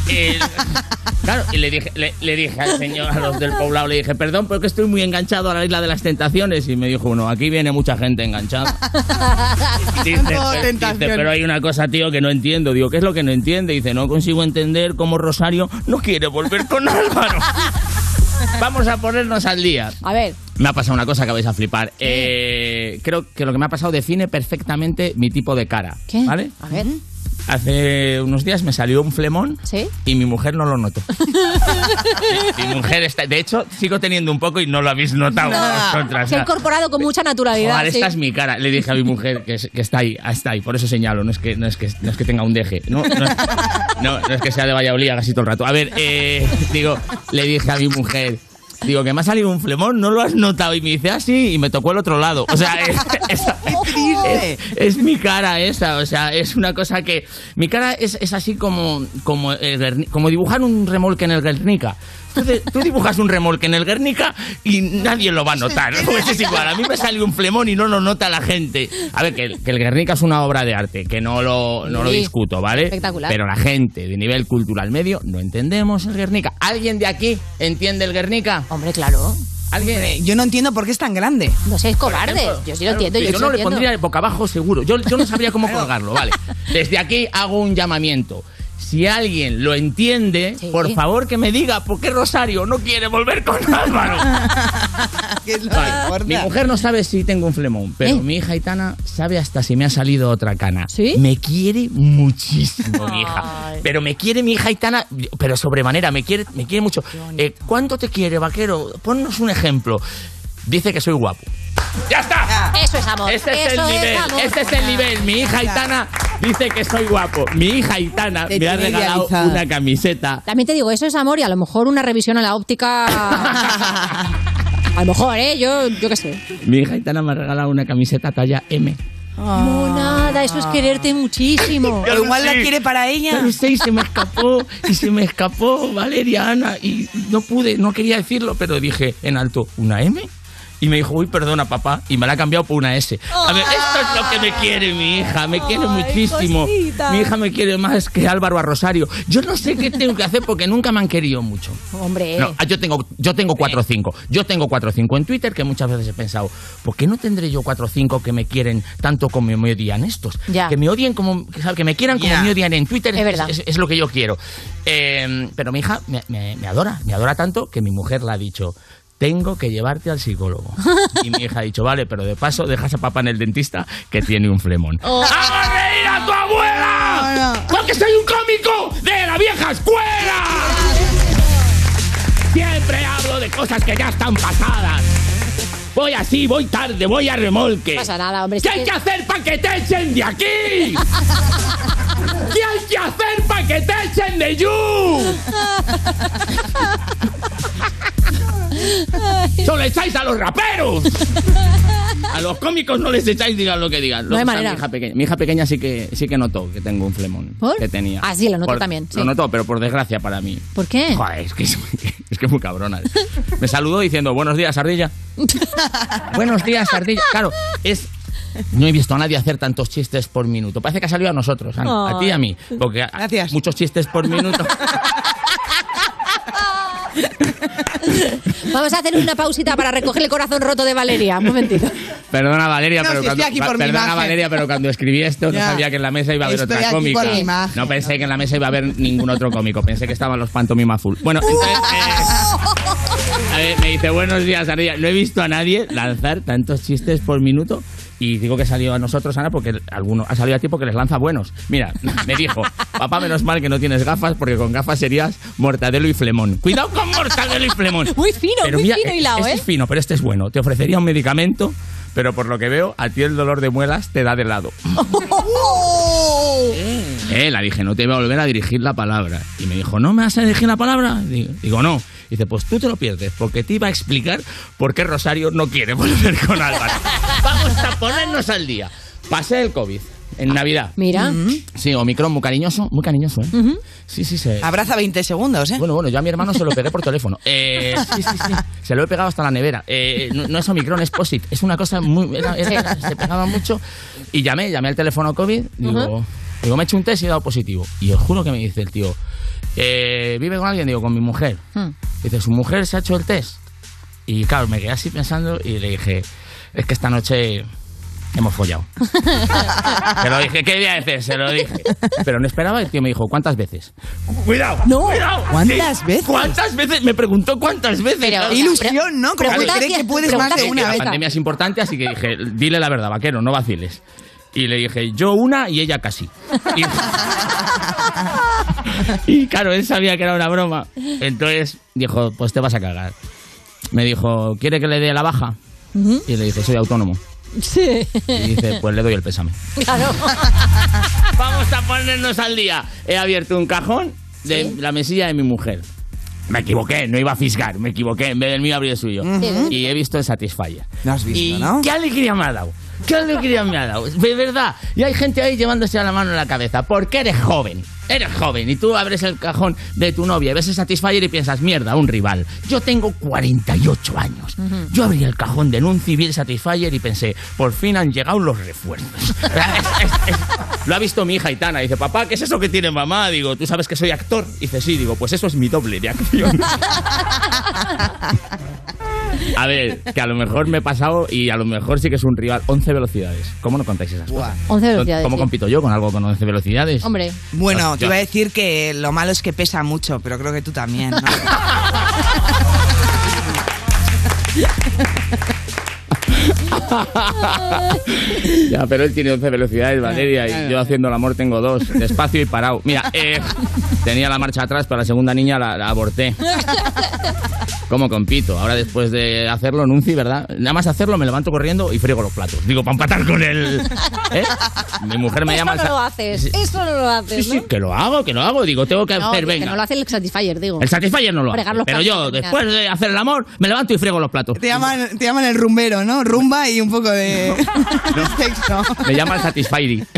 claro, y le dije, le, le dije al señor, a los del poblado, le dije, perdón, pero que estoy muy enganchado a la isla de las tentaciones. Y me dijo uno, aquí viene mucha gente enganchada. Dice, pero,
tentación.
dice, pero hay una cosa, tío, que no entiendo. Digo, ¿qué es lo que no entiende? Dice, no consigo entender cómo Rosario no quiere volver con Álvaro. Vamos a ponernos al día.
A ver,
Me ha pasado una cosa que vais a flipar. Eh, creo que lo que me ha pasado define perfectamente mi tipo de cara.
¿qué?
¿Vale?
A ver.
Hace unos días me salió un flemón
¿Sí?
y mi mujer no lo notó. mi, mujer está. De hecho, sigo teniendo un poco y no lo habéis notado vosotras.
Se ha incorporado con mucha naturalidad.
Joder,
sí.
esta es mi cara. Le dije a mi mujer que, es- que está ahí, está ahí. Por eso señalo. No es que, no es que, no es que tenga un deje. No, no, es, no, no es que sea de Valladolid casi todo el rato. A ver, eh, digo, le dije a mi mujer. Digo, que me ha salido un flemón, ¿no lo has notado? Y me dice, ah, sí, y me tocó el otro lado. O sea, es, es- es- es mi cara esa. O sea, es una cosa que. Mi cara es, es así como, como, el como dibujar un remolque en el Guernica. Tú dibujas un remolque en el Guernica y nadie lo va a notar. Pues es igual, a mí me sale un flemón y no lo nota la gente. A ver, que, el- que el Guernica es una obra de arte, que no lo, no lo
Sí.
discuto, ¿vale?
Espectacular.
Pero la gente de nivel cultural medio no entendemos el Guernica. ¿Alguien de aquí entiende el Guernica?
Hombre, claro.
¿Alguien?
Yo no entiendo por qué es tan grande.
No seáis cobardes. Yo sí lo entiendo. Yo,
yo
sí
no
lo
le
entiendo.
pondría boca abajo seguro. Yo, yo no sabría cómo colgarlo, vale. Desde aquí hago un llamamiento. Si alguien lo entiende, por favor que me diga por qué Rosario no quiere volver con Álvaro.
¿Qué es lo
Vale,
que importa?
Mi mujer no sabe si tengo un flemón, pero
¿Eh?
mi hija Itana sabe hasta si me ha salido otra cana.
¿Sí?
Me quiere muchísimo mi hija. Pero me quiere mi hija Itana, pero sobremanera, me quiere, me quiere mucho. Eh, ¿Cuánto te quiere, vaquero? Ponnos un ejemplo. Dice que soy guapo. ¡Ya está!
Eso es amor.
Este es el
Eso
nivel,
amor.
este es el nivel. Mi hija Aitana Dice que soy guapo. Mi hija Aitana
Te
me ha
tiene
regalado
idealizado.
una camiseta.
También te digo, eso es amor y a lo mejor una revisión a la óptica. A lo mejor, ¿eh? Yo, yo qué sé.
Mi hija Aitana me ha regalado una camiseta talla M.
No, nada, eso es quererte muchísimo.
O igual la quiere para ella.
Ya lo sé, y se me escapó, y se me escapó Valeria Ana, y no pude, no quería decirlo, pero dije en alto, ¿una M? Y me dijo, uy, perdona, papá, y me la ha cambiado por una S. A ver, esto es lo que me quiere mi hija, me quiere muchísimo.
cosita.
Mi hija me quiere más que Álvaro a Rosario. Yo no sé qué tengo que hacer porque nunca me han querido mucho.
Hombre.
No, ah, yo tengo, yo tengo 4 o 5. Yo tengo 4 o 5 en Twitter que muchas veces he pensado, ¿por qué no tendré yo 4 o 5 que me quieren tanto como me odian estos?
Ya.
Que me odien como, ¿sabes? que me quieran como
Ya.
me odian en Twitter.
Es verdad.
Es, es lo que yo quiero. Eh, pero mi hija me, me- me adora, me adora tanto que mi mujer le ha dicho. Tengo que llevarte al psicólogo. Y mi hija ha dicho, vale, pero de paso dejas a papá en el dentista que tiene un flemón.
Oh.
¡Hago reír a tu abuela! ¡Porque soy un cómico de la vieja escuela! Siempre hablo de cosas que ya están pasadas. Voy así, voy tarde, voy a remolque.
No pasa nada, hombre.
¿Qué hay que hacer para que te echen de aquí? ¿Qué hay que hacer para que te echen de You? Solo echáis a los raperos. A los cómicos no les echáis, digan lo que digan.
No hay manera.
Mi hija pequeña, mi hija pequeña sí que sí que notó que tengo un flemón.
¿Por?
Que tenía.
Ah, sí, lo notó
Por-
también, sí.
Lo notó, pero por desgracia para mí.
¿Por qué?
Joder, es que es, es que es muy cabrona. Me saludó diciendo, buenos días, Ardilla. buenos días, Ardilla. Claro, es... No he visto a nadie hacer tantos chistes por minuto. Parece que ha salido a nosotros, Ana, a ti y a mí. Porque a- muchos chistes por minuto.
Vamos a hacer una pausita para recoger el corazón roto de Valeria. Un momentito.
Perdona, Valeria,
No,
pero
si
cuando,
estoy aquí por mi
perdona,
imagen.
Valeria, pero cuando escribí esto no
Ya.
sabía que en la mesa iba a haber
Estoy
otra
aquí
cómica.
por mi imagen.
No pensé que en la mesa iba a haber ningún otro cómico. Pensé que estaban los pantomima full. Bueno, entonces... eh, a ver, me dice, buenos días, Ardilla. No he visto a nadie lanzar tantos chistes por minuto. Y digo que salió a nosotros, Ana, porque alguno ha salido a ti porque les lanza buenos. Mira, me dijo, papá, menos mal que no tienes gafas, porque con gafas serías mortadelo y flemón. Cuidado con mortadelo y flemón.
Muy fino,
Pero
muy
mira,
fino hilado,
este
¿eh?
es fino, pero este es bueno. Te ofrecería un medicamento, pero por lo que veo, a ti el dolor de muelas te da de lado. Eh, la dije, no te voy a volver a dirigir la palabra. Y me dijo, ¿no me vas a dirigir la palabra? Digo, digo, no. Dice, pues tú te lo pierdes, porque te iba a explicar por qué Rosario no quiere volver con Álvaro. Vamos a ponernos al día. Pasé el COVID en Navidad.
Mira.
Sí, Omicron muy cariñoso, muy cariñoso, ¿eh? Sí, sí, se...
Abraza 20 segundos, ¿eh?
Bueno, bueno, yo a mi hermano se lo pegué por teléfono. Eh, sí, sí, sí. Se lo he pegado hasta la nevera. Eh, no, no es Omicron, es POSIT. Es una cosa muy... era- era- se pegaba mucho. Y llamé, llamé al teléfono COVID. Digo,
Ujú.
digo, me he hecho un test y he dado positivo. Y os juro que me dice el tío, eh, ¿vive con alguien? Digo, con mi mujer.
Hmm.
Dice, ¿su mujer se ha hecho el test? Y claro, me quedé así pensando y le dije, es que esta noche hemos follado. Se lo dije, ¿qué día de Se lo dije. Pero no esperaba, el tío me dijo, ¿cuántas veces? Cuidado,
No.
cuidado.
¿Cuántas
Sí,
veces?
¿Cuántas veces? Me preguntó cuántas veces.
Pero, Ilusión,
¿no? Como que
pregunta
cree que puedes más de una
la
vez.
pandemia es importante, así que dije, dile la verdad, vaquero, no vaciles. Y le dije, yo una y ella casi. Y, y claro, él sabía que era una broma. Entonces dijo, pues te vas a cagar. Me dijo, ¿quiere que le dé la baja? Y le dije, soy autónomo.
Sí.
Y dice, pues le doy el pésame.
Claro.
Vamos a ponernos al día. He abierto un cajón de la mesilla de mi mujer. Me equivoqué, no iba a fisgar, me equivoqué. En vez del mío abrí el suyo.
Ujú.
Y he visto el Satisfyer.
Lo has visto,
y
¿no?
qué alegría me ha dado. Qué alegría me ha dado. De verdad. Y hay gente ahí llevándose la mano en la cabeza. Porque eres joven. Eres joven. Y tú abres el cajón de tu novia, ves el Satisfyer y piensas, mierda, un rival. Yo tengo 48 años. Yo abrí el cajón de un civil Satisfyer y pensé, por fin han llegado los refuerzos. Es- es- es- Lo ha visto mi hija Itana. Dice, papá, ¿qué es eso que tiene mamá? Digo, ¿tú sabes que soy actor? Dice, sí. Digo, pues eso es mi doble de acción. A ver, que a lo mejor me he pasado y a lo mejor sí que es un rival. 11 velocidades. ¿Cómo no contáis esas cosas?
11 velocidades,
¿Cómo
sí.
compito yo con algo con 11 velocidades?
Hombre.
Bueno, te iba a decir que lo malo es que pesa mucho, pero creo que tú también, ¿no?
ya, pero él tiene 11 velocidades, Valeria, y yo haciendo el amor tengo dos, despacio y parado. Mira, eh, tenía la marcha atrás, pero la segunda niña la, la aborté. Como compito. Ahora después de hacerlo, Nunci, ¿verdad? Nada más hacerlo, me levanto corriendo y friego los platos. Digo, para empatar con el... ¿eh? Mi mujer me
Eso
llama...
no
al
lo haces. Eso no lo haces,
Sí, sí,
¿no?
que lo hago, que lo hago. Digo, tengo que
No,
hacer,
que
venga.
no lo hace el Satisfyer, digo.
El Satisfyer no lo
Fregar
hace.
los
Pero
platos,
yo, después de hacer el amor, me levanto y friego los platos.
Te llaman, te llaman el rumbero, ¿no? Rumba y un poco de, de sexo.
Me llama el Satisfyer.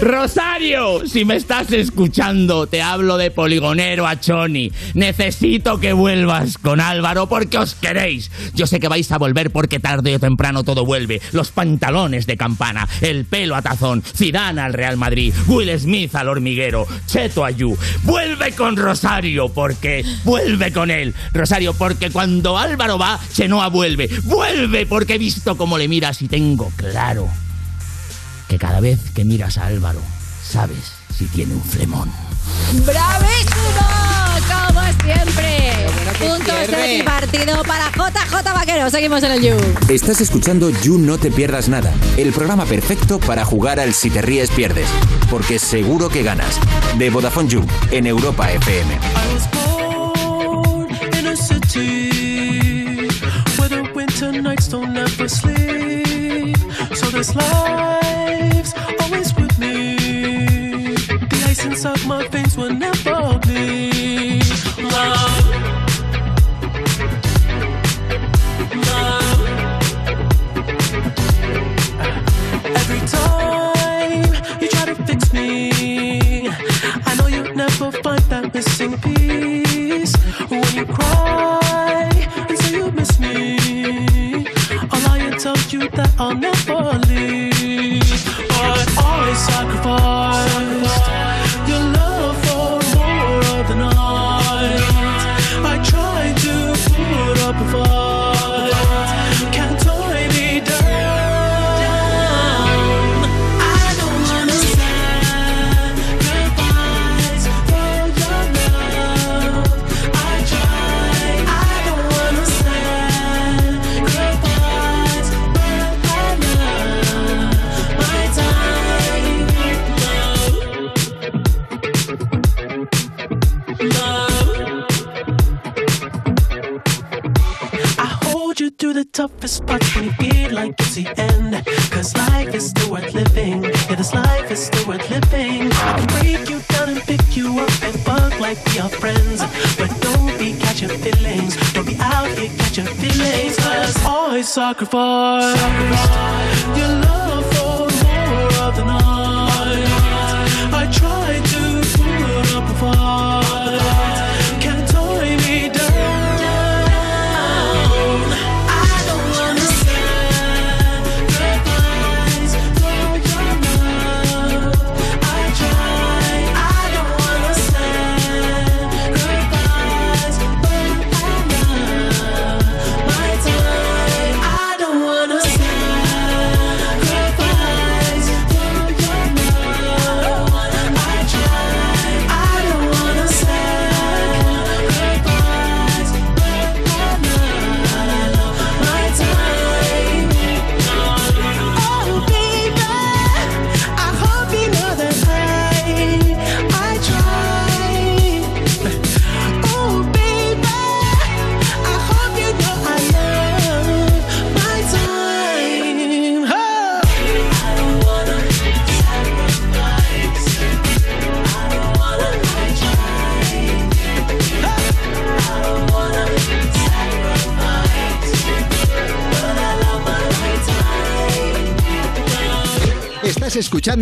Rosario, si me estás escuchando, te hablo de poligonero a Choni. Necesito que vuelvas con Álvaro porque os queréis. Yo sé que vais a volver porque tarde o temprano todo vuelve. Los pantalones de campana, el pelo a tazón, Zidane al Real Madrid, Will Smith al hormiguero, Cheto Ayú. Vuelve con Rosario porque vuelve con él. Rosario, porque cuando Álvaro va, Chenoa vuelve. Vuelve porque he visto cómo le miras y tengo claro que cada vez que miras a Álvaro, sabes si tiene un flemón.
¡Bravísimo! Como siempre. Puntos de partido para JJ Vaquero. Seguimos en el You.
Estás escuchando You No Te Pierdas Nada, el programa perfecto para jugar al Si Te Ríes Pierdes, porque seguro que ganas. De Vodafone You, en Europa FM.
Inside my face will never bleed. Love. Love. Every time you try to fix me, I know you'll never find that missing piece. When you cry and say you miss me, I'll lie you that I'll never leave. But I sacrificed I sacrifice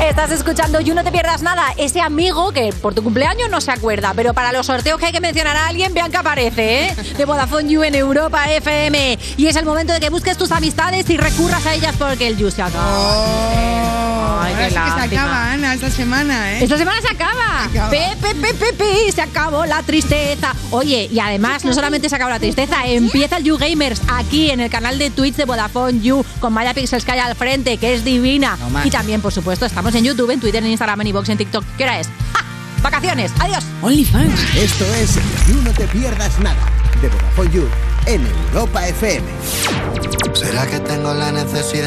Estás escuchando You No Te Pierdas Nada, ese amigo que por tu cumpleaños no se acuerda, pero para los sorteos que hay que mencionar a alguien, que aparece, ¿eh? De Vodafone You en Europa FM. Y es el momento de que busques tus amistades y recurras a ellas porque el You se acaba. Ay,
Que se acaba, Ana, esta semana, ¿eh?
Esta semana se acaba. Pepe, pepe, pepe, se acabó la tristeza. Oye, y además, no solamente se acabó la tristeza, empieza el You Gamers aquí en el canal de Twitch de Vodafone You con Maya Pixels que hay al frente, que es divina. y también, por supuesto, estamos en YouTube, en Twitter, en Instagram, en iVoox, en TikTok. ¿Qué hora es? ¡Ah! Vacaciones. Adiós.
OnlyFans.
Esto es You No Te Pierdas Nada, de Vodafone You, en Europa FM.
¿Será que tengo la necesidad?